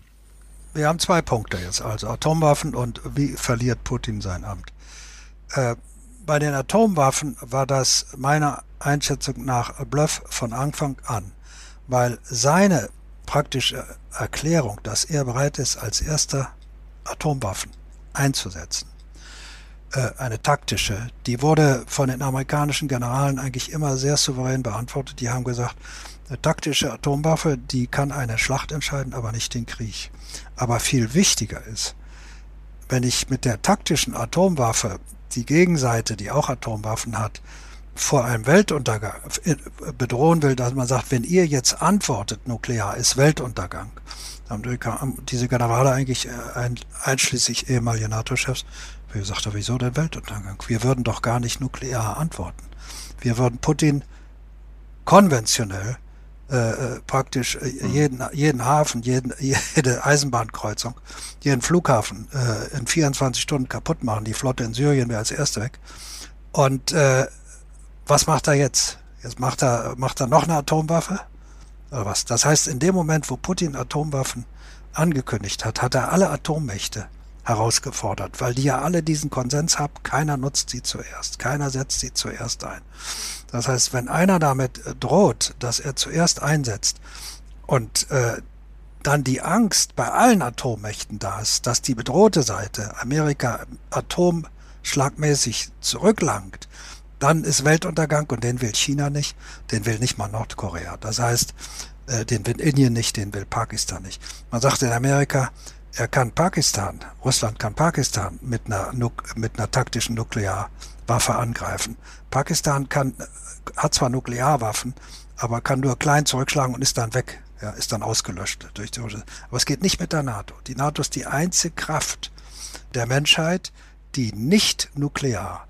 Wir haben zwei Punkte jetzt, also Atomwaffen und wie verliert Putin sein Amt. Äh, bei den Atomwaffen war das meiner Einschätzung nach Bluff von Anfang an, weil seine praktische Erklärung, dass er bereit ist, als erster Atomwaffen einzusetzen, eine taktische, die wurde von den amerikanischen Generalen eigentlich immer sehr souverän beantwortet. Die haben gesagt, eine taktische Atomwaffe, die kann eine Schlacht entscheiden, aber nicht den Krieg. Aber viel wichtiger ist, wenn ich mit der taktischen Atomwaffe die Gegenseite, die auch Atomwaffen hat, vor einem Weltuntergang bedrohen will, dass man sagt, wenn ihr jetzt antwortet, nuklear ist Weltuntergang. Haben diese Generale eigentlich äh, einschließlich ehemalige NATO-Chefs gesagt, wieso denn Weltuntergang? Wir würden doch gar nicht nuklear antworten. Wir würden Putin konventionell äh, äh praktisch äh, mhm. jeden, jeden Hafen, jeden, jede Eisenbahnkreuzung, jeden Flughafen äh, in 24 Stunden kaputt machen. Die Flotte in Syrien wäre als erste weg. Und äh, was macht er jetzt? Jetzt macht er, macht er noch eine Atomwaffe? Oder was? Das heißt, in dem Moment, wo Putin Atomwaffen angekündigt hat, hat er alle Atommächte herausgefordert, weil die ja alle diesen Konsens haben, keiner nutzt sie zuerst, keiner setzt sie zuerst ein. Das heißt, wenn einer damit äh, droht, dass er zuerst einsetzt und äh, dann die Angst bei allen Atommächten da ist, dass die bedrohte Seite Amerika atomschlagmäßig zurücklangt, dann ist Weltuntergang und den will China nicht, den will nicht mal Nordkorea. Das heißt, äh, den will Indien nicht, den will Pakistan nicht. Man sagt in Amerika, er kann Pakistan, Russland kann Pakistan mit einer, mit einer taktischen Nuklearwaffe angreifen. Pakistan kann hat zwar Nuklearwaffen, aber kann nur klein zurückschlagen und ist dann weg. Ja, ist dann ausgelöscht durch die Aber es geht nicht mit der NATO. Die NATO ist die einzige Kraft der Menschheit, die nicht nuklear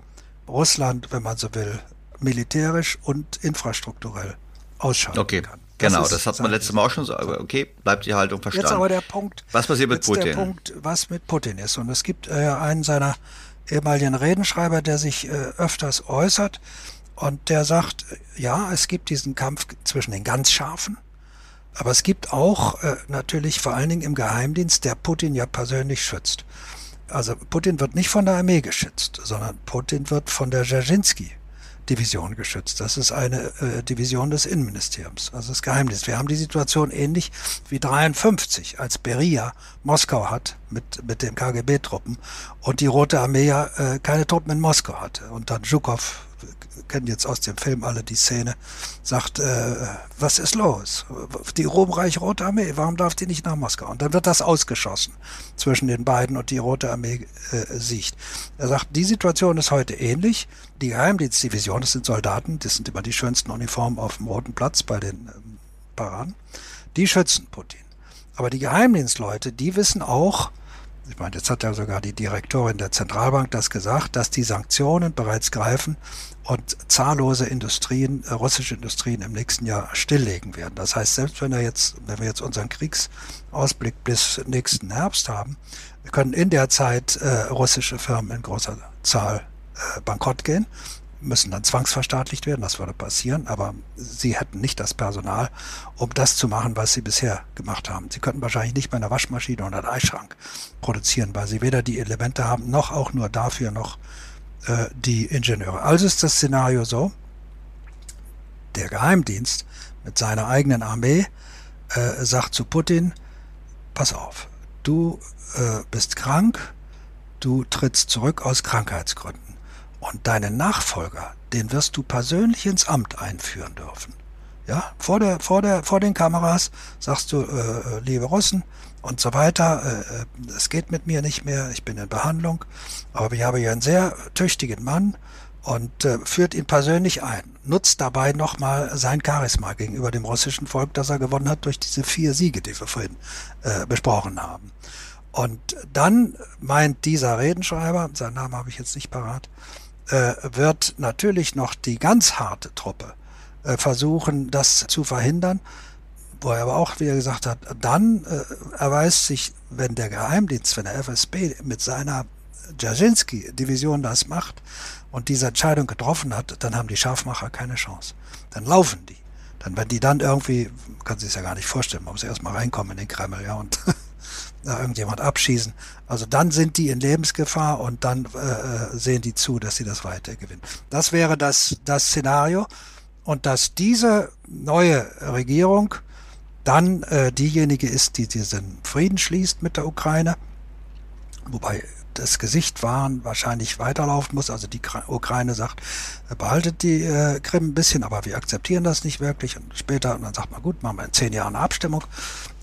Russland, wenn man so will, militärisch und infrastrukturell ausschalten okay. kann. Das genau, das hat man letztes Mal auch schon so, okay, bleibt die Haltung verstanden. Jetzt aber der Punkt. Was passiert mit Putin? Der Punkt, was mit Putin ist. Und es gibt äh, einen seiner ehemaligen Redenschreiber, der sich äh, öfters äußert, und der sagt, ja, es gibt diesen Kampf zwischen den ganz Scharfen, aber es gibt auch äh, natürlich vor allen Dingen im Geheimdienst, der Putin ja persönlich schützt. Also Putin wird nicht von der Armee geschützt, sondern Putin wird von der Dzerzhinsky, Division geschützt. Das ist eine äh, Division des Innenministeriums, also das Geheimdienst. Wir haben die Situation ähnlich wie 53, als Beria Moskau hat mit, mit den KGB-Truppen und die Rote Armee ja äh, keine Truppen in Moskau hatte. Und dann Zhukov kennen jetzt aus dem Film alle die Szene, sagt, äh, was ist los? Die Ruhmreich-Rote Armee, warum darf die nicht nach Moskau? Und dann wird das ausgeschossen zwischen den beiden und die Rote Armee äh, siegt. Er sagt, die Situation ist heute ähnlich. Die Geheimdienstdivision, das sind Soldaten, das sind immer die schönsten Uniformen auf dem Roten Platz bei den ähm, Paraden, die schützen Putin. Aber die Geheimdienstleute, die wissen auch, ich meine, jetzt hat ja sogar die Direktorin der Zentralbank das gesagt, dass die Sanktionen bereits greifen und zahllose Industrien, äh, russische Industrien im nächsten Jahr stilllegen werden. Das heißt, selbst wenn er jetzt, wenn wir jetzt unseren Kriegsausblick bis nächsten Herbst haben, können in der Zeit äh, russische Firmen in großer Zahl äh, bankrott gehen müssen dann zwangsverstaatlicht werden, das würde passieren, aber sie hätten nicht das Personal, um das zu machen, was sie bisher gemacht haben. Sie könnten wahrscheinlich nicht mehr eine Waschmaschine oder einen Eischrank produzieren, weil sie weder die Elemente haben, noch auch nur dafür noch äh, die Ingenieure. Also ist das Szenario so, der Geheimdienst mit seiner eigenen Armee äh, sagt zu Putin, pass auf, du äh, bist krank, du trittst zurück aus Krankheitsgründen. Und deinen Nachfolger, den wirst du persönlich ins Amt einführen dürfen. Ja, vor der, vor der, vor den Kameras sagst du, äh, äh liebe Russen und so weiter, äh, äh, es geht mit mir nicht mehr, ich bin in Behandlung, aber ich habe hier einen sehr tüchtigen Mann und äh, führt ihn persönlich ein, nutzt dabei nochmal sein Charisma gegenüber dem russischen Volk, das er gewonnen hat durch diese vier Siege, die wir vorhin äh, besprochen haben. Und dann meint dieser Redenschreiber, seinen Namen habe ich jetzt nicht parat, äh, wird natürlich noch die ganz harte Truppe äh, versuchen, das zu verhindern. Wo er aber auch wieder gesagt hat, dann äh, erweist sich, wenn der Geheimdienst, wenn der FSB mit seiner Dzerzhinsky-Division das macht und diese Entscheidung getroffen hat, dann haben die Scharfmacher keine Chance. Dann laufen die. Dann, wenn die dann irgendwie, kann sich ja gar nicht vorstellen, man muss erstmal reinkommen in den Kreml, ja, und da irgendjemand abschießen. Also dann sind die in Lebensgefahr und dann äh, äh, sehen die zu, dass sie das weiter gewinnen. Das wäre das, das Szenario. Und dass diese neue Regierung dann äh, diejenige ist, die diesen Frieden schließt mit der Ukraine, wobei das Gesicht wahren wahrscheinlich weiterlaufen muss. Also die Ukraine sagt, behaltet die äh, Krim ein bisschen, aber wir akzeptieren das nicht wirklich. Und später, und dann sagt man, gut, machen wir in zehn Jahren eine Abstimmung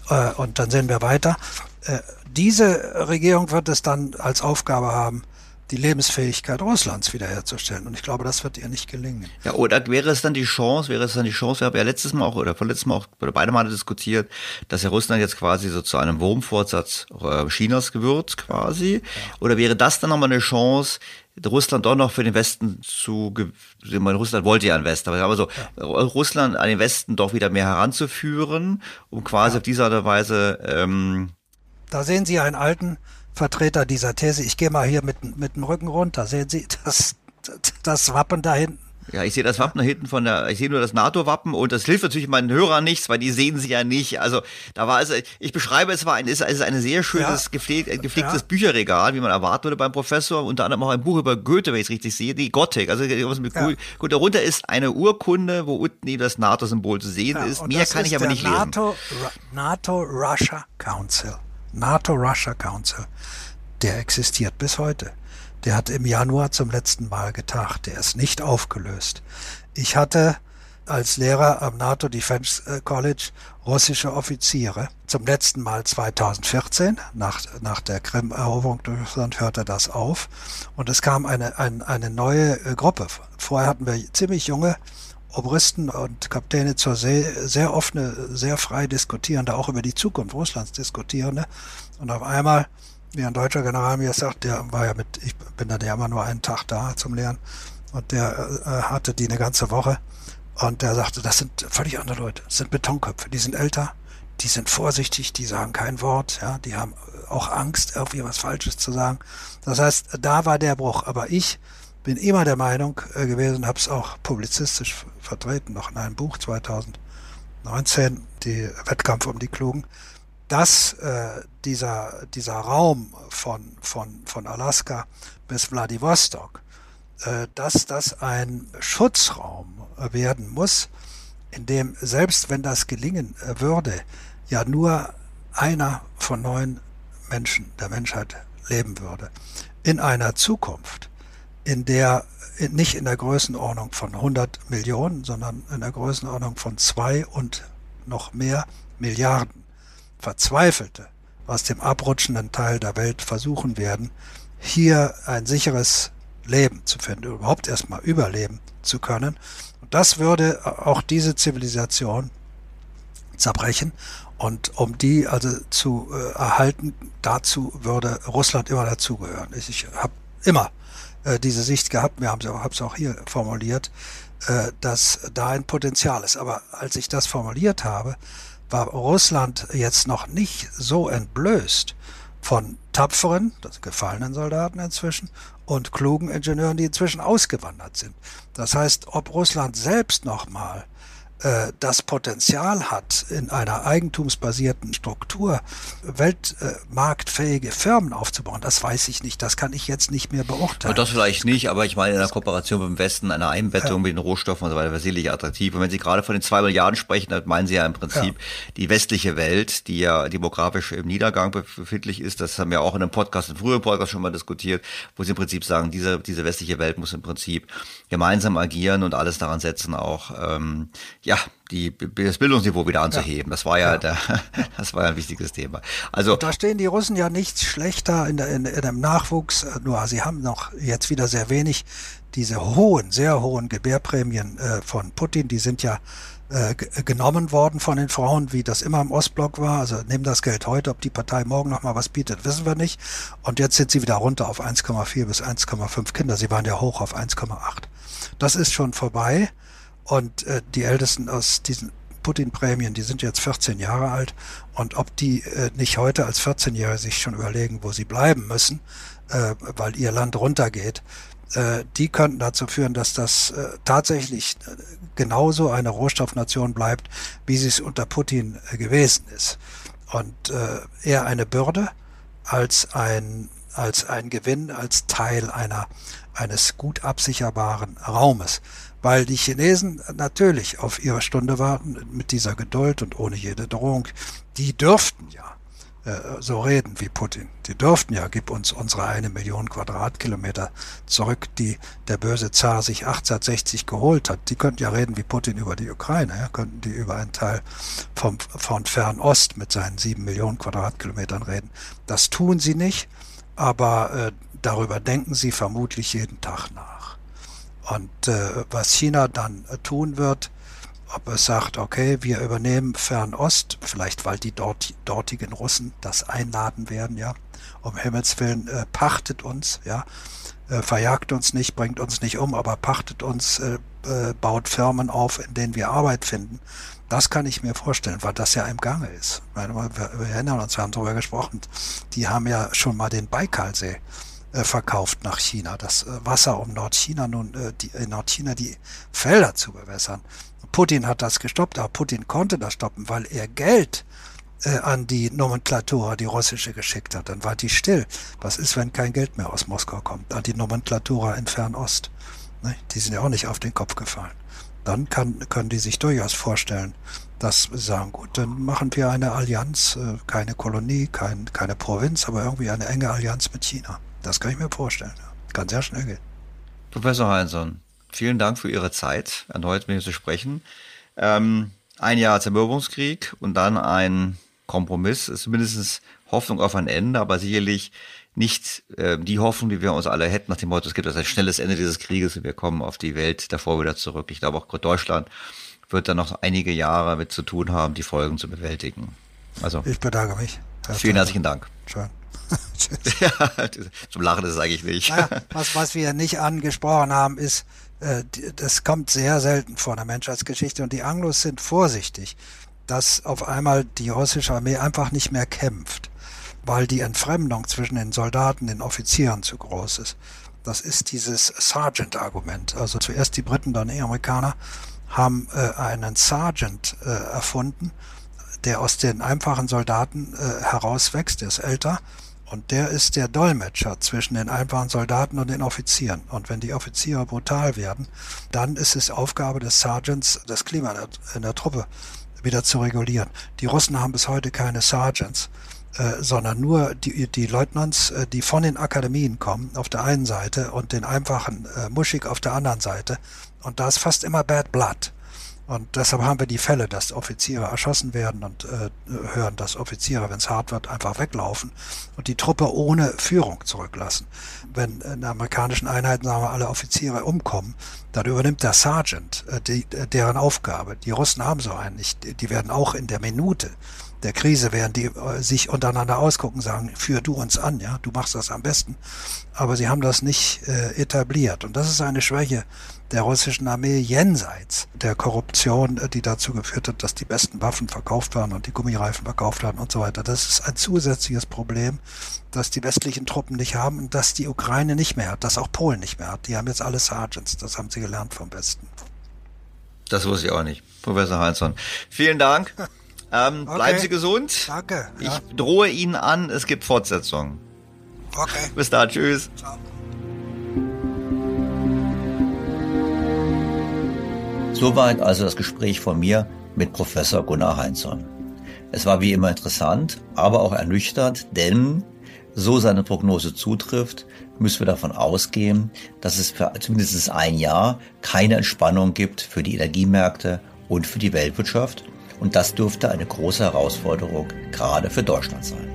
äh, und dann sehen wir weiter. Äh, diese Regierung wird es dann als Aufgabe haben, die Lebensfähigkeit Russlands wiederherzustellen. Und ich glaube, das wird ihr nicht gelingen. Ja, oder wäre es dann die Chance, wäre es dann die Chance, wir haben ja letztes Mal auch oder vorletztes Mal auch oder beide Male diskutiert, dass ja Russland jetzt quasi so zu einem Wurmfortsatz äh, Chinas gewürzt quasi. Ja. Oder wäre das dann nochmal eine Chance, Russland doch noch für den Westen zu, meine, Russland wollte ja einen Westen, aber so, ja. Russland an den Westen doch wieder mehr heranzuführen, um quasi ja. auf diese Art und Weise ähm, da sehen Sie einen alten Vertreter dieser These. Ich gehe mal hier mit, mit dem Rücken runter. Sehen Sie das, das Wappen da hinten? Ja, ich sehe das Wappen da hinten von der, ich sehe nur das NATO-Wappen und das hilft natürlich meinen Hörern nichts, weil die sehen sie ja nicht. Also da war es, ich beschreibe es war ein, ist, ist ein sehr schönes ja. gepflegt, gepflegtes ja. Bücherregal, wie man erwarten würde beim Professor. Unter anderem auch ein Buch über Goethe, wenn ich es richtig sehe, die Gothic. Also mit ja. gut, darunter ist eine Urkunde, wo unten eben das NATO-Symbol zu sehen ist. Mehr kann ich aber nicht NATO, lesen. NATO-Russia Council. NATO-Russia Council, der existiert bis heute. Der hat im Januar zum letzten Mal getagt. Der ist nicht aufgelöst. Ich hatte als Lehrer am NATO Defense äh, College russische Offiziere. Zum letzten Mal 2014, nach, nach der Krim-Eroberung durch Russland, hörte das auf. Und es kam eine, eine, eine neue äh, Gruppe. Vorher hatten wir ziemlich junge Obristen und Kapitäne zur See sehr offene, sehr frei diskutierende, auch über die Zukunft Russlands diskutierende. Und auf einmal, wie ein deutscher General mir sagt, der war ja mit, ich bin dann ja immer nur einen Tag da zum Lernen, und der äh, hatte die eine ganze Woche. Und der sagte, das sind völlig andere Leute. Das sind Betonköpfe. Die sind älter, die sind vorsichtig, die sagen kein Wort, ja, die haben auch Angst, irgendwie was Falsches zu sagen. Das heißt, da war der Bruch. Aber ich bin immer der Meinung äh, gewesen, habe es auch publizistisch vertreten, noch in einem Buch 2019, die Wettkampf um die Klugen, dass äh, dieser, dieser Raum von, von, von Alaska bis Vladivostok äh, dass das ein Schutzraum werden muss, in dem selbst wenn das gelingen äh, würde, ja nur einer von neun Menschen der Menschheit leben würde. In einer Zukunft, in der nicht in der Größenordnung von 100 Millionen, sondern in der Größenordnung von zwei und noch mehr Milliarden Verzweifelte aus dem abrutschenden Teil der Welt versuchen werden, hier ein sicheres Leben zu finden, überhaupt erstmal überleben zu können. Und das würde auch diese Zivilisation zerbrechen. Und um die also zu äh, erhalten, dazu würde Russland immer dazugehören. Ich, ich habe immer äh, diese Sicht gehabt, wir haben es auch hier formuliert, äh, dass da ein Potenzial ist. Aber als ich das formuliert habe, war Russland jetzt noch nicht so entblößt von tapferen, das gefallenen Soldaten inzwischen, und klugen Ingenieuren, die inzwischen ausgewandert sind. Das heißt, ob Russland selbst nochmal das Potenzial hat, in einer eigentumsbasierten Struktur weltmarktfähige Firmen aufzubauen, das weiß ich nicht. Das kann ich jetzt nicht mehr beurteilen. Das vielleicht nicht, aber ich meine in der Kooperation mit dem Westen, einer Einbettung ja. mit den Rohstoffen und so weiter, wäre sicherlich attraktiv. Und wenn Sie gerade von den zwei Milliarden sprechen, dann meinen Sie ja im Prinzip ja. die westliche Welt, die ja demografisch im Niedergang befindlich ist. Das haben wir auch in einem Podcast, in früheren Podcast schon mal diskutiert, wo Sie im Prinzip sagen, diese, diese westliche Welt muss im Prinzip gemeinsam agieren und alles daran setzen, auch ähm, ja, die, das Bildungsniveau wieder anzuheben. Ja. Das war ja, ja. Der, das war ja ein wichtiges Thema. Also da stehen die Russen ja nicht schlechter in, der, in, in dem Nachwuchs. Nur sie haben noch jetzt wieder sehr wenig diese hohen, sehr hohen Gebärprämien äh, von Putin. Die sind ja äh, genommen worden von den Frauen, wie das immer im Ostblock war. Also nehmen das Geld heute, ob die Partei morgen noch mal was bietet, wissen wir nicht. Und jetzt sind sie wieder runter auf 1,4 bis 1,5 Kinder. Sie waren ja hoch auf 1,8. Das ist schon vorbei. Und äh, die Ältesten aus diesen Putin-Prämien, die sind jetzt 14 Jahre alt. Und ob die äh, nicht heute als 14-Jährige sich schon überlegen, wo sie bleiben müssen, äh, weil ihr Land runtergeht, äh, die könnten dazu führen, dass das äh, tatsächlich äh, genauso eine Rohstoffnation bleibt, wie sie es unter Putin äh, gewesen ist. Und äh, eher eine Bürde als ein, als ein Gewinn, als Teil einer, eines gut absicherbaren Raumes weil die Chinesen natürlich auf ihre Stunde warten mit dieser Geduld und ohne jede Drohung. Die dürften ja äh, so reden wie Putin. Die dürften ja, gib uns unsere eine Million Quadratkilometer zurück, die der böse Zar sich 1860 geholt hat. Die könnten ja reden wie Putin über die Ukraine, ja, könnten die über einen Teil vom, von Fernost mit seinen sieben Millionen Quadratkilometern reden. Das tun sie nicht, aber äh, darüber denken sie vermutlich jeden Tag nach. Und äh, was China dann äh, tun wird, ob es sagt, okay, wir übernehmen Fernost, vielleicht weil die dort, dortigen Russen das einladen werden, ja, um Himmels Willen, äh, pachtet uns, ja, äh, verjagt uns nicht, bringt uns nicht um, aber pachtet uns, äh, äh, baut Firmen auf, in denen wir Arbeit finden. Das kann ich mir vorstellen, weil das ja im Gange ist. Wir, wir erinnern uns, wir haben darüber gesprochen, die haben ja schon mal den Baikalsee verkauft nach China. Das äh, Wasser, um Nordchina nun äh, die, in Nordchina die Felder zu bewässern. Putin hat das gestoppt, aber Putin konnte das stoppen, weil er Geld äh, an die Nomenklatura, die russische, geschickt hat. Dann war die still. Was ist, wenn kein Geld mehr aus Moskau kommt? An die Nomenklatura in Fernost. Ne? Die sind ja auch nicht auf den Kopf gefallen. Dann kann, können die sich durchaus vorstellen, dass sie sagen, gut, dann machen wir eine Allianz, äh, keine Kolonie, kein, keine Provinz, aber irgendwie eine enge Allianz mit China. Das kann ich mir vorstellen. Kann sehr schnell gehen. Professor Heinsohn, vielen Dank für Ihre Zeit, erneut mit mir zu sprechen. Ähm, ein Jahr Zermürbungskrieg und dann ein Kompromiss, ist mindestens Hoffnung auf ein Ende, aber sicherlich nicht äh, die Hoffnung, die wir uns alle hätten, nach dem Motto, es gibt ein schnelles Ende dieses Krieges und wir kommen auf die Welt davor wieder zurück. Ich glaube, auch Deutschland wird dann noch einige Jahre mit zu tun haben, die Folgen zu bewältigen. Also, ich bedanke mich. Vielen herzlichen Dank. Schön. ja, zum Lachen ist es eigentlich nicht. Naja, was, was wir nicht angesprochen haben, ist, äh, das kommt sehr selten vor in der Menschheitsgeschichte und die Anglos sind vorsichtig, dass auf einmal die russische Armee einfach nicht mehr kämpft, weil die Entfremdung zwischen den Soldaten, den Offizieren zu groß ist. Das ist dieses Sergeant-Argument. Also zuerst die Briten, dann die Amerikaner haben äh, einen Sergeant äh, erfunden, der aus den einfachen Soldaten äh, herauswächst, der ist älter Und der ist der Dolmetscher zwischen den einfachen Soldaten und den Offizieren. Und wenn die Offiziere brutal werden, dann ist es Aufgabe des Sergeants, das Klima in der Truppe wieder zu regulieren. Die Russen haben bis heute keine Sergeants. Äh, sondern nur die, die Leutnants, äh, die von den Akademien kommen, auf der einen Seite und den einfachen äh, Muschig auf der anderen Seite. Und da ist fast immer Bad Blood. Und deshalb haben wir die Fälle, dass Offiziere erschossen werden und äh, hören, dass Offiziere, wenn es hart wird, einfach weglaufen und die Truppe ohne Führung zurücklassen. Wenn in der amerikanischen Einheiten, sagen wir, alle Offiziere umkommen, dann übernimmt der Sergeant äh, die, äh, deren Aufgabe. Die Russen haben so einen nicht. Die werden auch in der Minute der Krise, während die äh, sich untereinander ausgucken, sagen, führ du uns an, ja, du machst das am besten. Aber sie haben das nicht äh, etabliert. Und das ist eine Schwäche der russischen Armee jenseits der Korruption, äh, die dazu geführt hat, dass die besten Waffen verkauft waren und die Gummireifen verkauft waren und so weiter. Das ist ein zusätzliches Problem, das die westlichen Truppen nicht haben und das die Ukraine nicht mehr hat, das auch Polen nicht mehr hat. Die haben jetzt alle Sergeants, das haben sie gelernt vom Westen. Das wusste ich auch nicht, Professor Heinzson. Vielen Dank. Ähm, okay. Bleiben Sie gesund. Danke. Ja. Ich drohe Ihnen an, es gibt Fortsetzungen. Okay. Bis dann. Tschüss. Ciao. Soweit also das Gespräch von mir mit Professor Gunnar Heinzson. Es war wie immer interessant, aber auch ernüchternd, denn so seine Prognose zutrifft, müssen wir davon ausgehen, dass es für zumindest ein Jahr keine Entspannung gibt für die Energiemärkte und für die Weltwirtschaft und das dürfte eine große Herausforderung gerade für Deutschland sein.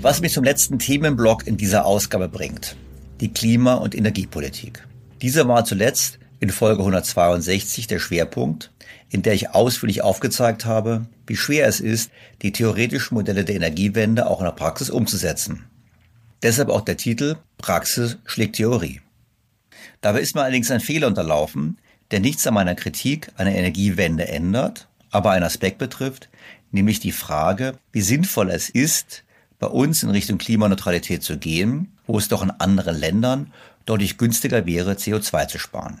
Was mich zum letzten Themenblock in dieser Ausgabe bringt. Die Klima- und Energiepolitik. Dieser war zuletzt in Folge 162 der Schwerpunkt, in der ich ausführlich aufgezeigt habe, wie schwer es ist, die theoretischen Modelle der Energiewende auch in der Praxis umzusetzen. Deshalb auch der Titel Praxis schlägt Theorie. Dabei ist mir allerdings ein Fehler unterlaufen, der nichts an meiner Kritik einer Energiewende ändert, aber einen Aspekt betrifft, nämlich die Frage, wie sinnvoll es ist, bei uns in Richtung Klimaneutralität zu gehen, wo es doch in anderen Ländern deutlich günstiger wäre, CO2 zu sparen.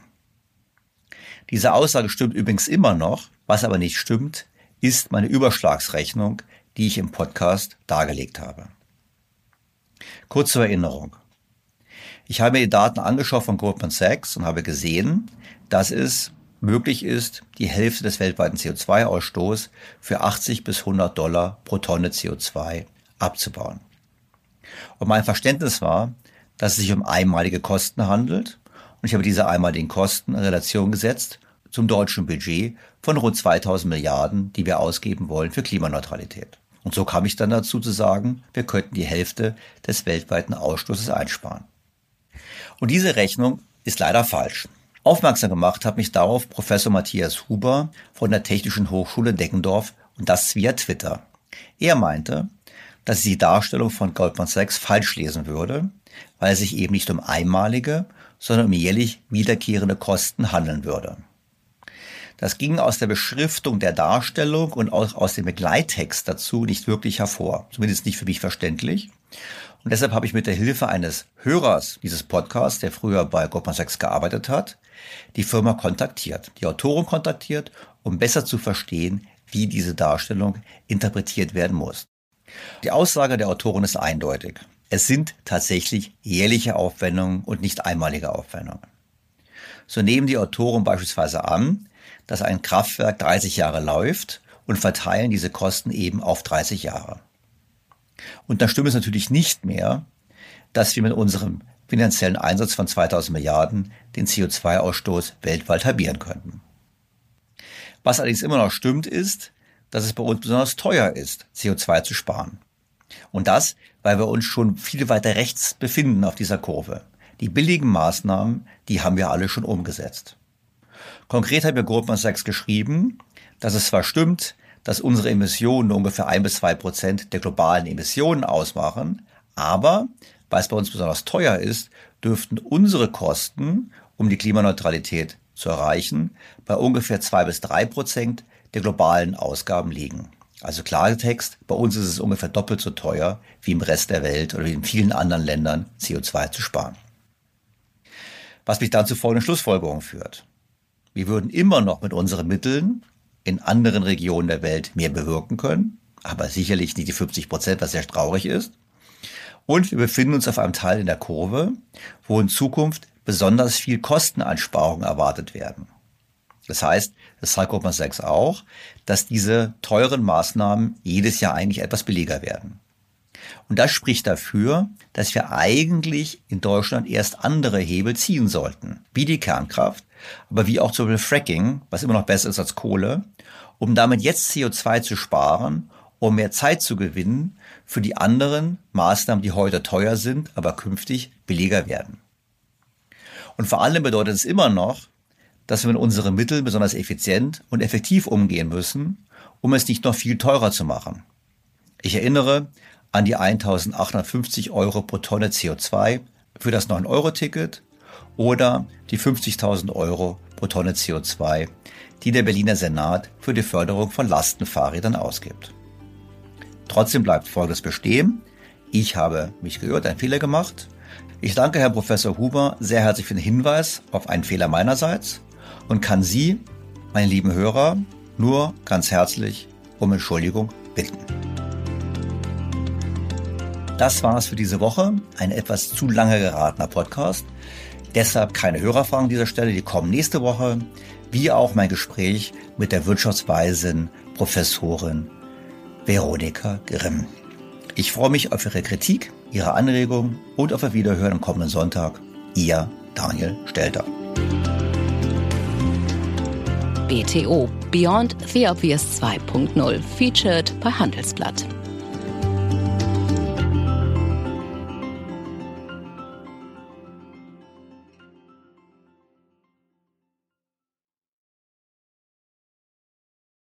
Diese Aussage stimmt übrigens immer noch, was aber nicht stimmt, ist meine Überschlagsrechnung, die ich im Podcast dargelegt habe. Kurz zur Erinnerung. Ich habe mir die Daten angeschaut von Goldman Sachs und habe gesehen, dass es möglich ist, die Hälfte des weltweiten CO2-Ausstoßes für 80 bis 100 Dollar pro Tonne CO2 abzubauen. Und mein Verständnis war, dass es sich um einmalige Kosten handelt und ich habe diese einmaligen Kosten in Relation gesetzt zum deutschen Budget von rund 2000 Milliarden, die wir ausgeben wollen für Klimaneutralität. Und so kam ich dann dazu zu sagen, wir könnten die Hälfte des weltweiten Ausstoßes einsparen. Und diese Rechnung ist leider falsch. Aufmerksam gemacht hat mich darauf Professor Matthias Huber von der Technischen Hochschule Deckendorf und das via Twitter. Er meinte, dass ich die Darstellung von Goldman Sachs falsch lesen würde, weil es sich eben nicht um einmalige, sondern um jährlich wiederkehrende Kosten handeln würde. Das ging aus der Beschriftung der Darstellung und auch aus dem Begleittext dazu nicht wirklich hervor, zumindest nicht für mich verständlich. Und deshalb habe ich mit der Hilfe eines Hörers dieses Podcasts, der früher bei Goldman Sachs gearbeitet hat, die Firma kontaktiert, die Autoren kontaktiert, um besser zu verstehen, wie diese Darstellung interpretiert werden muss. Die Aussage der Autoren ist eindeutig. Es sind tatsächlich jährliche Aufwendungen und nicht einmalige Aufwendungen. So nehmen die Autoren beispielsweise an, dass ein Kraftwerk 30 Jahre läuft und verteilen diese Kosten eben auf 30 Jahre. Und dann stimmt es natürlich nicht mehr, dass wir mit unserem finanziellen Einsatz von 2000 Milliarden den CO2-Ausstoß weltweit halbieren könnten. Was allerdings immer noch stimmt, ist, dass es bei uns besonders teuer ist, CO2 zu sparen. Und das, weil wir uns schon viel weiter rechts befinden auf dieser Kurve. Die billigen Maßnahmen, die haben wir alle schon umgesetzt. Konkret hat mir Goldman Sachs geschrieben, dass es zwar stimmt, dass unsere Emissionen nur ungefähr ein bis zwei Prozent der globalen Emissionen ausmachen, aber weil es bei uns besonders teuer ist, dürften unsere Kosten, um die Klimaneutralität zu erreichen, bei ungefähr zwei bis drei Prozent der globalen Ausgaben liegen. Also Klartext, bei uns ist es ungefähr doppelt so teuer wie im Rest der Welt oder wie in vielen anderen Ländern CO2 zu sparen. Was mich dann zu folgenden Schlussfolgerungen führt. Wir würden immer noch mit unseren Mitteln in anderen Regionen der Welt mehr bewirken können, aber sicherlich nicht die 50 Prozent, was sehr traurig ist. Und wir befinden uns auf einem Teil in der Kurve, wo in Zukunft besonders viel Kosteneinsparungen erwartet werden. Das heißt, das zeigt Goldman Sachs auch, dass diese teuren Maßnahmen jedes Jahr eigentlich etwas billiger werden. Und das spricht dafür, dass wir eigentlich in Deutschland erst andere Hebel ziehen sollten, wie die Kernkraft, aber wie auch zum Beispiel Fracking, was immer noch besser ist als Kohle, um damit jetzt CO2 zu sparen, um mehr Zeit zu gewinnen für die anderen Maßnahmen, die heute teuer sind, aber künftig billiger werden. Und vor allem bedeutet es immer noch, dass wir mit unseren Mitteln besonders effizient und effektiv umgehen müssen, um es nicht noch viel teurer zu machen. Ich erinnere an die 1850 Euro pro Tonne CO2 für das 9-Euro-Ticket oder die 50.000 Euro pro Tonne CO2, die der Berliner Senat für die Förderung von Lastenfahrrädern ausgibt. Trotzdem bleibt Folgendes bestehen. Ich habe mich geirrt, einen Fehler gemacht. Ich danke Herrn Professor Huber sehr herzlich für den Hinweis auf einen Fehler meinerseits und kann Sie, meine lieben Hörer, nur ganz herzlich um Entschuldigung bitten. Das war es für diese Woche. Ein etwas zu lange geratener Podcast. Deshalb keine Hörerfragen an dieser Stelle, die kommen nächste Woche, wie auch mein Gespräch mit der Wirtschaftsweisin Professorin Veronika Grimm. Ich freue mich auf Ihre Kritik, Ihre Anregungen und auf Ihr Wiederhören am kommenden Sonntag. Ihr Daniel Stelter. BTO Beyond the Obvious 2.0 featured bei Handelsblatt.